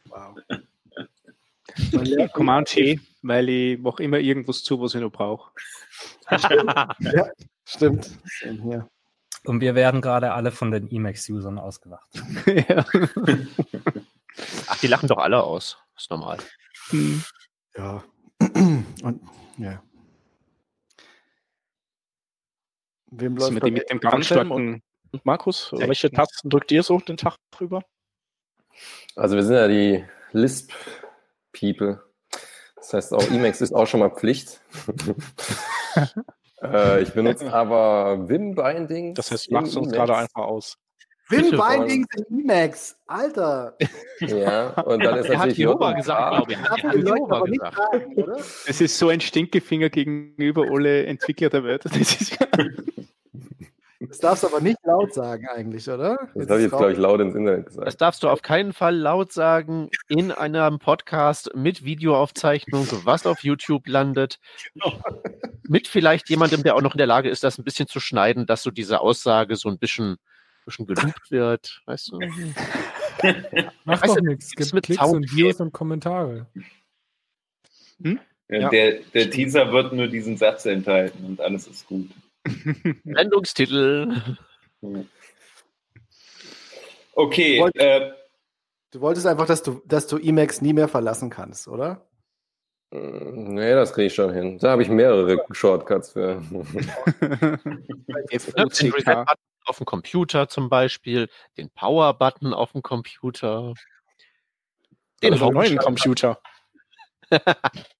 Wow. Command T, weil ich mache immer irgendwas zu, was ich noch brauche. Stimmt. Same hier. Und wir werden gerade alle von den Emacs-Usern ausgewacht. ja. Ach, die lachen doch alle aus. Ist normal. Hm. Ja. Und ja. Wem läuft mit, dem- mit dem ganz starken Und Markus, Ja. welche Tasten drückt ihr so den Tag drüber? Also wir sind ja die Lisp-People. Das heißt, auch Emacs ist auch schon mal Pflicht. äh, ich benutze aber Vim-Binding. Das heißt, machst du uns gerade einfach aus. Wim Bitte, Bindings in Emacs. Alter. Ja, und dann ist Er hat natürlich Jehova gesagt, glaube ich. Er hat Jehova gesagt. sagen, oder? Es ist so ein Stinkefinger gegenüber alle Entwickler der Welt. Das ist Das darfst du aber nicht laut sagen eigentlich, oder? Das habe ich jetzt, glaube ich, laut ins Internet Das gesagt. darfst du auf keinen Fall laut sagen in einem Podcast mit Videoaufzeichnung, was auf YouTube landet. Mit vielleicht jemandem, der auch noch in der Lage ist, das ein bisschen zu schneiden, dass so diese Aussage so ein bisschen, bisschen geloopt wird. Weißt du? Macht Weißt doch du, nichts. Gibt mit Klicks Sound und Views und Kommentare. Ja, Ja. Der, der Teaser wird nur diesen Satz enthalten und alles ist gut. Sendungstitel. Okay, Wollt- äh, Du wolltest einfach, dass du, dass du Emacs nie mehr verlassen kannst, oder? Mm, Nee, das kriege ich schon hin. Da habe ich mehrere Shortcuts für. Den. Reset-Button auf dem Computer zum Beispiel, den Power-Button auf dem Computer, den Den neuen Hauptschalter. Computer.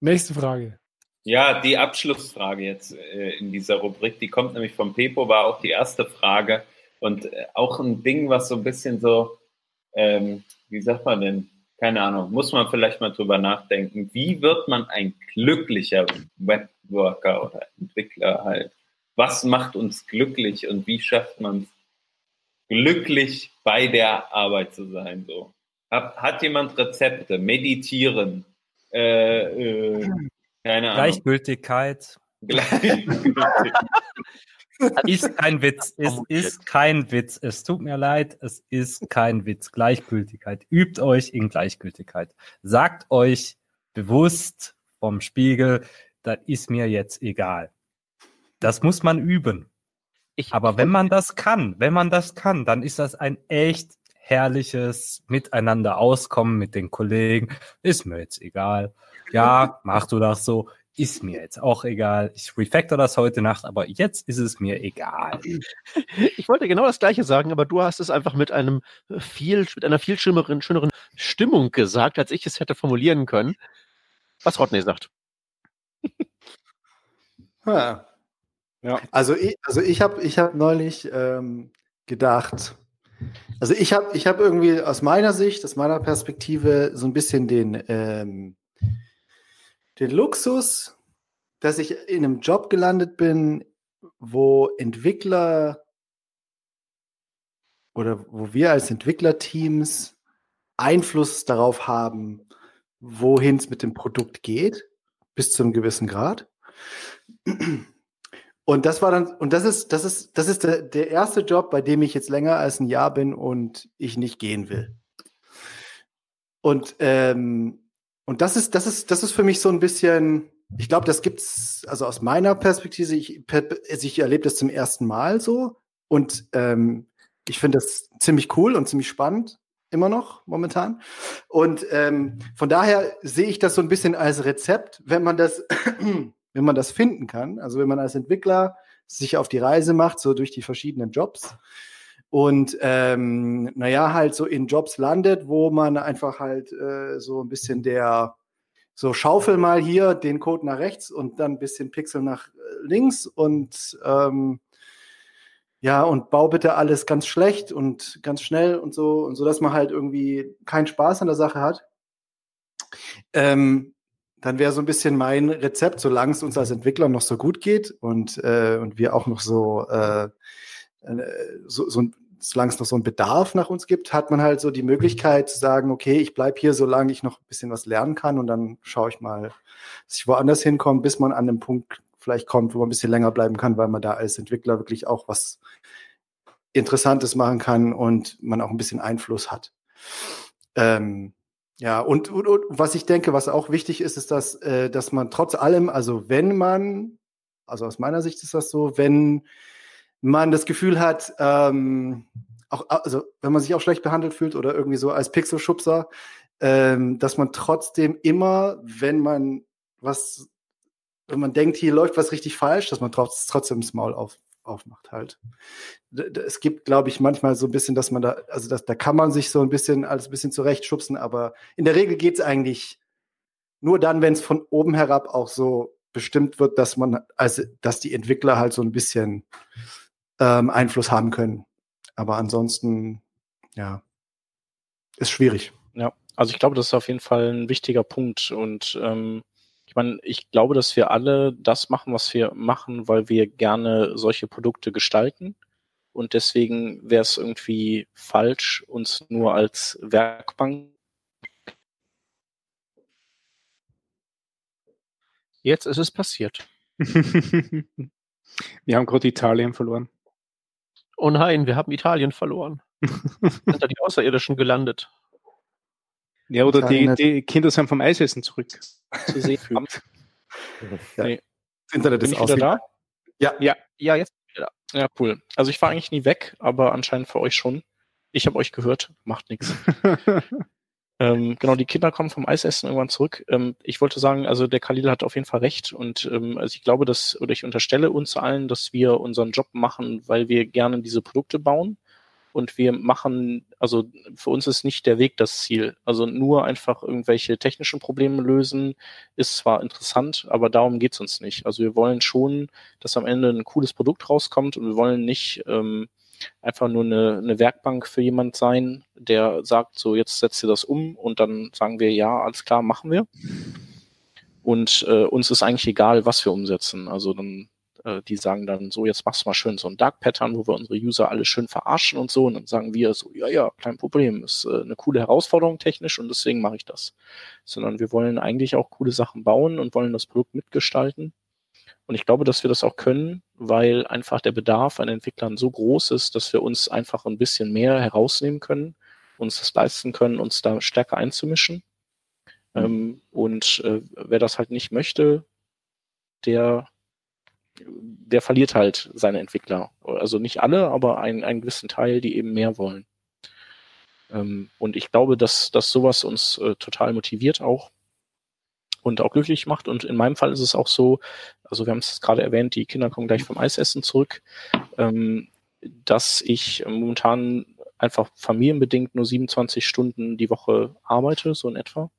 Nächste Frage. ja, die Abschlussfrage jetzt äh, in dieser Rubrik, die kommt nämlich vom Pepo, war auch die erste Frage und äh, auch ein Ding, was so ein bisschen so, ähm, wie sagt man denn, keine Ahnung, muss man vielleicht mal drüber nachdenken, wie wird man ein glücklicher Webworker oder Entwickler halt? Was macht uns glücklich und wie schafft man es, glücklich bei der Arbeit zu sein? So. Hat, hat jemand Rezepte? Meditieren? Äh, äh, keine. Gleichgültigkeit. Gleich. Ist kein Witz. Es ist kein Witz. Es tut mir leid. Es ist kein Witz. Gleichgültigkeit. Übt euch in Gleichgültigkeit. Sagt euch bewusst vom Spiegel, das ist mir jetzt egal. Das muss man üben. Ich, Aber wenn man das kann, wenn man das kann, dann ist das ein echt herrliches Miteinander auskommen mit den Kollegen. Ist mir jetzt egal. Ja, mach du das so. Ist mir jetzt auch egal. Ich refactor das heute Nacht, aber jetzt ist es mir egal. Ich wollte genau das Gleiche sagen, aber du hast es einfach mit einem viel, mit einer viel schöneren, schöneren Stimmung gesagt, als ich es hätte formulieren können. Was Rodney sagt. Ha. Ja. Also ich, also ich habe ich hab neulich ähm, gedacht, also ich habe ich hab irgendwie aus meiner Sicht, aus meiner Perspektive so ein bisschen den, ähm, den Luxus, dass ich in einem Job gelandet bin, wo Entwickler oder wo wir als Entwicklerteams Einfluss darauf haben, wohin es mit dem Produkt geht, bis zu einem gewissen Grad. Und das war dann, und das ist, das ist, das ist der, der erste Job, bei dem ich jetzt länger als ein Jahr bin und ich nicht gehen will. Und, ähm, und das ist, das ist, das ist für mich so ein bisschen, ich glaube, das gibt's, also aus meiner Perspektive, ich, also ich erlebe das zum ersten Mal so. Und ähm, ich finde das ziemlich cool und ziemlich spannend, immer noch momentan. Und ähm, von daher sehe ich das so ein bisschen als Rezept, wenn man das wenn man das finden kann, also wenn man als Entwickler sich auf die Reise macht, so durch die verschiedenen Jobs und ähm, naja, halt so in Jobs landet, wo man einfach halt äh, so ein bisschen der so Schaufel mal hier den Code nach rechts und dann ein bisschen Pixel nach äh, links und ähm, ja, und bau bitte alles ganz schlecht und ganz schnell und so, und so, dass man halt irgendwie keinen Spaß an der Sache hat. Ähm, dann wäre so ein bisschen mein Rezept, solange es uns als Entwickler noch so gut geht und, äh, und wir auch noch so, äh, äh so, so solange es noch so einen Bedarf nach uns gibt, hat man halt so die Möglichkeit zu sagen, okay, ich bleibe hier, solange ich noch ein bisschen was lernen kann und dann schaue ich mal, dass ich woanders hinkomme, bis man an den Punkt vielleicht kommt, wo man ein bisschen länger bleiben kann, weil man da als Entwickler wirklich auch was Interessantes machen kann und man auch ein bisschen Einfluss hat. Ähm, ja, und, und, und, was ich denke, was auch wichtig ist, ist, dass, äh, dass man trotz allem, also wenn man, also aus meiner Sicht ist das so, wenn man das Gefühl hat, ähm, auch, also wenn man sich auch schlecht behandelt fühlt oder irgendwie so als Pixelschubser, ähm, dass man trotzdem immer, wenn man was, wenn man denkt, hier läuft was richtig falsch, dass man trotz, trotzdem das Maul auf, aufmacht halt. Es gibt, glaube ich, manchmal so ein bisschen, dass man da, also das, da kann man sich so ein bisschen alles ein bisschen zurechtschubsen, aber in der Regel geht es eigentlich nur dann, wenn es von oben herab auch so bestimmt wird, dass man, also dass die Entwickler halt so ein bisschen ähm, Einfluss haben können. Aber ansonsten, ja, ist schwierig. Ja, also ich glaube, das ist auf jeden Fall ein wichtiger Punkt und ähm, ich meine, ich glaube, dass wir alle das machen, was wir machen, weil wir gerne solche Produkte gestalten. Und deswegen wäre es irgendwie falsch, uns nur als Werkbank. Jetzt ist es passiert. wir haben gerade Italien verloren. Oh nein, wir haben Italien verloren. sind da die Außerirdischen gelandet. Ja, oder die, die, Kinder sind vom Eisessen zurück. Zu sehen. ja. nee. Internet ist wieder da? Ja. Ja, ja jetzt wieder da. Ja, cool. Also ich war eigentlich nie weg, aber anscheinend für euch schon. Ich habe euch gehört, macht nichts. ähm, genau, die Kinder kommen vom Eisessen irgendwann zurück. Ähm, ich wollte sagen, also der Khalil hat auf jeden Fall recht und ähm, also ich glaube, dass, oder ich unterstelle uns allen, dass wir unseren Job machen, weil wir gerne diese Produkte bauen und wir machen, also für uns ist nicht der Weg das Ziel. Also nur einfach irgendwelche technischen Probleme lösen ist zwar interessant, aber darum geht's uns nicht. Also wir wollen schon, dass am Ende ein cooles Produkt rauskommt und wir wollen nicht ähm, einfach nur eine, eine Werkbank für jemand sein, der sagt, so jetzt setzt ihr das um und dann sagen wir, ja, alles klar, machen wir. Und äh, uns ist eigentlich egal, was wir umsetzen. Also dann äh, die sagen dann so, jetzt machst du mal schön so ein Dark Pattern, wo wir unsere User alle schön verarschen und so. Und dann sagen wir so, ja, ja, kein Problem, ist äh, eine coole Herausforderung technisch und deswegen mache ich das. Sondern wir wollen eigentlich auch coole Sachen bauen und wollen das Produkt mitgestalten. Und ich glaube, dass wir das auch können, weil einfach der Bedarf an Entwicklern so groß ist, dass wir uns einfach ein bisschen mehr herausnehmen können, uns das leisten können, uns da stärker einzumischen. Mhm. Ähm, und äh, wer das halt nicht möchte, der, der verliert halt seine Entwickler. Also nicht alle, aber ein, einen gewissen Teil, die eben mehr wollen. Ähm, und ich glaube, dass, dass sowas uns äh, total motiviert auch und auch glücklich macht. Und in meinem Fall ist es auch so, also wir haben es gerade erwähnt, die Kinder kommen gleich vom Eisessen zurück, ähm, dass ich momentan einfach familienbedingt nur 27 Stunden die Woche arbeite, so in etwa.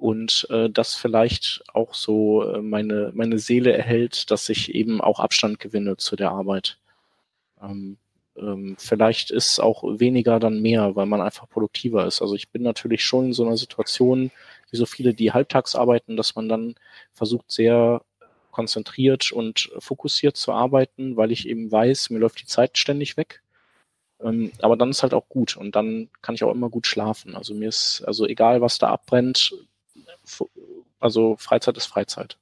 Und äh, das vielleicht auch so äh, meine, meine Seele erhält, dass ich eben auch Abstand gewinne zu der Arbeit. Ähm, ähm, vielleicht ist auch weniger dann mehr, weil man einfach produktiver ist. Also ich bin natürlich schon in so einer Situation, wie so viele, die halbtags arbeiten, dass man dann versucht, sehr konzentriert und fokussiert zu arbeiten, weil ich eben weiß, mir läuft die Zeit ständig weg. Ähm, aber dann ist halt auch gut und dann kann ich auch immer gut schlafen. Also mir ist, also egal was da abbrennt, also Freizeit ist Freizeit.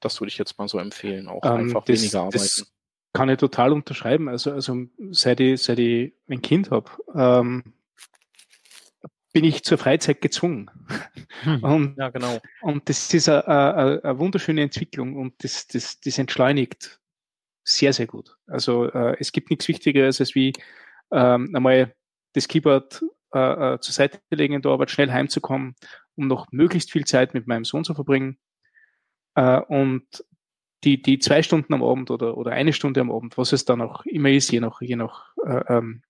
Das würde ich jetzt mal so empfehlen, auch ähm, einfach das, weniger arbeiten. Das kann ich total unterschreiben. Also, also seit ich, seit ich ein Kind habe, ähm, bin ich zur Freizeit gezwungen. Hm, und, ja, genau. Und das ist eine, eine, eine wunderschöne Entwicklung und das, das, das entschleunigt sehr, sehr gut. Also äh, es gibt nichts Wichtigeres, als wie ähm, einmal das Keyboard äh, äh, zur Seite legen in der Arbeit, schnell heimzukommen, um noch möglichst viel Zeit mit meinem Sohn zu verbringen. Äh, und die, die zwei Stunden am Abend oder, oder eine Stunde am Abend, was es dann auch immer ist, je nach, je nach äh, ähm,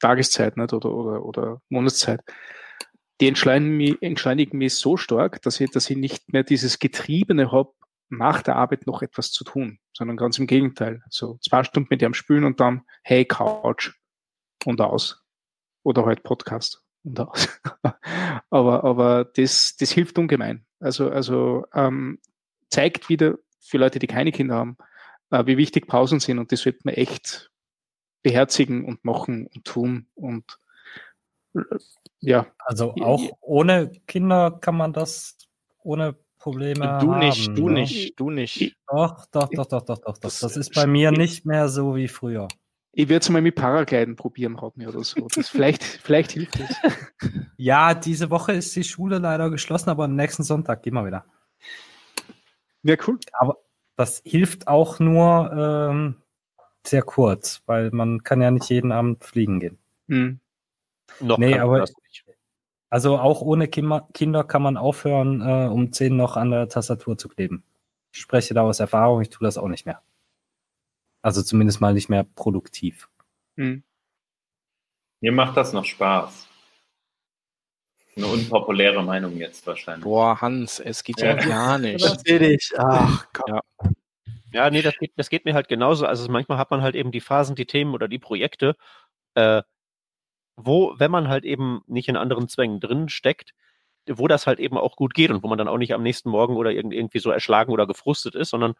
Tageszeit nicht, oder, oder, oder Monatszeit, die entschleunigen mich, entschleunigen mich so stark, dass ich, dass ich nicht mehr dieses Getriebene habe, nach der Arbeit noch etwas zu tun, sondern ganz im Gegenteil. So zwei Stunden mit dem Spülen und dann, hey, Couch und aus. Oder halt Podcast aber aber das, das hilft ungemein. Also, also ähm, zeigt wieder, für Leute, die keine Kinder haben, äh, wie wichtig Pausen sind und das sollte man echt beherzigen und machen und tun und äh, ja. Also auch ohne Kinder kann man das ohne Probleme du haben. Nicht, du ne? nicht, du nicht. Doch, doch, doch, doch, doch, doch. Das, das ist bei mir nicht mehr so wie früher. Ich werde es mal mit Paragliden probieren, Rodney, oder so. Das vielleicht, vielleicht hilft es. Ja, diese Woche ist die Schule leider geschlossen, aber am nächsten Sonntag gehen wir wieder. Ja, cool. Aber das hilft auch nur ähm, sehr kurz, weil man kann ja nicht jeden Abend fliegen gehen. Hm. Noch nee, aber also auch ohne Kinder kann man aufhören, äh, um 10 noch an der Tastatur zu kleben. Ich spreche da aus Erfahrung, ich tue das auch nicht mehr. Also zumindest mal nicht mehr produktiv. Hm. Mir macht das noch Spaß. Eine unpopuläre Meinung jetzt wahrscheinlich. Boah, Hans, es geht ja, ja gar nicht. Das ich. Ach, Gott. Ja. ja, nee, das geht, das geht mir halt genauso. Also manchmal hat man halt eben die Phasen, die Themen oder die Projekte, äh, wo, wenn man halt eben nicht in anderen Zwängen drin steckt, wo das halt eben auch gut geht und wo man dann auch nicht am nächsten Morgen oder irgendwie so erschlagen oder gefrustet ist, sondern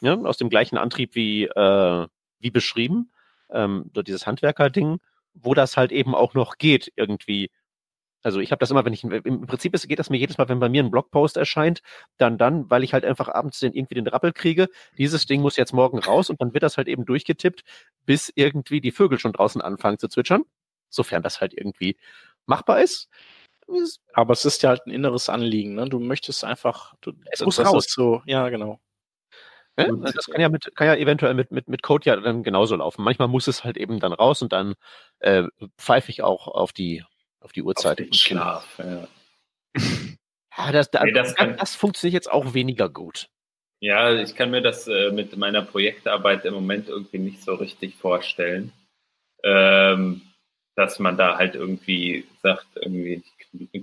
ja, aus dem gleichen Antrieb wie, äh, wie beschrieben, ähm, so dieses Handwerker-Ding, wo das halt eben auch noch geht, irgendwie also ich habe das immer, wenn ich, im Prinzip ist, geht das mir jedes Mal, wenn bei mir ein Blogpost erscheint, dann dann, weil ich halt einfach abends den, irgendwie den Rappel kriege, dieses Ding muss jetzt morgen raus und dann wird das halt eben durchgetippt, bis irgendwie die Vögel schon draußen anfangen zu zwitschern, sofern das halt irgendwie machbar ist. Aber es ist ja halt ein inneres Anliegen, ne? Du möchtest einfach, du, es muss raus. so, ja, genau. Ja, das kann ja, mit, kann ja eventuell mit, mit, mit Code ja dann genauso laufen. Manchmal muss es halt eben dann raus und dann äh, pfeife ich auch auf die auf die Uhrzeit. Auf Schlaf, ja. ja das, das, nee, das, kann, das, funktioniert jetzt auch weniger gut. Ja, ich kann mir das äh, mit meiner Projektarbeit im Moment irgendwie nicht so richtig vorstellen. Ähm, dass man da halt irgendwie sagt, irgendwie,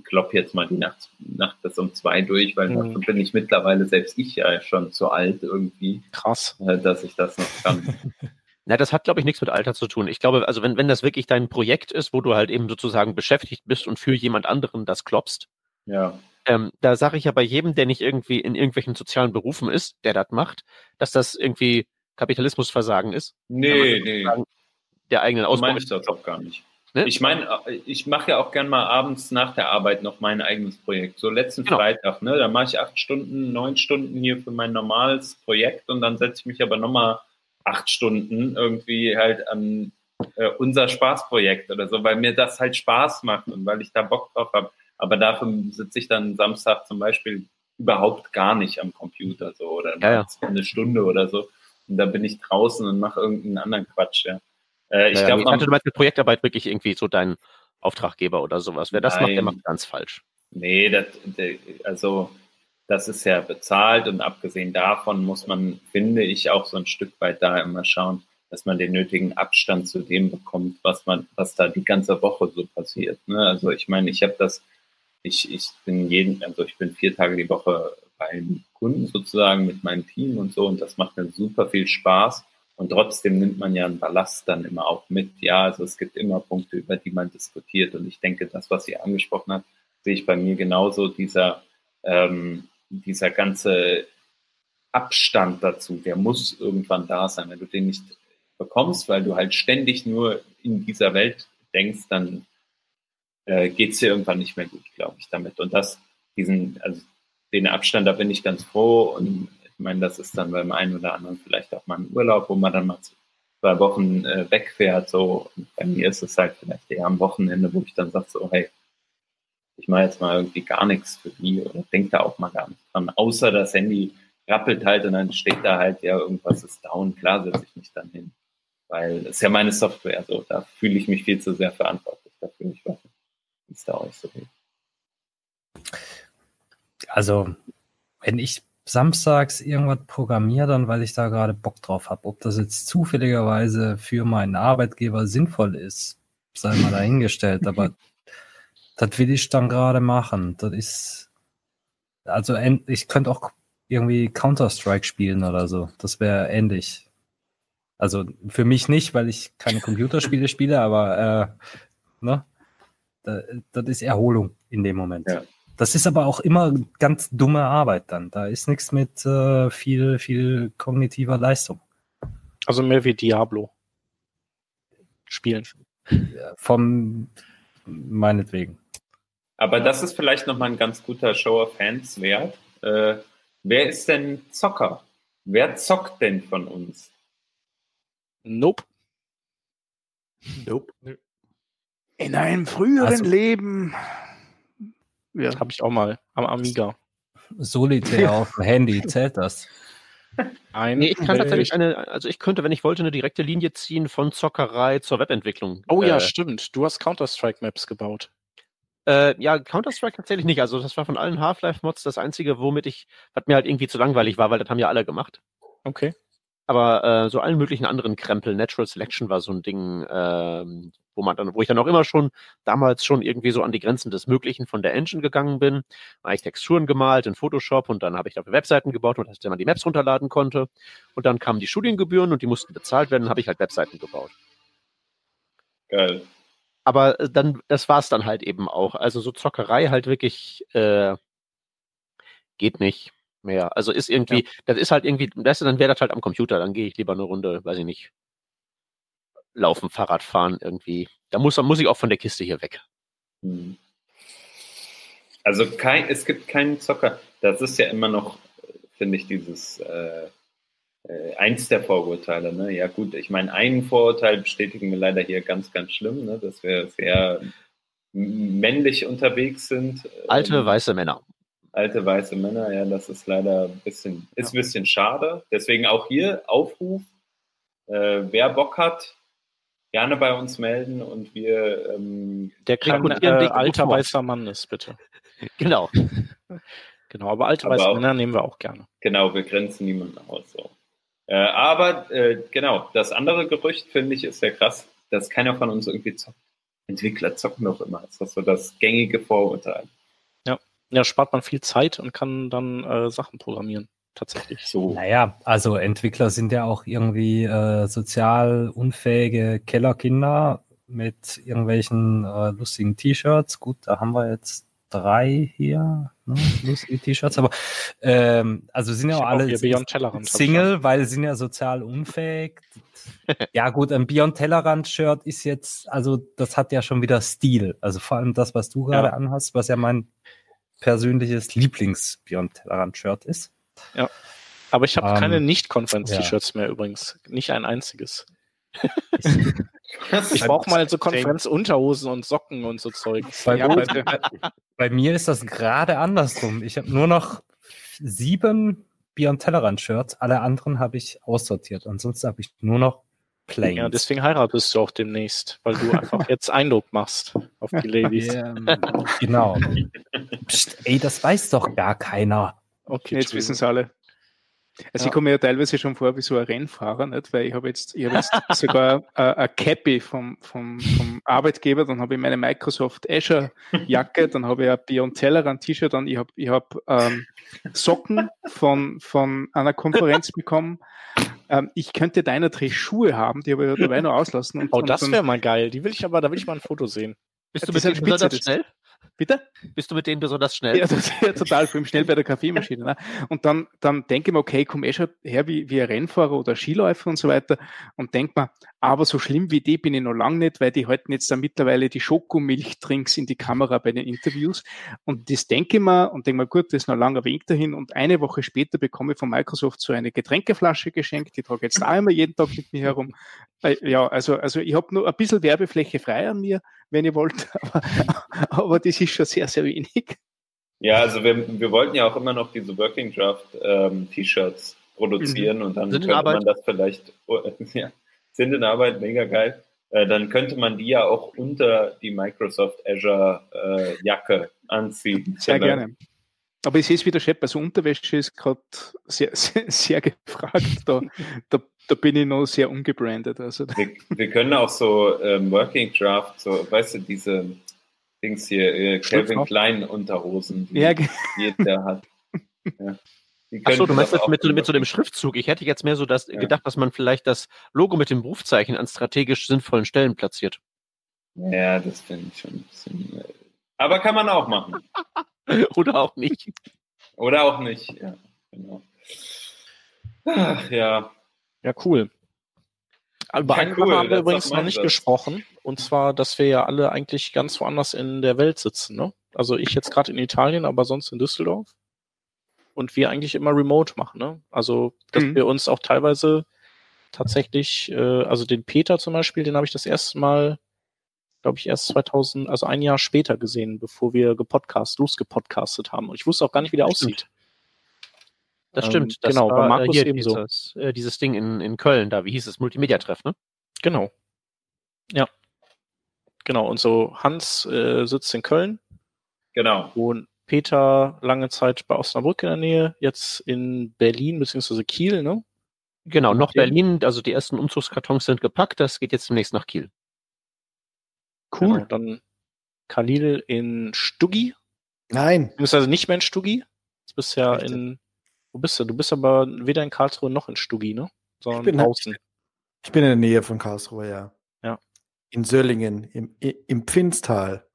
klopp jetzt mal die Nacht, Nacht bis um zwei durch, weil mhm. bin ich mittlerweile selbst ich ja schon zu alt irgendwie. Krass. Äh, dass ich das noch kann. Na, das hat, glaube ich, nichts mit Alter zu tun. Ich glaube, also wenn, wenn das wirklich dein Projekt ist, wo du halt eben sozusagen beschäftigt bist und für jemand anderen das klopfst, ja. Ähm, da sage ich ja bei jedem, der nicht irgendwie in irgendwelchen sozialen Berufen ist, der das macht, dass das irgendwie Kapitalismusversagen ist. Nee, nee. Der eigenen Ausbeutung. Ich das auch gar nicht. Ne? Ich meine, ich mache ja auch gern mal abends nach der Arbeit noch mein eigenes Projekt. So letzten Genau. Freitag, ne? Da mache ich acht Stunden, neun Stunden hier für mein normales Projekt und dann setze ich mich aber nochmal acht Stunden irgendwie halt an äh, unser Spaßprojekt oder so, weil mir das halt Spaß macht und weil ich da Bock drauf habe. Aber dafür sitze ich dann Samstag zum Beispiel überhaupt gar nicht am Computer so oder Ja, ja. eine Stunde oder so. Und da bin ich draußen und mache irgendeinen anderen Quatsch, ja. Äh, ich Ja, glaube, ich meinst mit Projektarbeit wirklich irgendwie so dein Auftraggeber oder sowas. Wer das macht, der Nein. macht ganz falsch. Nee, das, also das ist ja bezahlt und abgesehen davon muss man, finde ich, auch so ein Stück weit da immer schauen, dass man den nötigen Abstand zu dem bekommt, was man, was da die ganze Woche so passiert. Ne? Also ich meine, ich habe das, ich, ich bin jeden, also ich bin vier Tage die Woche beim Kunden sozusagen mit meinem Team und so und das macht mir super viel Spaß. Und trotzdem nimmt man ja einen Ballast dann immer auch mit. Ja, also es gibt immer Punkte, über die man diskutiert. Und ich denke, das, was sie angesprochen hat, sehe ich bei mir genauso. Dieser, ähm, dieser ganze Abstand dazu, der muss irgendwann da sein. Wenn du den nicht bekommst, weil du halt ständig nur in dieser Welt denkst, dann äh, geht's dir irgendwann nicht mehr gut, glaube ich, damit. Und das, diesen, also den Abstand, da bin ich ganz froh. Und ich meine, das ist dann beim einen oder anderen vielleicht auch mal ein Urlaub, wo man dann mal zwei Wochen äh, wegfährt. So. Bei mir ist es halt vielleicht eher am Wochenende, wo ich dann sage, so, hey, ich mache jetzt mal irgendwie gar nichts für die oder denke da auch mal gar nicht dran. Außer das Handy rappelt halt und dann steht da halt, ja, irgendwas ist down. Klar setze ich mich dann hin. Weil es ist ja meine Software, so da fühle ich mich viel zu sehr verantwortlich dafür. Ich weiß nicht, wie es da euch so geht. Also, wenn ich samstags irgendwas programmiere, dann weil ich da gerade Bock drauf habe. Ob das jetzt zufälligerweise für meinen Arbeitgeber sinnvoll ist, sei mal dahingestellt. Aber das will ich dann gerade machen. Das ist, also ich könnte auch irgendwie Counter-Strike spielen oder so. Das wäre ähnlich. Also für mich nicht, weil ich keine Computerspiele spiele, aber äh, ne, da, das ist Erholung in dem Moment. Ja. Das ist aber auch immer ganz dumme Arbeit dann. Da ist nichts mit äh, viel, viel kognitiver Leistung. Also mehr wie Diablo spielen. Ja, Vom meinetwegen. Aber das ist vielleicht nochmal ein ganz guter Show of Hands wert. Äh, wer ist denn Zocker? Wer zockt denn von uns? Nope. Nope. In einem früheren Also- Leben. Ja. Habe ich auch mal am Amiga. Solitär auf dem Handy, zählt das? Ein Nee, ich kann tatsächlich ich, eine, also ich könnte, wenn ich wollte, eine direkte Linie ziehen von Zockerei zur Webentwicklung. Oh ja, Äh, stimmt. Du hast Counter-Strike-Maps gebaut. Äh, ja, Counter-Strike tatsächlich nicht. Also das war von allen Half-Life-Mods das einzige, womit ich, was mir halt irgendwie zu langweilig war, weil das haben ja alle gemacht. Okay. Aber äh, so allen möglichen anderen Krempel, Natural Selection war so ein Ding, ähm, wo man dann, wo ich dann auch immer schon damals schon irgendwie so an die Grenzen des Möglichen von der Engine gegangen bin. Habe ich Texturen gemalt in Photoshop und dann habe ich dafür Webseiten gebaut und dass man die Maps runterladen konnte. Und dann kamen die Studiengebühren und die mussten bezahlt werden, habe ich halt Webseiten gebaut. Geil. Aber äh, dann, das war's dann halt eben auch. Also so Zockerei halt wirklich äh, geht nicht mehr. Also ist irgendwie, das ist halt irgendwie, das, dann wäre das halt am Computer. Dann gehe ich lieber eine Runde, weiß ich nicht, laufen, Fahrrad fahren irgendwie. Da muss, muss ich auch von der Kiste hier weg. Hm. Also kein, es gibt keinen Zocker. Das ist ja immer noch, finde ich, dieses äh, äh, eins der Vorurteile. Ne? Ja gut, ich meine, einen Vorurteil bestätigen wir leider hier ganz, ganz schlimm, ne? dass wir sehr männlich unterwegs sind. Alte, Ähm, weiße Männer. Alte weiße Männer, ja, das ist leider ein bisschen, ist ein bisschen schade. Deswegen auch hier Aufruf, äh, wer Bock hat, gerne bei uns melden und wir ähm, Der Kann, äh, alter weißer Mann ist, bitte. Genau. Genau, aber alte Aber weiße auch- Männer nehmen wir auch gerne. Genau, wir grenzen niemanden aus. So. Äh, aber äh, genau, das andere Gerücht finde ich ist ja krass, dass keiner von uns irgendwie zockt. Entwickler zocken doch immer. Das ist so das gängige Vorurteil. Ja, spart man viel Zeit und kann dann äh, Sachen programmieren. Tatsächlich. So. Naja, also Entwickler sind ja auch irgendwie äh, sozial unfähige Kellerkinder mit irgendwelchen äh, lustigen T-Shirts. Gut, da haben wir jetzt drei hier, ne, plus die T-Shirts, aber ähm, also sind ja auch auch alle Beyond ich Single, weil sie sind ja sozial unfähig. ja gut, ein Beyond Tellerrand Shirt ist jetzt, also das hat ja schon wieder Stil. Also vor allem das, was du gerade anhast, was ja mein persönliches Lieblings Beyond Tellerrand Shirt ist. Aber ich habe Ähm, keine Nicht-Konferenz-T-Shirts mehr übrigens. Nicht ein einziges. Ich brauche mal so Konferenz-Unterhosen und Socken und so Zeug. Bei, Ja, bei, bei- bei mir ist das gerade andersrum. Ich habe nur noch sieben Beyond Tellerrand Shirts. Alle anderen habe ich aussortiert. Ansonsten habe ich nur noch Plain. Ja, deswegen heiratest du auch demnächst, weil du einfach jetzt Eindruck machst auf die Ladies. Ähm, genau. Psst, ey, das weiß doch gar keiner. Okay, Jetzt wissen es alle. Also Ja. ich komme mir ja teilweise schon vor wie so ein Rennfahrer, nicht? weil ich habe jetzt, ich hab jetzt sogar äh, ein Cappy vom, vom, vom Arbeitgeber, dann habe ich meine Microsoft Azure Jacke, dann habe ich ein Beyond Tellerrand T-Shirt, dann ich habe ich hab, ähm, Socken von, von einer Konferenz bekommen. Ähm, ich könnte deiner Dreh Schuhe haben, die habe ich dabei noch auslassen. Und, Oh, und das wäre mal geil. Die will ich aber, da will ich mal ein Foto sehen. Bist du mit sind denen spitze, schnell? Bitte? Bist du mit denen besonders schnell? Ja, das, ja total, vor allem schnell bei der Kaffeemaschine. Ne? Und dann, dann denke ich mir, okay, ich komme eh schon her wie, wie ein Rennfahrer oder Skiläufer und so weiter und denke mir, aber so schlimm wie die bin ich noch lange nicht, weil die halten jetzt dann mittlerweile die Schokomilchtrinks in die Kamera bei den Interviews. Und das denke ich mir und denke mir, gut, das ist noch ein langer Weg dahin. Und eine Woche später bekomme ich von Microsoft so eine Getränkeflasche geschenkt, die trage ich jetzt auch immer jeden Tag mit mir herum. Äh, Ja, also, also ich habe nur ein bisschen Werbefläche frei an mir, wenn ihr wollt, aber, aber das ist schon sehr, sehr wenig. Ja, also wir, wir wollten ja auch immer noch diese Working Draft ähm, T-Shirts produzieren und dann Sind in könnte Arbeit. man das vielleicht, oh, ja, sind in Arbeit, mega geil. Äh, dann könnte man die ja auch unter die Microsoft Azure äh, Jacke anziehen. Sehr Vielleicht. gerne. Aber ich sehe es wieder, Shep, also Unterwäsche ist gerade sehr, sehr, sehr gefragt. Da, da, da bin ich noch sehr ungebrandet. Also, Wir, wir können auch so ähm, Working Draft, so, weißt du, diese Dings hier, äh, Calvin. Klein Unterhosen, die ja, jeder hat. Ja. Achso, du meinst das das mit, so- mit so dem. Schriftzug. Ich hätte jetzt mehr so das Ja. gedacht, dass man vielleicht das Logo mit dem Berufszeichen an strategisch sinnvollen Stellen platziert. Ja, das finde ich schon ein bisschen. äh, Aber kann man auch machen. Oder auch nicht. Oder auch nicht. Ja, genau. Ach, ja. Ja, cool. Über Ja, eine cool, haben wir das übrigens noch nicht Satz. gesprochen. Und zwar, dass wir ja alle eigentlich ganz woanders in der Welt sitzen. Ne? Also ich jetzt gerade in Italien, aber sonst in Düsseldorf. Und wir eigentlich immer remote machen. Ne? Also, dass Mhm. wir uns auch teilweise tatsächlich, äh, also den Peter zum Beispiel, den habe ich das erste Mal, glaube ich, erst 2000, also ein Jahr später gesehen, bevor wir gepodcast, losgepodcastet haben. Und ich wusste auch gar nicht, wie der Stimmt. aussieht. Das Ähm, stimmt. Das genau, bei war, Markus äh, hier ebenso. Dieses, äh, dieses Ding in, in Köln da. Wie hieß es? Multimedia-Treff, ne? Genau. Ja. Genau. Und so Hans äh, sitzt in Köln Genau. und Peter lange Zeit bei Osnabrück in der Nähe, jetzt in Berlin beziehungsweise Kiel, ne? Genau, noch. Berlin. Also die ersten Umzugskartons sind gepackt. Das geht jetzt demnächst nach Kiel. Cool. Genau, dann Khalil in Stuggi, Nein, beziehungsweise nicht mehr in Stuggi. Jetzt bist du ja Richtig. in, wo bist du? Du bist aber weder in Karlsruhe noch in Stuggi, ne? Sondern Ich bin- draußen. ich bin in der Nähe von Karlsruhe, ja. Ja. In Söllingen, im, im Pfinstal.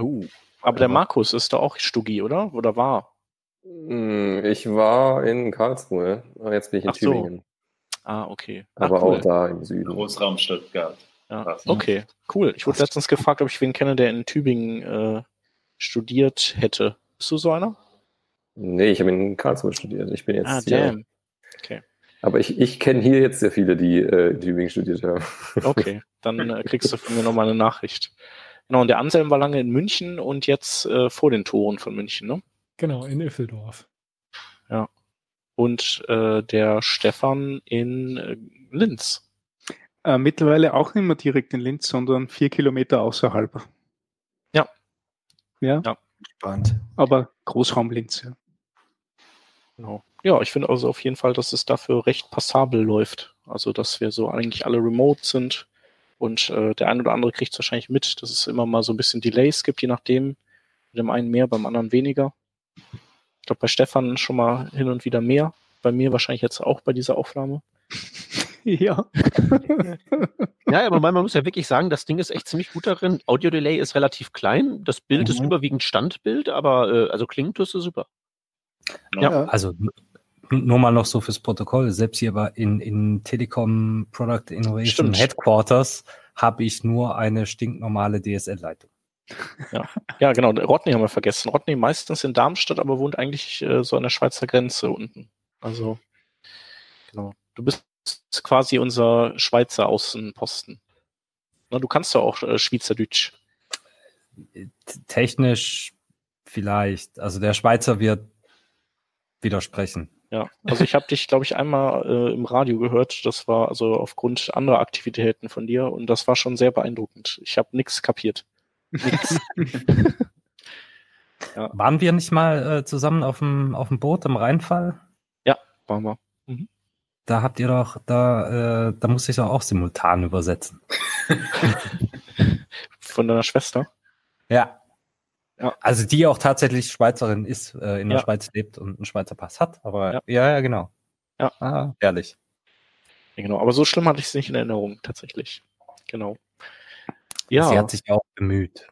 Uh. Aber der Markus ist da auch Stuggi, oder? Oder war? Hm, Ich war in Karlsruhe, aber jetzt bin ich in Ach so. Tübingen. Ah, okay. Ah, Aber cool. auch da im Süden. Großraum Stuttgart. Ja, ne? okay, cool. Ich wurde letztens gefragt, ob ich wen kenne, der in Tübingen äh, studiert hätte. Bist du so einer? Nee, ich habe in Karlsruhe studiert. Ich bin jetzt Ah, hier. damn. Aber ich, ich kenne hier jetzt sehr viele, die äh, in Tübingen studiert haben. Okay, dann äh, kriegst du von mir nochmal eine Nachricht. Genau, und der Anselm war lange in München und jetzt äh, vor den Toren von München, ne? Genau, in Iffeldorf. Und äh, der Stefan in äh, Linz. äh, mittlerweile auch nicht mehr direkt in Linz, sondern vier Kilometer außerhalb. Ja. Ja, Ja. Spannend. aber Großraum Linz. Ja. Genau. Ja, ich finde also auf jeden Fall, dass es dafür recht passabel läuft. Also, dass wir so eigentlich alle remote sind und äh, der ein oder andere kriegt es wahrscheinlich mit, dass es immer mal so ein bisschen Delays gibt, je nachdem. Mit dem einen mehr, beim anderen weniger. Ich glaube, bei Stefan schon mal hin und wieder mehr. Bei mir wahrscheinlich jetzt auch bei dieser Aufnahme. ja. Ja, aber man, man muss ja wirklich sagen, das Ding ist echt ziemlich gut darin. Audio-Delay ist relativ klein, das Bild ist Mhm. überwiegend Standbild, aber äh, also klingt tust du super. Ja. Also n- nur mal noch so fürs Protokoll. Selbst hier bei in, in Telekom Product Innovation Stimmt. Headquarters habe ich nur eine stinknormale DSL-Leitung. Ja, genau. Rodney haben wir vergessen. Rodney meistens in Darmstadt, aber wohnt eigentlich äh, so an der Schweizer Grenze unten. Also, genau. Du bist quasi unser Schweizer Außenposten. Na, du kannst ja auch äh, Schweizerdeutsch. T- Technisch vielleicht. Also der Schweizer wird widersprechen. Ja, also ich habe dich, glaube ich, einmal äh, im Radio gehört. Das war also aufgrund anderer Aktivitäten von dir und das war schon sehr beeindruckend. Ich habe nichts kapiert. Nix. Waren wir nicht mal äh, zusammen auf dem, auf dem Boot im Rheinfall? Waren wir. Da habt ihr doch, da, äh, da musste ich doch auch simultan übersetzen. Von deiner Schwester. Ja. Ja. Also die auch tatsächlich Schweizerin ist, äh, in der Ja. Schweiz lebt und einen Schweizer Pass hat. Aber Ja. ja, ja, genau. Ja. Ah, ehrlich. Ja, genau. Aber so schlimm hatte ich es nicht in Erinnerung, tatsächlich. Genau. Ja. Sie hat sich ja auch bemüht.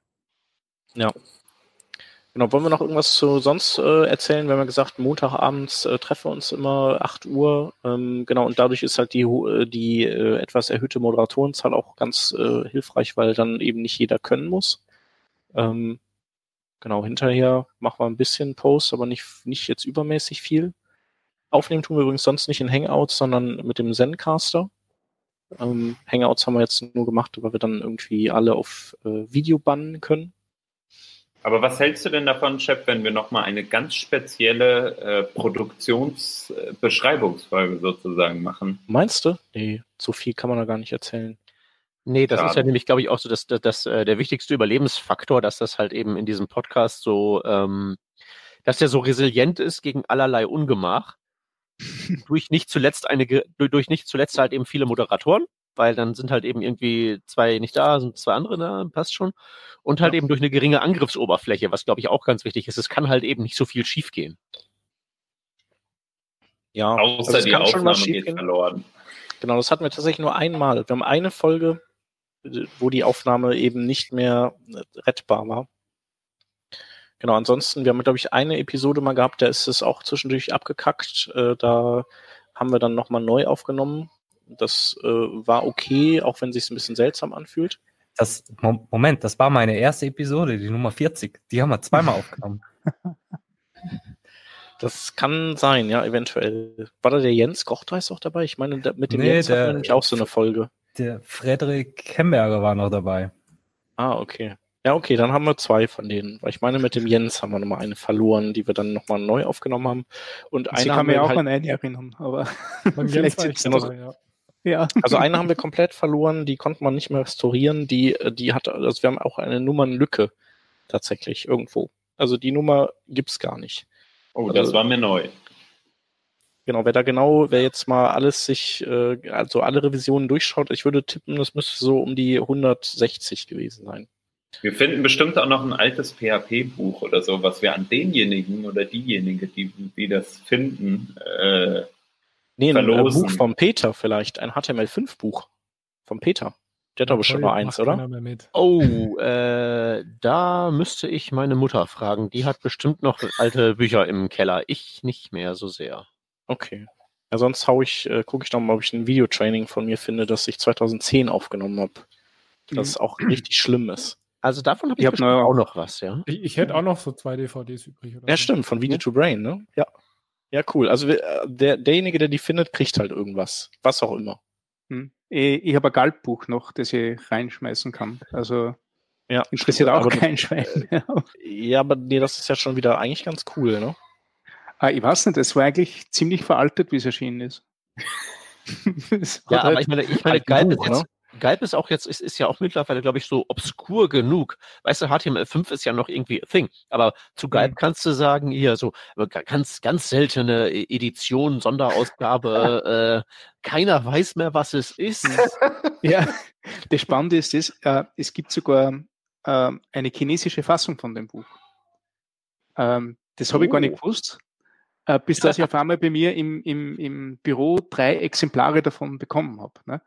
Genau, wollen wir noch irgendwas zu sonst äh, erzählen? Wir haben ja gesagt, Montagabends äh, treffen wir uns immer 8 Uhr. Ähm, genau, und dadurch ist halt die, äh, die äh, etwas erhöhte Moderatorenzahl auch ganz äh, hilfreich, weil dann eben nicht jeder können muss. Ähm, genau, hinterher machen wir ein bisschen Post, aber nicht, nicht jetzt übermäßig viel. Aufnehmen tun wir übrigens sonst nicht in Hangouts, sondern mit dem Zencaster. Ähm, Hangouts haben wir jetzt nur gemacht, weil wir dann irgendwie alle auf äh, Video bannen können. Aber was hältst du denn davon, Chef, wenn wir nochmal eine ganz spezielle äh, Produktionsbeschreibungsfolge sozusagen machen? Meinst du? Nee, so viel kann man da gar nicht erzählen. Nee, das ist Schade. ja nämlich, glaube ich, auch so das, das, das, äh, der wichtigste Überlebensfaktor, dass das halt eben in diesem Podcast so, ähm, dass der so resilient ist gegen allerlei Ungemach. durch nicht zuletzt eine, durch, nicht zuletzt halt eben viele Moderatoren, weil dann sind halt eben irgendwie zwei nicht da, sind zwei andere da, passt schon. Und halt Ja. eben durch eine geringe Angriffsoberfläche, was glaube ich auch ganz wichtig ist. Es kann halt eben nicht so viel schiefgehen. Ja, Außer also die kann schon mal Aufnahme geht verloren. Genau, das hatten wir tatsächlich nur einmal. Wir haben eine Folge, wo die Aufnahme eben nicht mehr äh, rettbar war. Genau, ansonsten, wir haben, glaube ich, eine Episode mal gehabt, da ist es auch zwischendurch abgekackt. Äh, da haben wir dann nochmal neu aufgenommen. Das äh, war okay, auch wenn es sich ein bisschen seltsam anfühlt. Das, Mo- Moment, das war meine erste Episode, die Nummer 40. Die haben wir zweimal aufgenommen. Das kann sein, ja, eventuell. War da der Jens Gochtreis auch dabei? Ich meine, mit dem Nee, Jens hatten der- wir nämlich auch so eine Folge. Der Frederik Kemberger war noch dabei. Ah, okay. Ja, okay, dann haben wir zwei von denen. Weil ich meine, mit dem Jens haben wir nochmal eine verloren, die wir dann nochmal neu aufgenommen haben. Und Sie eine kann haben mir wir auch halt, an eine erinnern, aber vielleicht sitzt genau dabei, ja. ja. also eine haben wir komplett verloren, die konnte man nicht mehr restaurieren. Die, die hat, also wir haben auch eine Nummernlücke tatsächlich irgendwo. Also die Nummer gibt's gar nicht. Oh, das war mir neu. Genau, wer da genau, wer jetzt mal alles sich, äh, also alle Revisionen durchschaut, ich würde tippen, das müsste so um die 160 gewesen sein. Wir finden bestimmt auch noch ein altes PHP-Buch oder so, was wir an denjenigen oder diejenige, die, die das finden, äh, Nee, ein äh, Verlosen. Buch vom Peter vielleicht, ein HTML5-Buch vom Peter. Der hat bestimmt noch Voll, eins, oder? Oh, äh, da müsste ich meine Mutter fragen. Die hat bestimmt noch alte Bücher im Keller. Ich nicht mehr so sehr. Okay. Ja, sonst hau ich, äh, gucke ich noch mal, ob ich ein Videotraining von mir finde, das ich 2010 aufgenommen habe. Das auch richtig schlimm ist. Also davon habe Ich ich, hab auch noch was, ja. Ich, ich hätte auch noch so zwei DVDs übrig. Oder Ja, so. stimmt, von Video to Brain, ne? Ja. Ja, cool. Also äh, der, derjenige, der die findet, kriegt halt irgendwas. Was auch immer. Hm. Ich, habe ein Galtbuch noch, das ich reinschmeißen kann. Also Ja. interessiert auch aber, kein Schwein mehr. Ja, aber nee, das ist ja schon wieder eigentlich ganz cool, ne? Ah, ich weiß nicht, es war eigentlich ziemlich veraltet, wie es erschienen ist. Ja, hat aber halt- ich meine, ich meine, halt Galb Buch, ist, jetzt, Galb ist auch jetzt, ist, ist ja auch mittlerweile, glaube ich, so obskur genug. Weißt du, HTML5 ist ja noch irgendwie a thing. Aber zu Galb Mhm. kannst du sagen, hier so ganz, ganz seltene E- Edition, Sonderausgabe, äh, keiner weiß mehr, was es ist. Ja, das Spannende ist, das, äh, es gibt sogar ähm, eine chinesische Fassung von dem Buch. Ähm, das habe ich gar nicht Oh. gewusst. Äh, bis dass ich auf einmal bei mir im, im, im Büro drei Exemplare davon bekommen habe. Ne?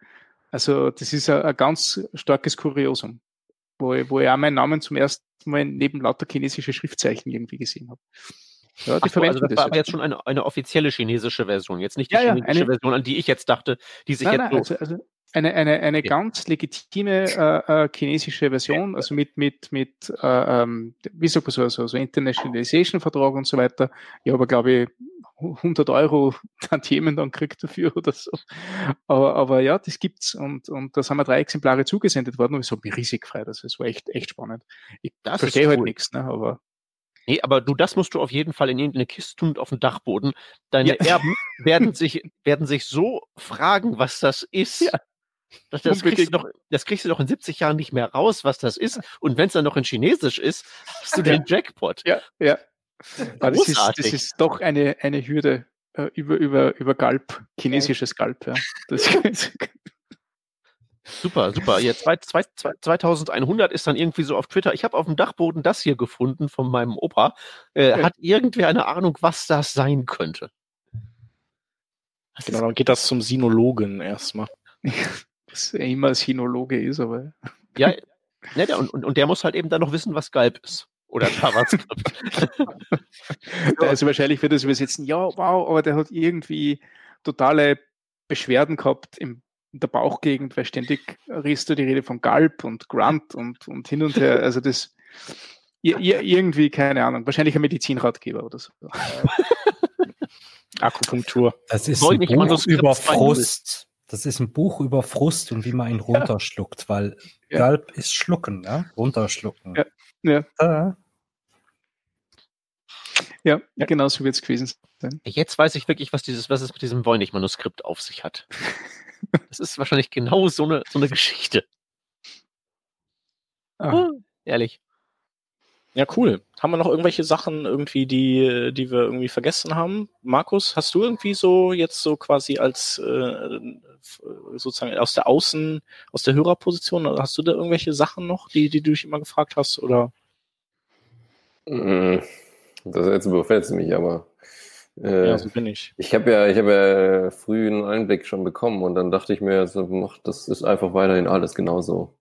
Also das ist ein, ganz starkes Kuriosum, wo ich, wo ich auch meinen Namen zum ersten Mal neben lauter chinesische Schriftzeichen irgendwie gesehen habe. Ja, die Ach so, also das war aber jetzt schon eine, eine offizielle chinesische Version, jetzt nicht die Ja, ja, chinesische eine- Version, an die ich jetzt dachte, die sich Nein, jetzt nein, so. also, also eine, eine, eine Okay. ganz legitime äh, äh, chinesische Version, also mit, mit, mit äh, ähm, wie sagt man so, so, so Internationalization-Vertrag und so weiter. Ich habe, glaube ich, 100 Euro Tantiemen dann kriegt dafür oder so. Aber, aber ja, das gibt's und, und da sind mir drei Exemplare zugesendet worden und es hat mich riesig gefreut. Also es war echt, echt spannend. Ich Das verstehe halt cool. nichts, ne, aber Nee, aber du, das musst du auf jeden Fall in irgendeine Kiste tun und auf den Dachboden. Deine Ja. Erben werden sich, werden sich so fragen, was das ist. Ja. Das, das, kriegst doch, das kriegst du doch in 70 Jahren nicht mehr raus, was das ist. Und wenn es dann noch in Chinesisch ist, hast du den Jackpot. Ja, ja. Aber das ist, Großartig. das ist doch eine, eine Hürde äh, über, über, über Galb, chinesisches Galb. Ja. Das, Super, super. Jetzt zwei, zwei, zwei, 2100 ist dann irgendwie so auf Twitter. Ich habe auf dem Dachboden das hier gefunden von meinem Opa. Äh, Ja. Hat irgendwer eine Ahnung, was das sein könnte? Genau, dann geht das zum Sinologen erstmal. was ja immer Sinologe ist, aber Ja, ne, der, und, und, und der muss halt eben dann noch wissen, was Galb ist. Oder JavaScript. also wahrscheinlich wird das übersetzen, ja, wow, aber der hat irgendwie totale Beschwerden gehabt im, in der Bauchgegend, weil ständig riechst du die Rede von Galb und Grunt und, und hin und her. Also das ir- ir- irgendwie, keine Ahnung, wahrscheinlich ein Medizinratgeber oder so. Akupunktur. Das ist Soll ein Buch über 2.0. Frust. Das ist ein Buch über Frust und wie man ihn runterschluckt, weil Ja. Galb ist schlucken, ja? Runterschlucken. Ja. Ja. Ah. Ja, genau so wird es gewesen sein. Jetzt weiß ich wirklich, was dieses, was es mit diesem Voynich-Manuskript auf sich hat. Das ist wahrscheinlich genau so eine, so eine Geschichte. Ah. Ehrlich. Ja, cool. Haben wir noch irgendwelche Sachen irgendwie, die, die wir irgendwie vergessen haben? Markus, hast du irgendwie so jetzt so quasi als äh, f- sozusagen aus der Außen, aus der Hörerposition, hast du da irgendwelche Sachen noch, die, die du dich immer gefragt hast? Oder Mm, Das jetzt überfällt mich, aber äh, ja, so bin ich. ich habe ja, ich habe ja früh einen Einblick schon bekommen und dann dachte ich mir, so, mach, das ist einfach weiterhin alles genauso.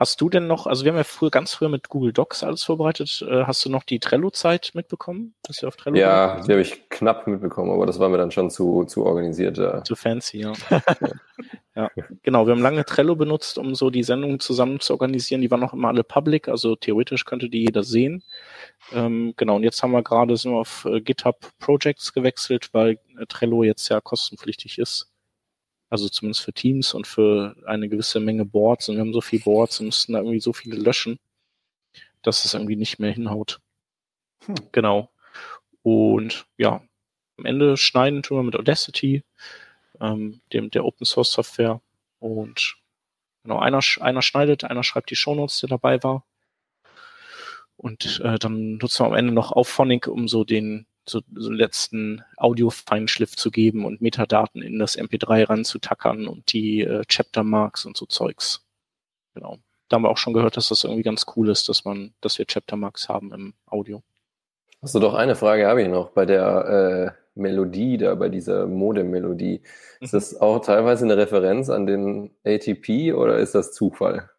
Hast du denn noch, also wir haben ja früher ganz früher mit Google Docs alles vorbereitet, äh, hast du noch die Trello-Zeit mitbekommen? Dass wir auf Trello Ja, die habe ich knapp mitbekommen, aber das war mir dann schon zu, zu organisiert. Ja. Zu fancy, ja. ja. Genau, wir haben lange Trello benutzt, um so die Sendungen zusammen zu organisieren. Die waren noch immer alle public, also theoretisch könnte die jeder sehen. Ähm, genau, und jetzt haben wir gerade sind wir auf äh, GitHub Projects gewechselt, weil äh, Trello jetzt ja kostenpflichtig ist. Also zumindest für Teams und für eine gewisse Menge Boards. Und wir haben so viele Boards und müssten da irgendwie so viele löschen, dass es irgendwie nicht mehr hinhaut. Hm. Genau. Und ja, am Ende schneiden tun wir mit Audacity, ähm, dem, der Open Source Software. Und genau, einer, einer schneidet, einer schreibt die Shownotes, der dabei war. Und äh, dann nutzen wir am Ende noch Auphonic, um so den so, so einen letzten Audio-Feinschliff zu geben und Metadaten in das MP3 ranzutackern und die äh, Chapter Marks und so Zeugs. Genau. Da haben wir auch schon gehört, dass das irgendwie ganz cool ist, dass man, dass wir Chapter Marks haben im Audio. Hast du doch eine Frage habe ich noch bei der äh, Melodie da, bei dieser Modem-Melodie. Ist Mhm. das auch teilweise eine Referenz an den ATP oder ist das Zufall?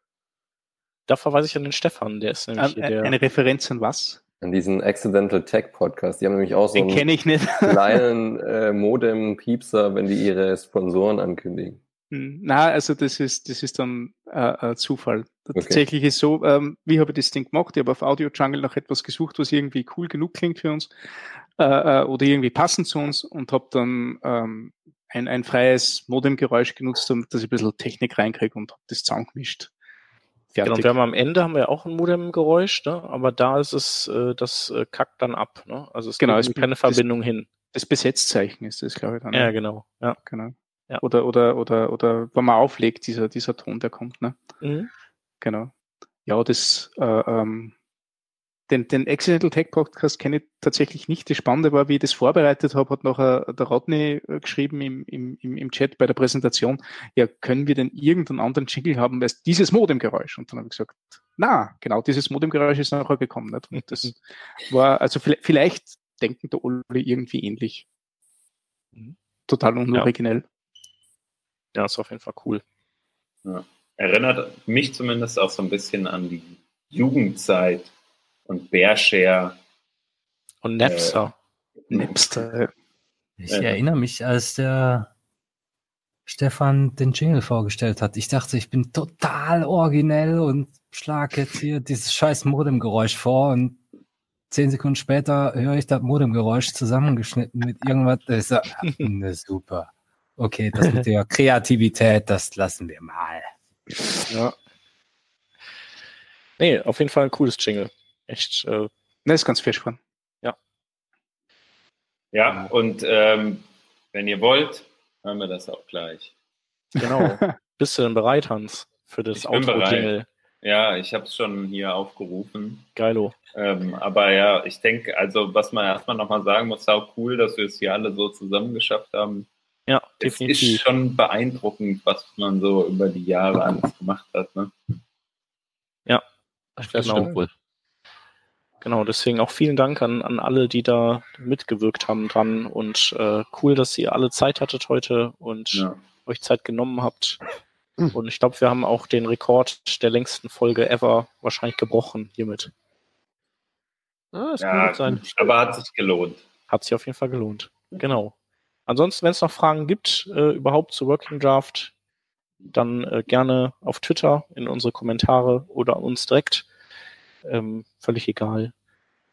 Da verweise ich an den Stefan, der ist nämlich Ähm, der. eine Referenz an was? An diesen Accidental Tech Podcast. Die haben nämlich auch so Den einen kleinen äh, Modem-Piepser, wenn die ihre Sponsoren ankündigen. Hm, Na, also das ist, das ist dann äh, Zufall. Tatsächlich ist so, ähm, wie habe ich das Ding gemacht? Ich habe auf Audio Jungle nach etwas gesucht, was irgendwie cool genug klingt für uns äh, äh, oder irgendwie passend zu uns und habe dann ähm, ein, ein freies Modemgeräusch genutzt, damit dass ich ein bisschen Technik reinkriege und habe das zusammengemischt. Genau, Fertig. und wir haben am Ende haben wir auch ein Modemgeräusch, ne? aber da ist es, äh, das äh, kackt dann ab. Ne? Also es Genau, gibt keine das- Verbindung hin. das Besetzzeichen ist das, glaube ich, dann. Ja, ne? genau. Ja. genau. Ja. Oder, oder, oder, oder wenn man auflegt, dieser, dieser Ton, der kommt, ne? Mhm. Genau. Ja, das, äh, ähm, den, den Accidental Tech Podcast kenne ich tatsächlich nicht. Das Spannende war, wie ich das vorbereitet habe, hat nachher der Rodney äh, geschrieben im, im, im Chat bei der Präsentation, ja, können wir denn irgendeinen anderen Jingle haben als dieses Modemgeräusch? Und dann habe ich gesagt, na, genau dieses Modemgeräusch ist nachher gekommen. Nicht? Und das war, also vielleicht, vielleicht denken da alle irgendwie ähnlich. Total unoriginell. Ja, ist auf jeden Fall cool. Erinnert mich zumindest auch so ein bisschen an die Jugendzeit und Bearshare. Und Napster. Napster. Ich Ja. erinnere mich, als der Stefan den Jingle vorgestellt hat. Ich dachte, ich bin total originell und schlag jetzt hier dieses scheiß Modemgeräusch vor und zehn Sekunden später höre ich das Modemgeräusch zusammengeschnitten mit irgendwas. Ich so, ne, super. Okay, das mit der Kreativität, das lassen wir mal. Ja. Nee, auf jeden Fall ein cooles Jingle. Echt, äh, Ne, ist ganz frisch geworden. Ja, und ähm, wenn ihr wollt, hören wir das auch gleich. genau. Bist du denn bereit, Hans, für das Ich bin bereit. Outro-Jingle? Ja, ich habe es schon hier aufgerufen. Geilo. Ähm, aber ja, ich denke, also was man erstmal nochmal sagen muss, auch cool, dass wir es hier alle so zusammen geschafft haben. Ja, Es ist definitiv. schon beeindruckend, was man so über die Jahre alles gemacht hat. Ne? Das Genau. stimmt wohl. Genau, deswegen auch vielen Dank an, an alle, die da mitgewirkt haben dran und äh, cool, dass ihr alle Zeit hattet heute und Ja. euch Zeit genommen habt. Und ich glaube, wir haben auch den Rekord der längsten Folge ever wahrscheinlich gebrochen hiermit. Ah, das Ja, kann gut sein. aber hat sich gelohnt. Hat sich auf jeden Fall gelohnt. Genau. Ansonsten, wenn es noch Fragen gibt, äh, überhaupt zu Working Draft, dann äh, gerne auf Twitter in unsere Kommentare oder an uns direkt. Ähm, völlig egal.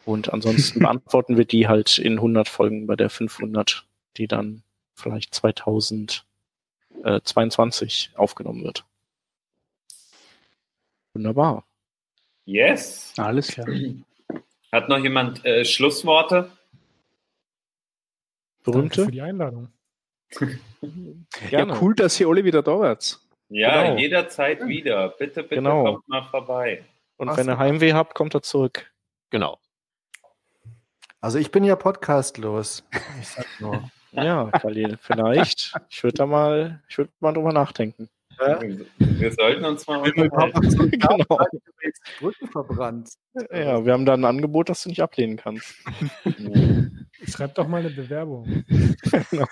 Und ansonsten beantworten wir die halt in 100 Folgen bei der 500, die dann vielleicht 2022 aufgenommen wird. Wunderbar. Yes. Alles klar. Hat noch jemand äh, Schlussworte? Danke Berühmte? für die Einladung. Ja, cool, dass ihr alle wieder da wart. Ja, Genau. jederzeit wieder. Bitte, bitte Genau. kommt mal vorbei. Und Ach wenn so. ihr Heimweh habt, kommt er zurück. Genau. Also ich bin ja podcastlos. Ich sag nur. Ja, Khalil, vielleicht. Ich würde da mal, ich würde mal drüber nachdenken. Ja? Wir sollten uns mal unterhalten. Genau. verbrannt. Ja, wir haben da ein Angebot, das du nicht ablehnen kannst. Schreib doch mal eine Bewerbung. genau.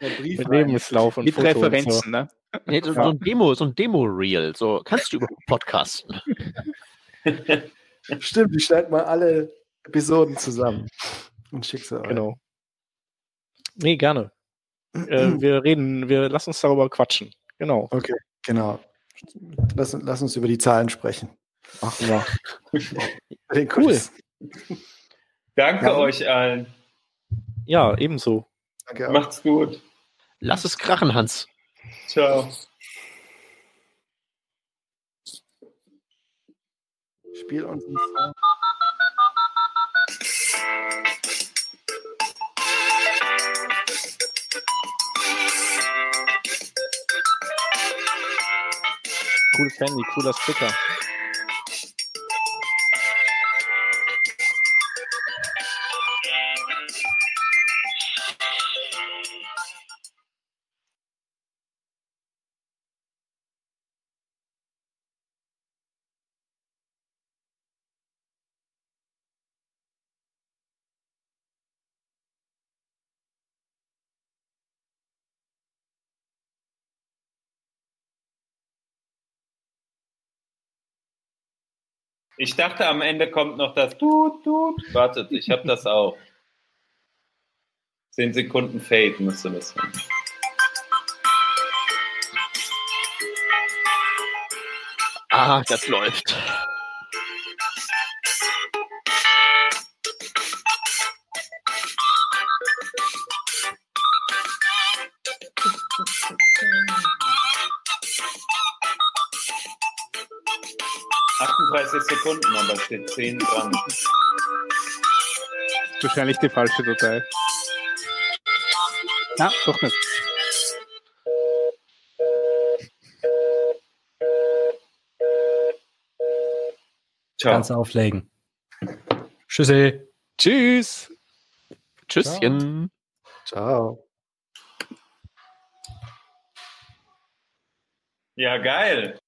Mit. Lebenslauf und Mit Foto und so. Referenzen, ne? Nee, so, so ein Demo, so ein Demo-Reel. So, kannst du überhaupt podcasten? Stimmt, ich schneide mal alle Episoden zusammen und schicke sie euch. Genau. Nee, gerne. Äh, wir reden, wir lassen uns darüber quatschen. Genau. Okay, genau. Lass, lass uns über die Zahlen sprechen. Bei den Quiz. Danke Ja. euch allen. Ja, ebenso. Danke auch. Macht's gut. Lass es krachen, Hans. Ciao. Spiel uns einen Song. Cooles Handy, cooler Sticker. Ich dachte, am Ende kommt noch das Tut, Tut. Wartet, ich habe das auch. Zehn Sekunden Fade müsste das sein. Ah, das läuft. Sekunden, aber es steht 10 dran. Wahrscheinlich die falsche Datei. Na, doch nicht. Ciao. Kannst auflegen. Tschüssi. Tschüss. Tschüsschen. Ciao. Ja, geil.